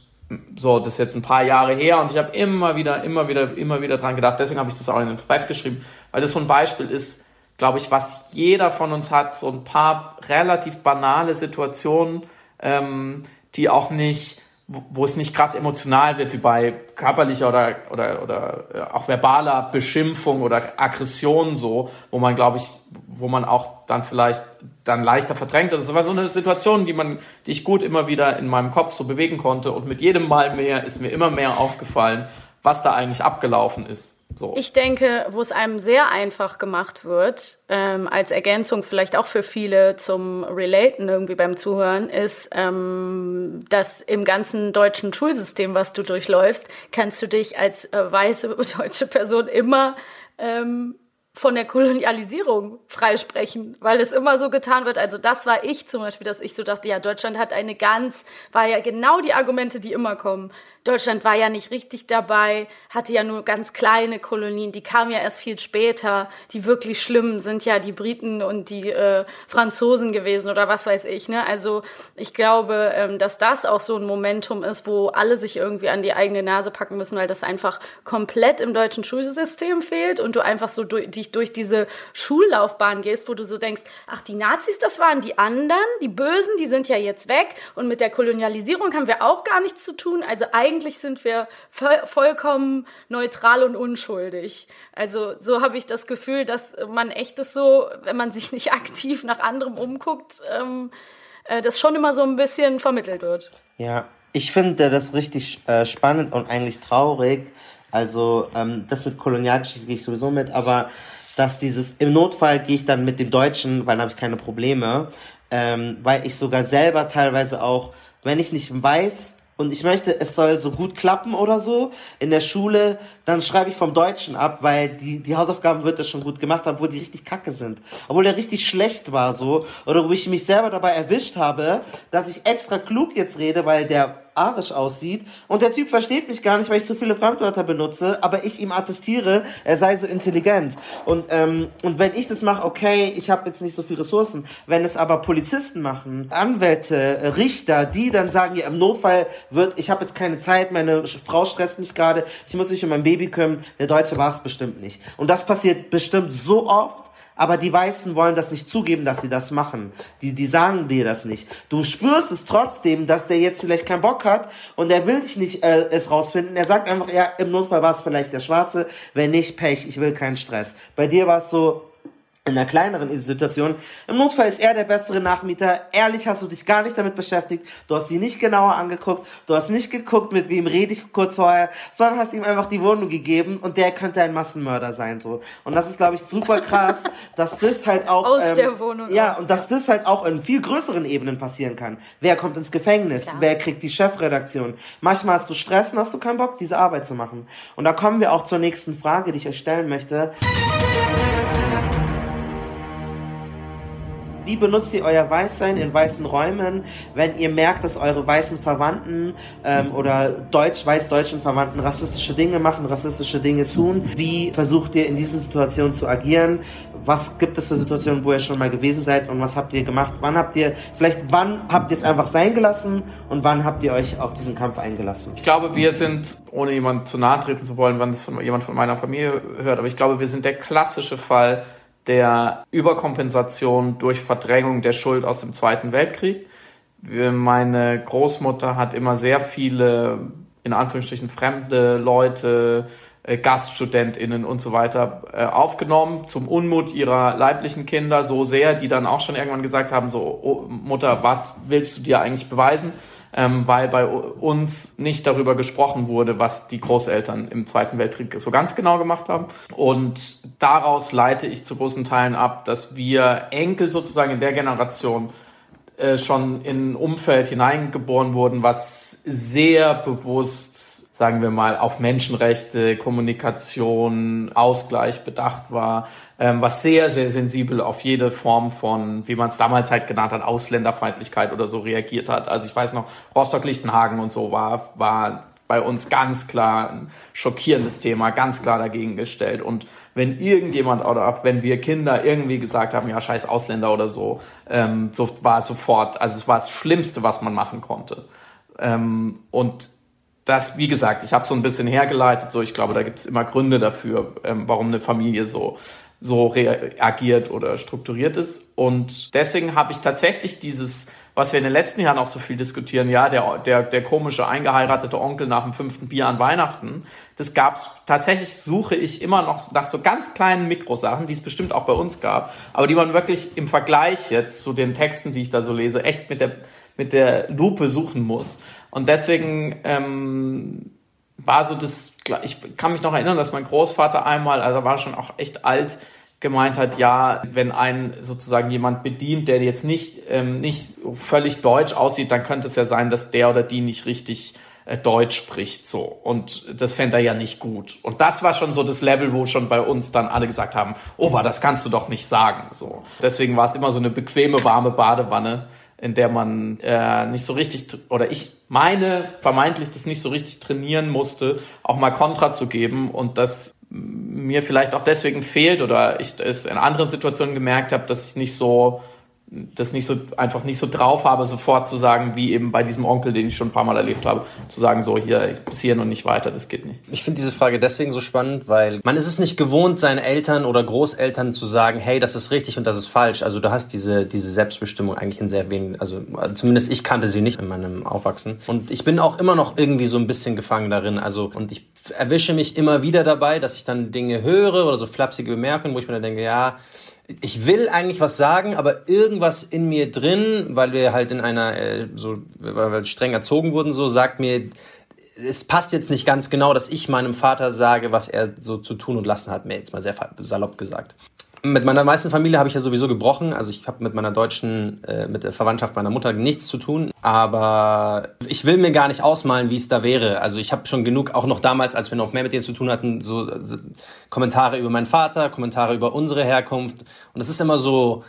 [SPEAKER 6] so, das ist jetzt ein paar Jahre her und ich habe immer wieder, immer wieder, immer wieder dran gedacht. Deswegen habe ich das auch in den Thread geschrieben, weil das so ein Beispiel ist, glaube ich, was jeder von uns hat, so ein paar relativ banale Situationen, ähm, die auch nicht wo es nicht krass emotional wird, wie bei körperlicher oder, oder, oder äh, auch verbaler Beschimpfung oder Aggression so, wo man, glaube ich, wo man auch dann vielleicht dann leichter verdrängt. Also das war so eine Situation, die man, die ich gut immer wieder in meinem Kopf so bewegen konnte und mit jedem Mal mehr ist mir immer mehr aufgefallen, was da eigentlich abgelaufen ist. So.
[SPEAKER 4] Ich denke, wo es einem sehr einfach gemacht wird, ähm, als Ergänzung vielleicht auch für viele zum Relaten irgendwie beim Zuhören, ist, ähm, dass im ganzen deutschen Schulsystem, was du durchläufst, kannst du dich als äh, weiße deutsche Person immer ähm, von der Kolonialisierung freisprechen, weil es immer so getan wird. Also das war ich zum Beispiel, dass ich so dachte, ja, Deutschland hat eine ganz, war ja genau die Argumente, die immer kommen. Deutschland war ja nicht richtig dabei, hatte ja nur ganz kleine Kolonien, die kamen ja erst viel später. Die wirklich schlimmen sind ja die Briten und die äh, Franzosen gewesen oder was weiß ich. Ne? Also ich glaube, ähm, dass das auch so ein Momentum ist, wo alle sich irgendwie an die eigene Nase packen müssen, weil das einfach komplett im deutschen Schulsystem fehlt und du einfach so durch, dich durch diese Schullaufbahn gehst, wo du so denkst, ach, die Nazis, das waren die anderen, die Bösen, die sind ja jetzt weg und mit der Kolonialisierung haben wir auch gar nichts zu tun. Also eigentlich eigentlich sind wir vollkommen neutral und unschuldig. Also so habe ich das Gefühl, dass man echt das so, wenn man sich nicht aktiv nach anderem umguckt, ähm, äh, das schon immer so ein bisschen vermittelt wird.
[SPEAKER 3] Ja, ich finde das richtig äh, spannend und eigentlich traurig. Also ähm, das mit Kolonialgeschichte gehe ich sowieso mit, aber dass dieses im Notfall gehe ich dann mit dem Deutschen, weil dann habe ich keine Probleme, ähm, weil ich sogar selber teilweise auch, wenn ich nicht weiß, und ich möchte, es soll so gut klappen oder so in der Schule, dann schreibe ich vom Deutschen ab, weil die, die Hausaufgaben wird das schon gut gemacht haben, obwohl die richtig kacke sind. Obwohl der richtig schlecht war so. Oder wo ich mich selber dabei erwischt habe, dass ich extra klug jetzt rede, weil der arisch aussieht. Und der Typ versteht mich gar nicht, weil ich so viele Fremdwörter benutze, aber ich ihm attestiere, er sei so intelligent. Und, ähm, und wenn ich das mache, okay, ich habe jetzt nicht so viele Ressourcen. Wenn es aber Polizisten machen, Anwälte, Richter, die dann sagen, ja, im Notfall wird, ich habe jetzt keine Zeit, meine Frau stresst mich gerade, ich muss mich um mein Baby kümmern, der Deutsche war es bestimmt nicht. Und das passiert bestimmt so oft, aber die Weißen wollen das nicht zugeben, dass sie das machen. Die, die sagen dir das nicht. Du spürst es trotzdem, dass der jetzt vielleicht keinen Bock hat und er will dich nicht äh, es rausfinden. Er sagt einfach, ja, im Notfall war es vielleicht der Schwarze, wenn nicht, Pech, ich will keinen Stress. Bei dir war es so, in einer kleineren Situation. Im Notfall ist er der bessere Nachmieter. Ehrlich hast du dich gar nicht damit beschäftigt. Du hast sie nicht genauer angeguckt. Du hast nicht geguckt, mit wem rede ich kurz vorher, sondern hast ihm einfach die Wohnung gegeben und der könnte ein Massenmörder sein, so. Und das ist, glaube ich, super krass, dass das halt auch,
[SPEAKER 4] aus ähm, der Wohnung
[SPEAKER 3] ja, aus, und dass das halt auch in viel größeren Ebenen passieren kann. Wer kommt ins Gefängnis? Klar. Wer kriegt die Chefredaktion? Manchmal hast du Stress und hast du keinen Bock, diese Arbeit zu machen. Und da kommen wir auch zur nächsten Frage, die ich euch stellen möchte. Wie benutzt ihr euer Weißsein in weißen Räumen, wenn ihr merkt, dass eure weißen Verwandten ähm, oder deutsch-weiß-deutschen Verwandten rassistische Dinge machen, rassistische Dinge tun? Wie versucht ihr in diesen Situationen zu agieren? Was gibt es für Situationen, wo ihr schon mal gewesen seid und was habt ihr gemacht? Wann habt ihr, vielleicht wann habt ihr es einfach sein gelassen und wann habt ihr euch auf diesen Kampf eingelassen?
[SPEAKER 6] Ich glaube, wir sind, ohne jemand zu nahe treten zu wollen, wann es von jemand von meiner Familie hört, aber ich glaube, wir sind der klassische Fall, der Überkompensation durch Verdrängung der Schuld aus dem Zweiten Weltkrieg. Meine Großmutter hat immer sehr viele, in Anführungsstrichen, fremde Leute, äh, GaststudentInnen und so weiter äh, aufgenommen, zum Unmut ihrer leiblichen Kinder so sehr, die dann auch schon irgendwann gesagt haben, so, oh, Mutter, was willst du dir eigentlich beweisen? Ähm, weil bei uns nicht darüber gesprochen wurde, was die Großeltern im Zweiten Weltkrieg so ganz genau gemacht haben. Und daraus leite ich zu großen Teilen ab, dass wir Enkel sozusagen in der Generation äh, schon in ein Umfeld hineingeboren wurden, was sehr bewusst sagen wir mal, auf Menschenrechte, Kommunikation, Ausgleich bedacht war, ähm, was sehr, sehr sensibel auf jede Form von, wie man es damals halt genannt hat, Ausländerfeindlichkeit oder so reagiert hat. Also ich weiß noch, Rostock-Lichtenhagen und so war, war bei uns ganz klar ein schockierendes Thema, ganz klar dagegen gestellt. Und wenn irgendjemand oder auch wenn wir Kinder irgendwie gesagt haben, ja, scheiß Ausländer oder so, ähm, so war es sofort, also es war das Schlimmste, was man machen konnte. Ähm, und das, wie gesagt, ich habe so ein bisschen hergeleitet, so ich glaube, da gibt es immer Gründe dafür, ähm, warum eine Familie so so reagiert oder strukturiert ist. Und deswegen habe ich tatsächlich dieses, was wir in den letzten Jahren auch so viel diskutieren, ja, der, der, der komische eingeheiratete Onkel nach dem fünften Bier an Weihnachten, das gab's tatsächlich suche ich immer noch nach so ganz kleinen Mikrosachen, die es bestimmt auch bei uns gab, aber die man wirklich im Vergleich jetzt zu den Texten, die ich da so lese, echt mit der, mit der Lupe suchen muss. Und deswegen ähm, war so das, ich kann mich noch erinnern, dass mein Großvater einmal, also war schon auch echt alt, gemeint hat, ja, wenn ein sozusagen jemand bedient, der jetzt nicht, ähm, nicht völlig deutsch aussieht, dann könnte es ja sein, dass der oder die nicht richtig äh, Deutsch spricht so. Und das fände er ja nicht gut. Und das war schon so das Level wo schon bei uns dann alle gesagt haben Opa das kannst du doch nicht sagen so. Deswegen war es immer so eine bequeme warme Badewanne in der man äh, nicht so richtig, oder ich meine vermeintlich das nicht so richtig trainieren musste, auch mal Kontra zu geben und das mir vielleicht auch deswegen fehlt oder ich es in anderen Situationen gemerkt habe, dass ich nicht so das nicht so einfach nicht so drauf habe, sofort zu sagen, wie eben bei diesem Onkel, den ich schon ein paar Mal erlebt habe, zu sagen, so hier, ich bis hier und nicht weiter, das geht nicht.
[SPEAKER 1] Ich finde diese Frage deswegen so spannend, weil man ist es nicht gewohnt, seinen Eltern oder Großeltern zu sagen, hey, das ist richtig und das ist falsch. Also du hast diese, diese Selbstbestimmung eigentlich in sehr wenigen, also zumindest ich kannte sie nicht in meinem Aufwachsen. Und ich bin auch immer noch irgendwie so ein bisschen gefangen darin. Also, und ich erwische mich immer wieder dabei, dass ich dann Dinge höre oder so flapsige Bemerkungen, wo ich mir dann denke, ja, ich will eigentlich was sagen, aber irgendwas in mir drin, weil wir halt in einer äh, so weil wir streng erzogen wurden, so sagt mir, es passt jetzt nicht ganz genau, dass ich meinem Vater sage, was er so zu tun und lassen hat, mir jetzt mal sehr salopp gesagt. Mit meiner meisten Familie habe ich ja sowieso gebrochen. Also ich habe mit meiner deutschen, äh, mit der Verwandtschaft meiner Mutter nichts zu tun. Aber ich will mir gar nicht ausmalen, wie es da wäre. Also ich habe schon genug, auch noch damals, als wir noch mehr mit denen zu tun hatten, so, so Kommentare über meinen Vater, Kommentare über unsere Herkunft. Und das ist immer so,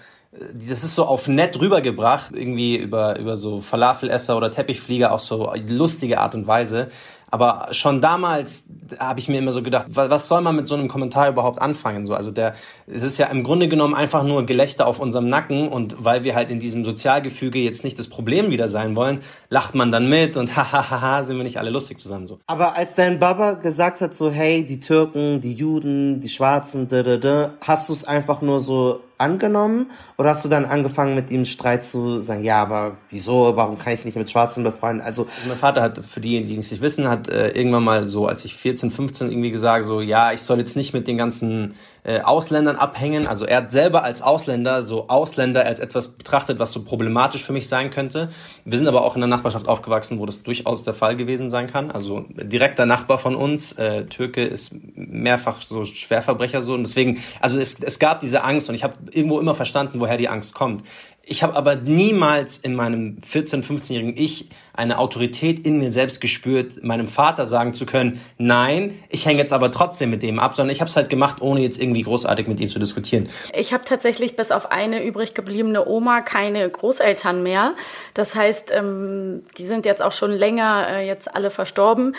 [SPEAKER 1] das ist so auf nett rübergebracht, irgendwie über, über so Falafelesser oder Teppichflieger auf so lustige Art und Weise. Aber schon damals habe ich mir immer so gedacht, was soll man mit so einem Kommentar überhaupt anfangen? So, also der, es ist ja im Grunde genommen einfach nur Gelächter auf unserem Nacken und weil wir halt in diesem Sozialgefüge jetzt nicht das Problem wieder sein wollen, lacht man dann mit und hahaha, sind wir nicht alle lustig zusammen so.
[SPEAKER 3] Aber als dein Baba gesagt hat so, hey, die Türken, die Juden, die Schwarzen, da, da, da, hast du es einfach nur so angenommen oder hast du dann angefangen mit ihm Streit zu sagen, ja, aber wieso, warum kann ich nicht mit Schwarzen befreunden? Also,
[SPEAKER 1] also mein Vater hat, für diejenigen, die es nicht wissen, hat äh, irgendwann mal so, als ich 14, 15 irgendwie gesagt, so, ja, ich soll jetzt nicht mit den ganzen äh, Ausländern abhängen. Also er hat selber als Ausländer so Ausländer als etwas betrachtet, was so problematisch für mich sein könnte. Wir sind aber auch in der Nachbarschaft aufgewachsen, wo das durchaus der Fall gewesen sein kann. Also direkter Nachbar von uns, äh, Türke, ist mehrfach so Schwerverbrecher so und deswegen, also es, es gab diese Angst und ich habe irgendwo immer verstanden, woher die Angst kommt. Ich habe aber niemals in meinem 14-, 15-jährigen Ich eine Autorität in mir selbst gespürt, meinem Vater sagen zu können, nein, ich hänge jetzt aber trotzdem mit dem ab, sondern ich habe es halt gemacht, ohne jetzt irgendwie großartig mit ihm zu diskutieren.
[SPEAKER 4] Ich habe tatsächlich bis auf eine übrig gebliebene Oma keine Großeltern mehr. Das heißt, ähm, die sind jetzt auch schon länger äh, jetzt alle verstorben.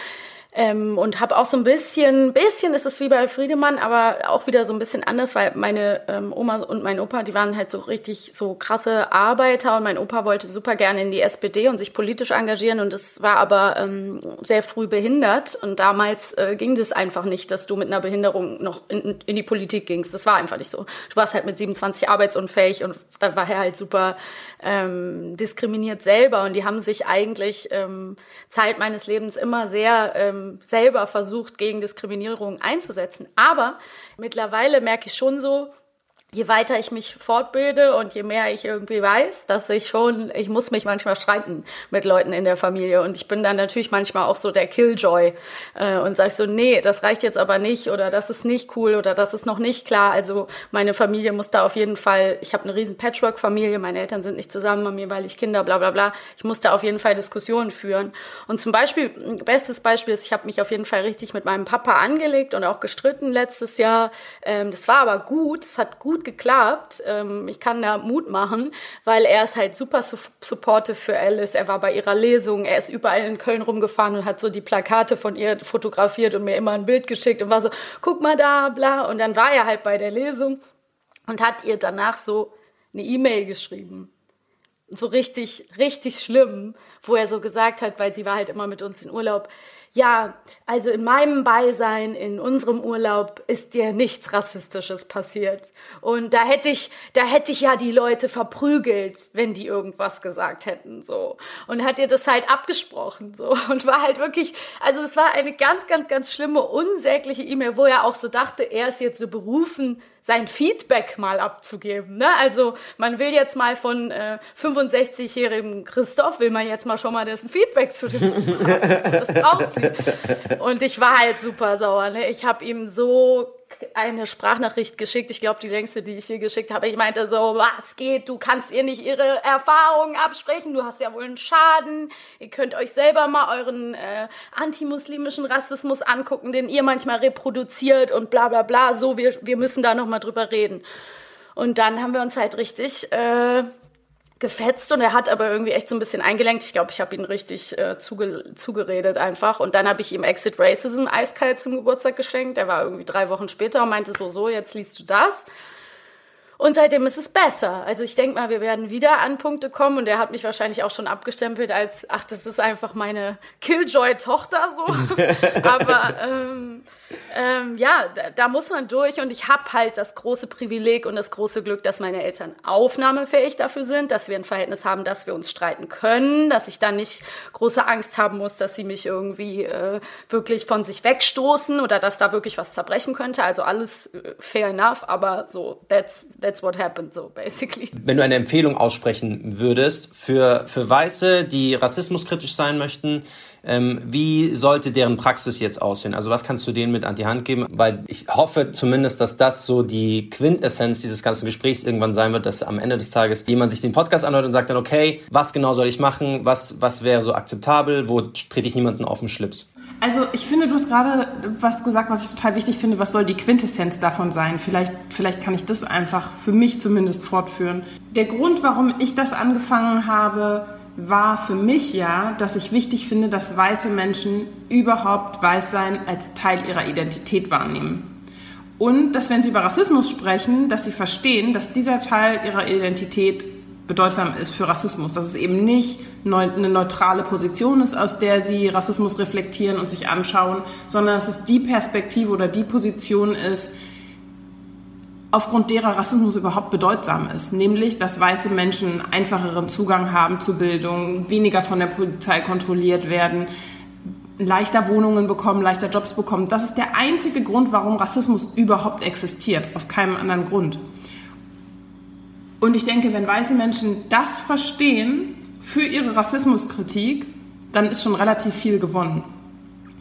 [SPEAKER 4] Ähm, und habe auch so ein bisschen, bisschen ist es wie bei Friedemann, aber auch wieder so ein bisschen anders, weil meine ähm, Oma und mein Opa, die waren halt so richtig so krasse Arbeiter und mein Opa wollte super gerne in die SPD und sich politisch engagieren und es war aber ähm, sehr früh behindert und damals äh, ging das einfach nicht, dass du mit einer Behinderung noch in, in die Politik gingst. Das war einfach nicht so. Du warst halt mit 27 arbeitsunfähig und da war er halt super ähm, diskriminiert selber und die haben sich eigentlich ähm, Zeit meines Lebens immer sehr ähm, selber versucht, gegen Diskriminierung einzusetzen. Aber mittlerweile merke ich schon so, je weiter ich mich fortbilde und je mehr ich irgendwie weiß, dass ich schon, ich muss mich manchmal streiten mit Leuten in der Familie und ich bin dann natürlich manchmal auch so der Killjoy äh, und sag so, nee, das reicht jetzt aber nicht oder das ist nicht cool oder das ist noch nicht klar. Also meine Familie muss da auf jeden Fall, ich habe eine riesen Patchwork-Familie, meine Eltern sind nicht zusammen, haben jeweils Kinder, bla bla bla. Ich muss da auf jeden Fall Diskussionen führen. Und zum Beispiel, bestes Beispiel ist, ich habe mich auf jeden Fall richtig mit meinem Papa angelegt und auch gestritten letztes Jahr. Ähm, das war aber gut, es hat gut geklappt. Ähm, ich kann da Mut machen, weil er ist halt super su supportive für Alice. Er war bei ihrer Lesung, er ist überall in Köln rumgefahren und hat so die Plakate von ihr fotografiert und mir immer ein Bild geschickt und war so, guck mal da, bla. Und dann war er halt bei der Lesung und hat ihr danach so eine E-Mail geschrieben. So richtig, richtig schlimm, wo er so gesagt hat, weil sie war halt immer mit uns in Urlaub, ja, also in meinem Beisein, in unserem Urlaub ist dir nichts Rassistisches passiert. Und da hätte ich, da hätte ich ja die Leute verprügelt, wenn die irgendwas gesagt hätten, so. Und hat ihr das halt abgesprochen, so. Und war halt wirklich, also es war eine ganz, ganz, ganz schlimme, unsägliche E-Mail, wo er auch so dachte, er ist jetzt so berufen, sein Feedback mal abzugeben. Ne? Also man will jetzt mal von äh, 65-jährigen Christoph, will man jetzt mal schon mal dessen Feedback zu dem Buch haben. Das braucht sie. Und ich war halt super sauer. Ne? Ich habe ihm so eine Sprachnachricht geschickt. Ich glaube, die längste, die ich hier geschickt habe. Ich meinte so, was geht? Du kannst ihr nicht ihre Erfahrungen absprechen. Du hast ja wohl einen Schaden. Ihr könnt euch selber mal euren äh, antimuslimischen Rassismus angucken, den ihr manchmal reproduziert und bla bla bla. So, wir, wir müssen da noch mal drüber reden. Und dann haben wir uns halt richtig äh, gefetzt und er hat aber irgendwie echt so ein bisschen eingelenkt. Ich glaube, ich habe ihn richtig äh, zuge zugeredet einfach. Und dann habe ich ihm Exit Racism eiskalt zum Geburtstag geschenkt. Der war irgendwie drei Wochen später und meinte so, so, jetzt liest du das. Und seitdem ist es besser. Also ich denke mal, wir werden wieder an Punkte kommen und er hat mich wahrscheinlich auch schon abgestempelt als, ach, das ist einfach meine Killjoy-Tochter so. Aber ähm, ähm, ja, da, da, muss man durch und ich habe halt das große Privileg und das große Glück, dass meine Eltern aufnahmefähig dafür sind, dass wir ein Verhältnis haben, dass wir uns streiten können, dass ich dann nicht große Angst haben muss, dass sie mich irgendwie äh, wirklich von sich wegstoßen oder dass da wirklich was zerbrechen könnte. Also alles äh, fair enough, aber so, that's, that's what happened, so basically.
[SPEAKER 1] Wenn du eine Empfehlung aussprechen würdest für, für Weiße, die rassismuskritisch sein möchten, Ähm, wie sollte deren Praxis jetzt aussehen? Also was kannst du denen mit an die Hand geben? Weil ich hoffe zumindest, dass das so die Quintessenz dieses ganzen Gesprächs irgendwann sein wird, dass am Ende des Tages jemand sich den Podcast anhört und sagt dann, okay, was genau soll ich machen? Was, was wäre so akzeptabel? Wo trete ich niemanden auf den Schlips?
[SPEAKER 5] Also ich finde, du hast gerade was gesagt, was ich total wichtig finde. Was soll die Quintessenz davon sein? Vielleicht, vielleicht kann ich das einfach für mich zumindest fortführen. Der Grund, warum ich das angefangen habe, war für mich ja, dass ich wichtig finde, dass weiße Menschen überhaupt Weißsein als Teil ihrer Identität wahrnehmen. Und dass, wenn sie über Rassismus sprechen, dass sie verstehen, dass dieser Teil ihrer Identität bedeutsam ist für Rassismus. Dass es eben nicht eine neutrale Position ist, aus der sie Rassismus reflektieren und sich anschauen, sondern dass es die Perspektive oder die Position ist, aufgrund derer Rassismus überhaupt bedeutsam ist, nämlich dass weiße Menschen einfacheren Zugang haben zu Bildung, weniger von der Polizei kontrolliert werden, leichter Wohnungen bekommen, leichter Jobs bekommen. Das ist der einzige Grund, warum Rassismus überhaupt existiert, aus keinem anderen Grund. Und ich denke, wenn weiße Menschen das verstehen für ihre Rassismuskritik, dann ist schon relativ viel gewonnen.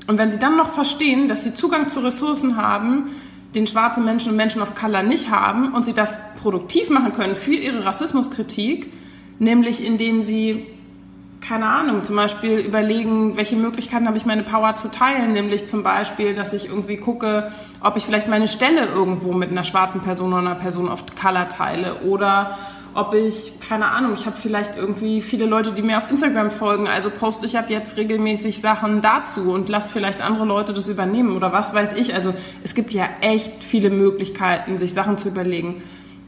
[SPEAKER 5] Und wenn sie dann noch verstehen, dass sie Zugang zu Ressourcen haben, den schwarze Menschen und Menschen of Color nicht haben und sie das produktiv machen können für ihre Rassismuskritik, nämlich indem sie, keine Ahnung, zum Beispiel überlegen, welche Möglichkeiten habe ich meine Power zu teilen, nämlich zum Beispiel, dass ich irgendwie gucke, ob ich vielleicht meine Stelle irgendwo mit einer schwarzen Person oder einer Person of Color teile oder ob ich, keine Ahnung, ich habe vielleicht irgendwie viele Leute, die mir auf Instagram folgen, also poste ich ab jetzt regelmäßig Sachen dazu und lass vielleicht andere Leute das übernehmen oder was weiß ich. Also es gibt ja echt viele Möglichkeiten, sich Sachen zu überlegen.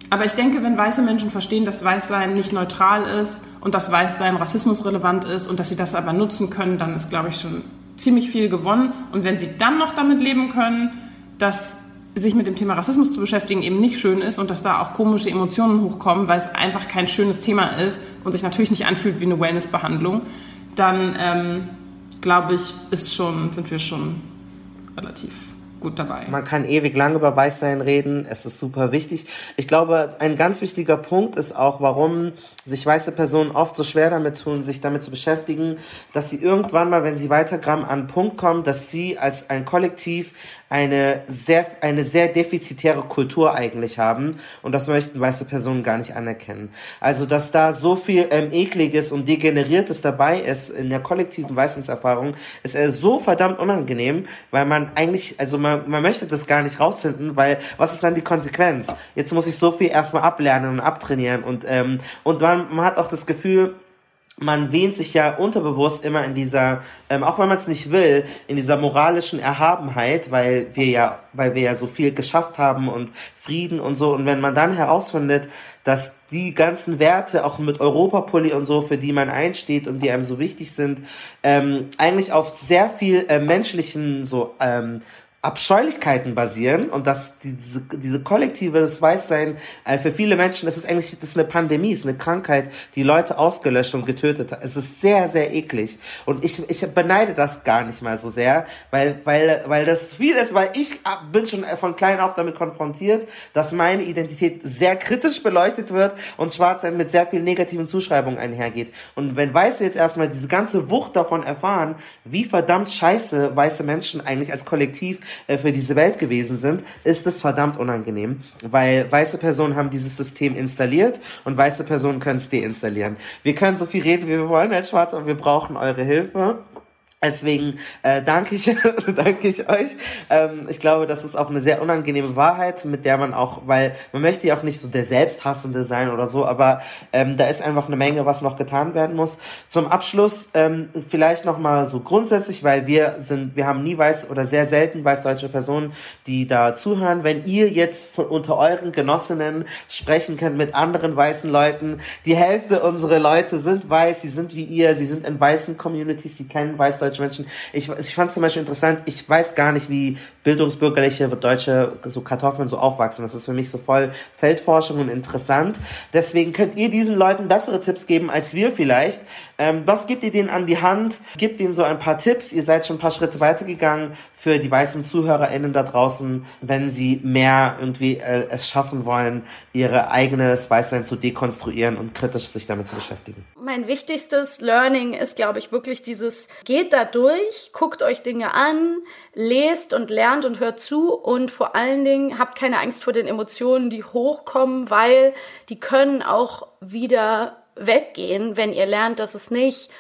[SPEAKER 5] Aber ich denke, wenn weiße Menschen verstehen, dass Weißsein nicht neutral ist und dass Weißsein rassismusrelevant ist und dass sie das aber nutzen können, dann ist, glaube ich, schon ziemlich viel gewonnen. Und wenn sie dann noch damit leben können, dass sich mit dem Thema Rassismus zu beschäftigen eben nicht schön ist und dass da auch komische Emotionen hochkommen, weil es einfach kein schönes Thema ist und sich natürlich nicht anfühlt wie eine Wellnessbehandlung, dann ähm, glaube ich, ist schon, sind wir schon relativ gut dabei.
[SPEAKER 3] Man kann ewig lang über Weißsein reden. Es ist super wichtig. Ich glaube, ein ganz wichtiger Punkt ist auch, warum sich weiße Personen oft so schwer damit tun, sich damit zu beschäftigen, dass sie irgendwann mal, wenn sie weitergraben, an einen Punkt kommen, dass sie als ein Kollektiv eine sehr, eine sehr defizitäre Kultur eigentlich haben und das möchten weiße Personen gar nicht anerkennen. Also, dass da so viel ähm, Ekliges und Degeneriertes dabei ist in der kollektiven Weißenserfahrung, ist äh, so verdammt unangenehm, weil man eigentlich, also man, man möchte das gar nicht rausfinden, weil was ist dann die Konsequenz? Jetzt muss ich so viel erstmal ablernen und abtrainieren und, ähm, und man, man hat auch das Gefühl, man wähnt sich ja unterbewusst immer in dieser, ähm, auch wenn man es nicht will, in dieser moralischen Erhabenheit, weil wir ja, weil wir ja so viel geschafft haben und Frieden und so. Und wenn man dann herausfindet, dass die ganzen Werte auch mit Europapoli und so, für die man einsteht und die einem so wichtig sind, ähm, eigentlich auf sehr viel äh, menschlichen so ähm, Abscheulichkeiten basieren und dass diese, diese kollektives Weißsein äh, für viele Menschen, das ist eigentlich das ist eine Pandemie, ist eine Krankheit, die Leute ausgelöscht und getötet hat. Es ist sehr, sehr eklig. Und ich, ich beneide das gar nicht mal so sehr, weil, weil, weil das viel ist, weil ich bin schon von klein auf damit konfrontiert, dass meine Identität sehr kritisch beleuchtet wird und Schwarzsein mit sehr vielen negativen Zuschreibungen einhergeht. Und wenn Weiße jetzt erstmal diese ganze Wucht davon erfahren, wie verdammt scheiße weiße Menschen eigentlich als Kollektiv äh, für diese Welt gewesen sind, ist es verdammt unangenehm, weil weiße Personen haben dieses System installiert und weiße Personen können es deinstallieren. Wir können so viel reden, wie wir wollen als Schwarz, aber wir brauchen eure Hilfe. Deswegen äh, danke ich, danke ich euch. Ähm, ich glaube, das ist auch eine sehr unangenehme Wahrheit, mit der man auch, weil man möchte ja auch nicht so der Selbsthassende sein oder so, aber ähm, da ist einfach eine Menge, was noch getan werden muss. Zum Abschluss ähm, vielleicht noch mal so grundsätzlich, weil wir sind, wir haben nie weiß oder sehr selten weißdeutsche Personen, die da zuhören. Wenn ihr jetzt von unter euren Genossinnen sprechen könnt mit anderen weißen Leuten, die Hälfte unserer Leute sind weiß, sie sind wie ihr, sie sind in weißen Communities, sie kennen weißdeutsche deutsche Menschen. Ich, ich fand zum Beispiel interessant, ich weiß gar nicht, wie bildungsbürgerliche deutsche so Kartoffeln so aufwachsen. Das ist für mich so voll Feldforschung und interessant. Deswegen könnt ihr diesen Leuten bessere Tipps geben als wir vielleicht. Ähm, was gibt ihr denen an die Hand? Gebt ihnen so ein paar Tipps. Ihr seid schon ein paar Schritte weitergegangen für die weißen ZuhörerInnen da draußen, wenn sie mehr irgendwie äh, es schaffen wollen, ihre eigenes Weißsein zu dekonstruieren und kritisch sich damit zu beschäftigen.
[SPEAKER 4] Mein wichtigstes Learning ist, glaube ich, wirklich dieses, geht da durch, guckt euch Dinge an, lest und lernt und hört zu und vor allen Dingen habt keine Angst vor den Emotionen, die hochkommen, weil die können auch wieder weggehen, wenn ihr lernt, dass es nicht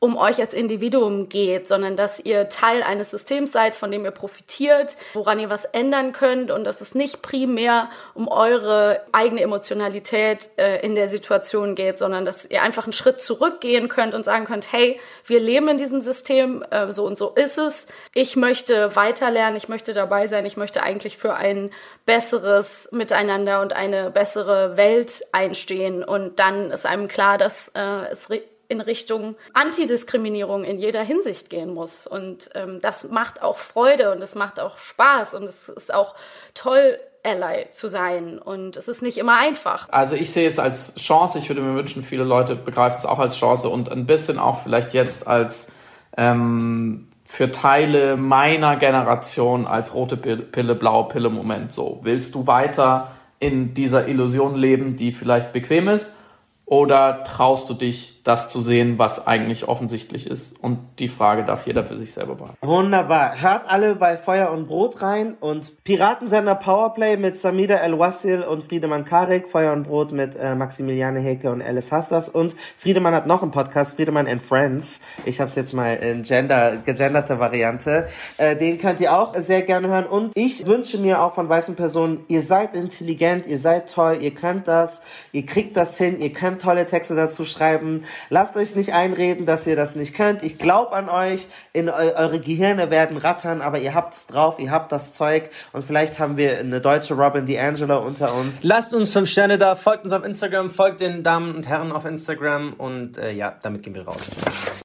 [SPEAKER 4] um euch als Individuum geht, sondern dass ihr Teil eines Systems seid, von dem ihr profitiert, woran ihr was ändern könnt und dass es nicht primär um eure eigene Emotionalität äh, in der Situation geht, sondern dass ihr einfach einen Schritt zurückgehen könnt und sagen könnt, hey, wir leben in diesem System, äh, so und so ist es. Ich möchte weiterlernen, ich möchte dabei sein, ich möchte eigentlich für ein besseres Miteinander und eine bessere Welt einstehen und dann ist einem klar, dass äh, es in Richtung Antidiskriminierung in jeder Hinsicht gehen muss. Und ähm, das macht auch Freude und es macht auch Spaß und es ist auch toll, Ally zu sein. Und es ist nicht immer einfach.
[SPEAKER 6] Also ich sehe es als Chance. Ich würde mir wünschen, viele Leute begreifen es auch als Chance und ein bisschen auch vielleicht jetzt als ähm, für Teile meiner Generation als rote Pille, blaue Pille Moment. So, willst du weiter in dieser Illusion leben, die vielleicht bequem ist? Oder traust du dich, das zu sehen, was eigentlich offensichtlich ist? Und die Frage darf jeder für sich selber beantworten.
[SPEAKER 3] Wunderbar. Hört alle bei Feuer und Brot rein und Piratensender Powerplay mit Samida El-Wassil und Friedemann Karik, Feuer und Brot mit äh, Maximiliane Heke und Alice Hastas und Friedemann hat noch einen Podcast, Friedemann and Friends. Ich habe es jetzt mal in Gender, gegenderte Variante. Äh, den könnt ihr auch sehr gerne hören und ich wünsche mir auch von weißen Personen, ihr seid intelligent, ihr seid toll, ihr könnt das, ihr kriegt das hin, ihr könnt tolle Texte dazu schreiben. Lasst euch nicht einreden, dass ihr das nicht könnt. Ich glaube an euch. In eu eure Gehirne werden rattern, aber ihr habt's drauf, ihr habt das Zeug und vielleicht haben wir eine deutsche Robin DeAngelo unter uns.
[SPEAKER 1] Lasst uns fünf Sterne da, folgt uns auf Instagram, folgt den Damen und Herren auf Instagram und äh, ja, damit gehen wir raus.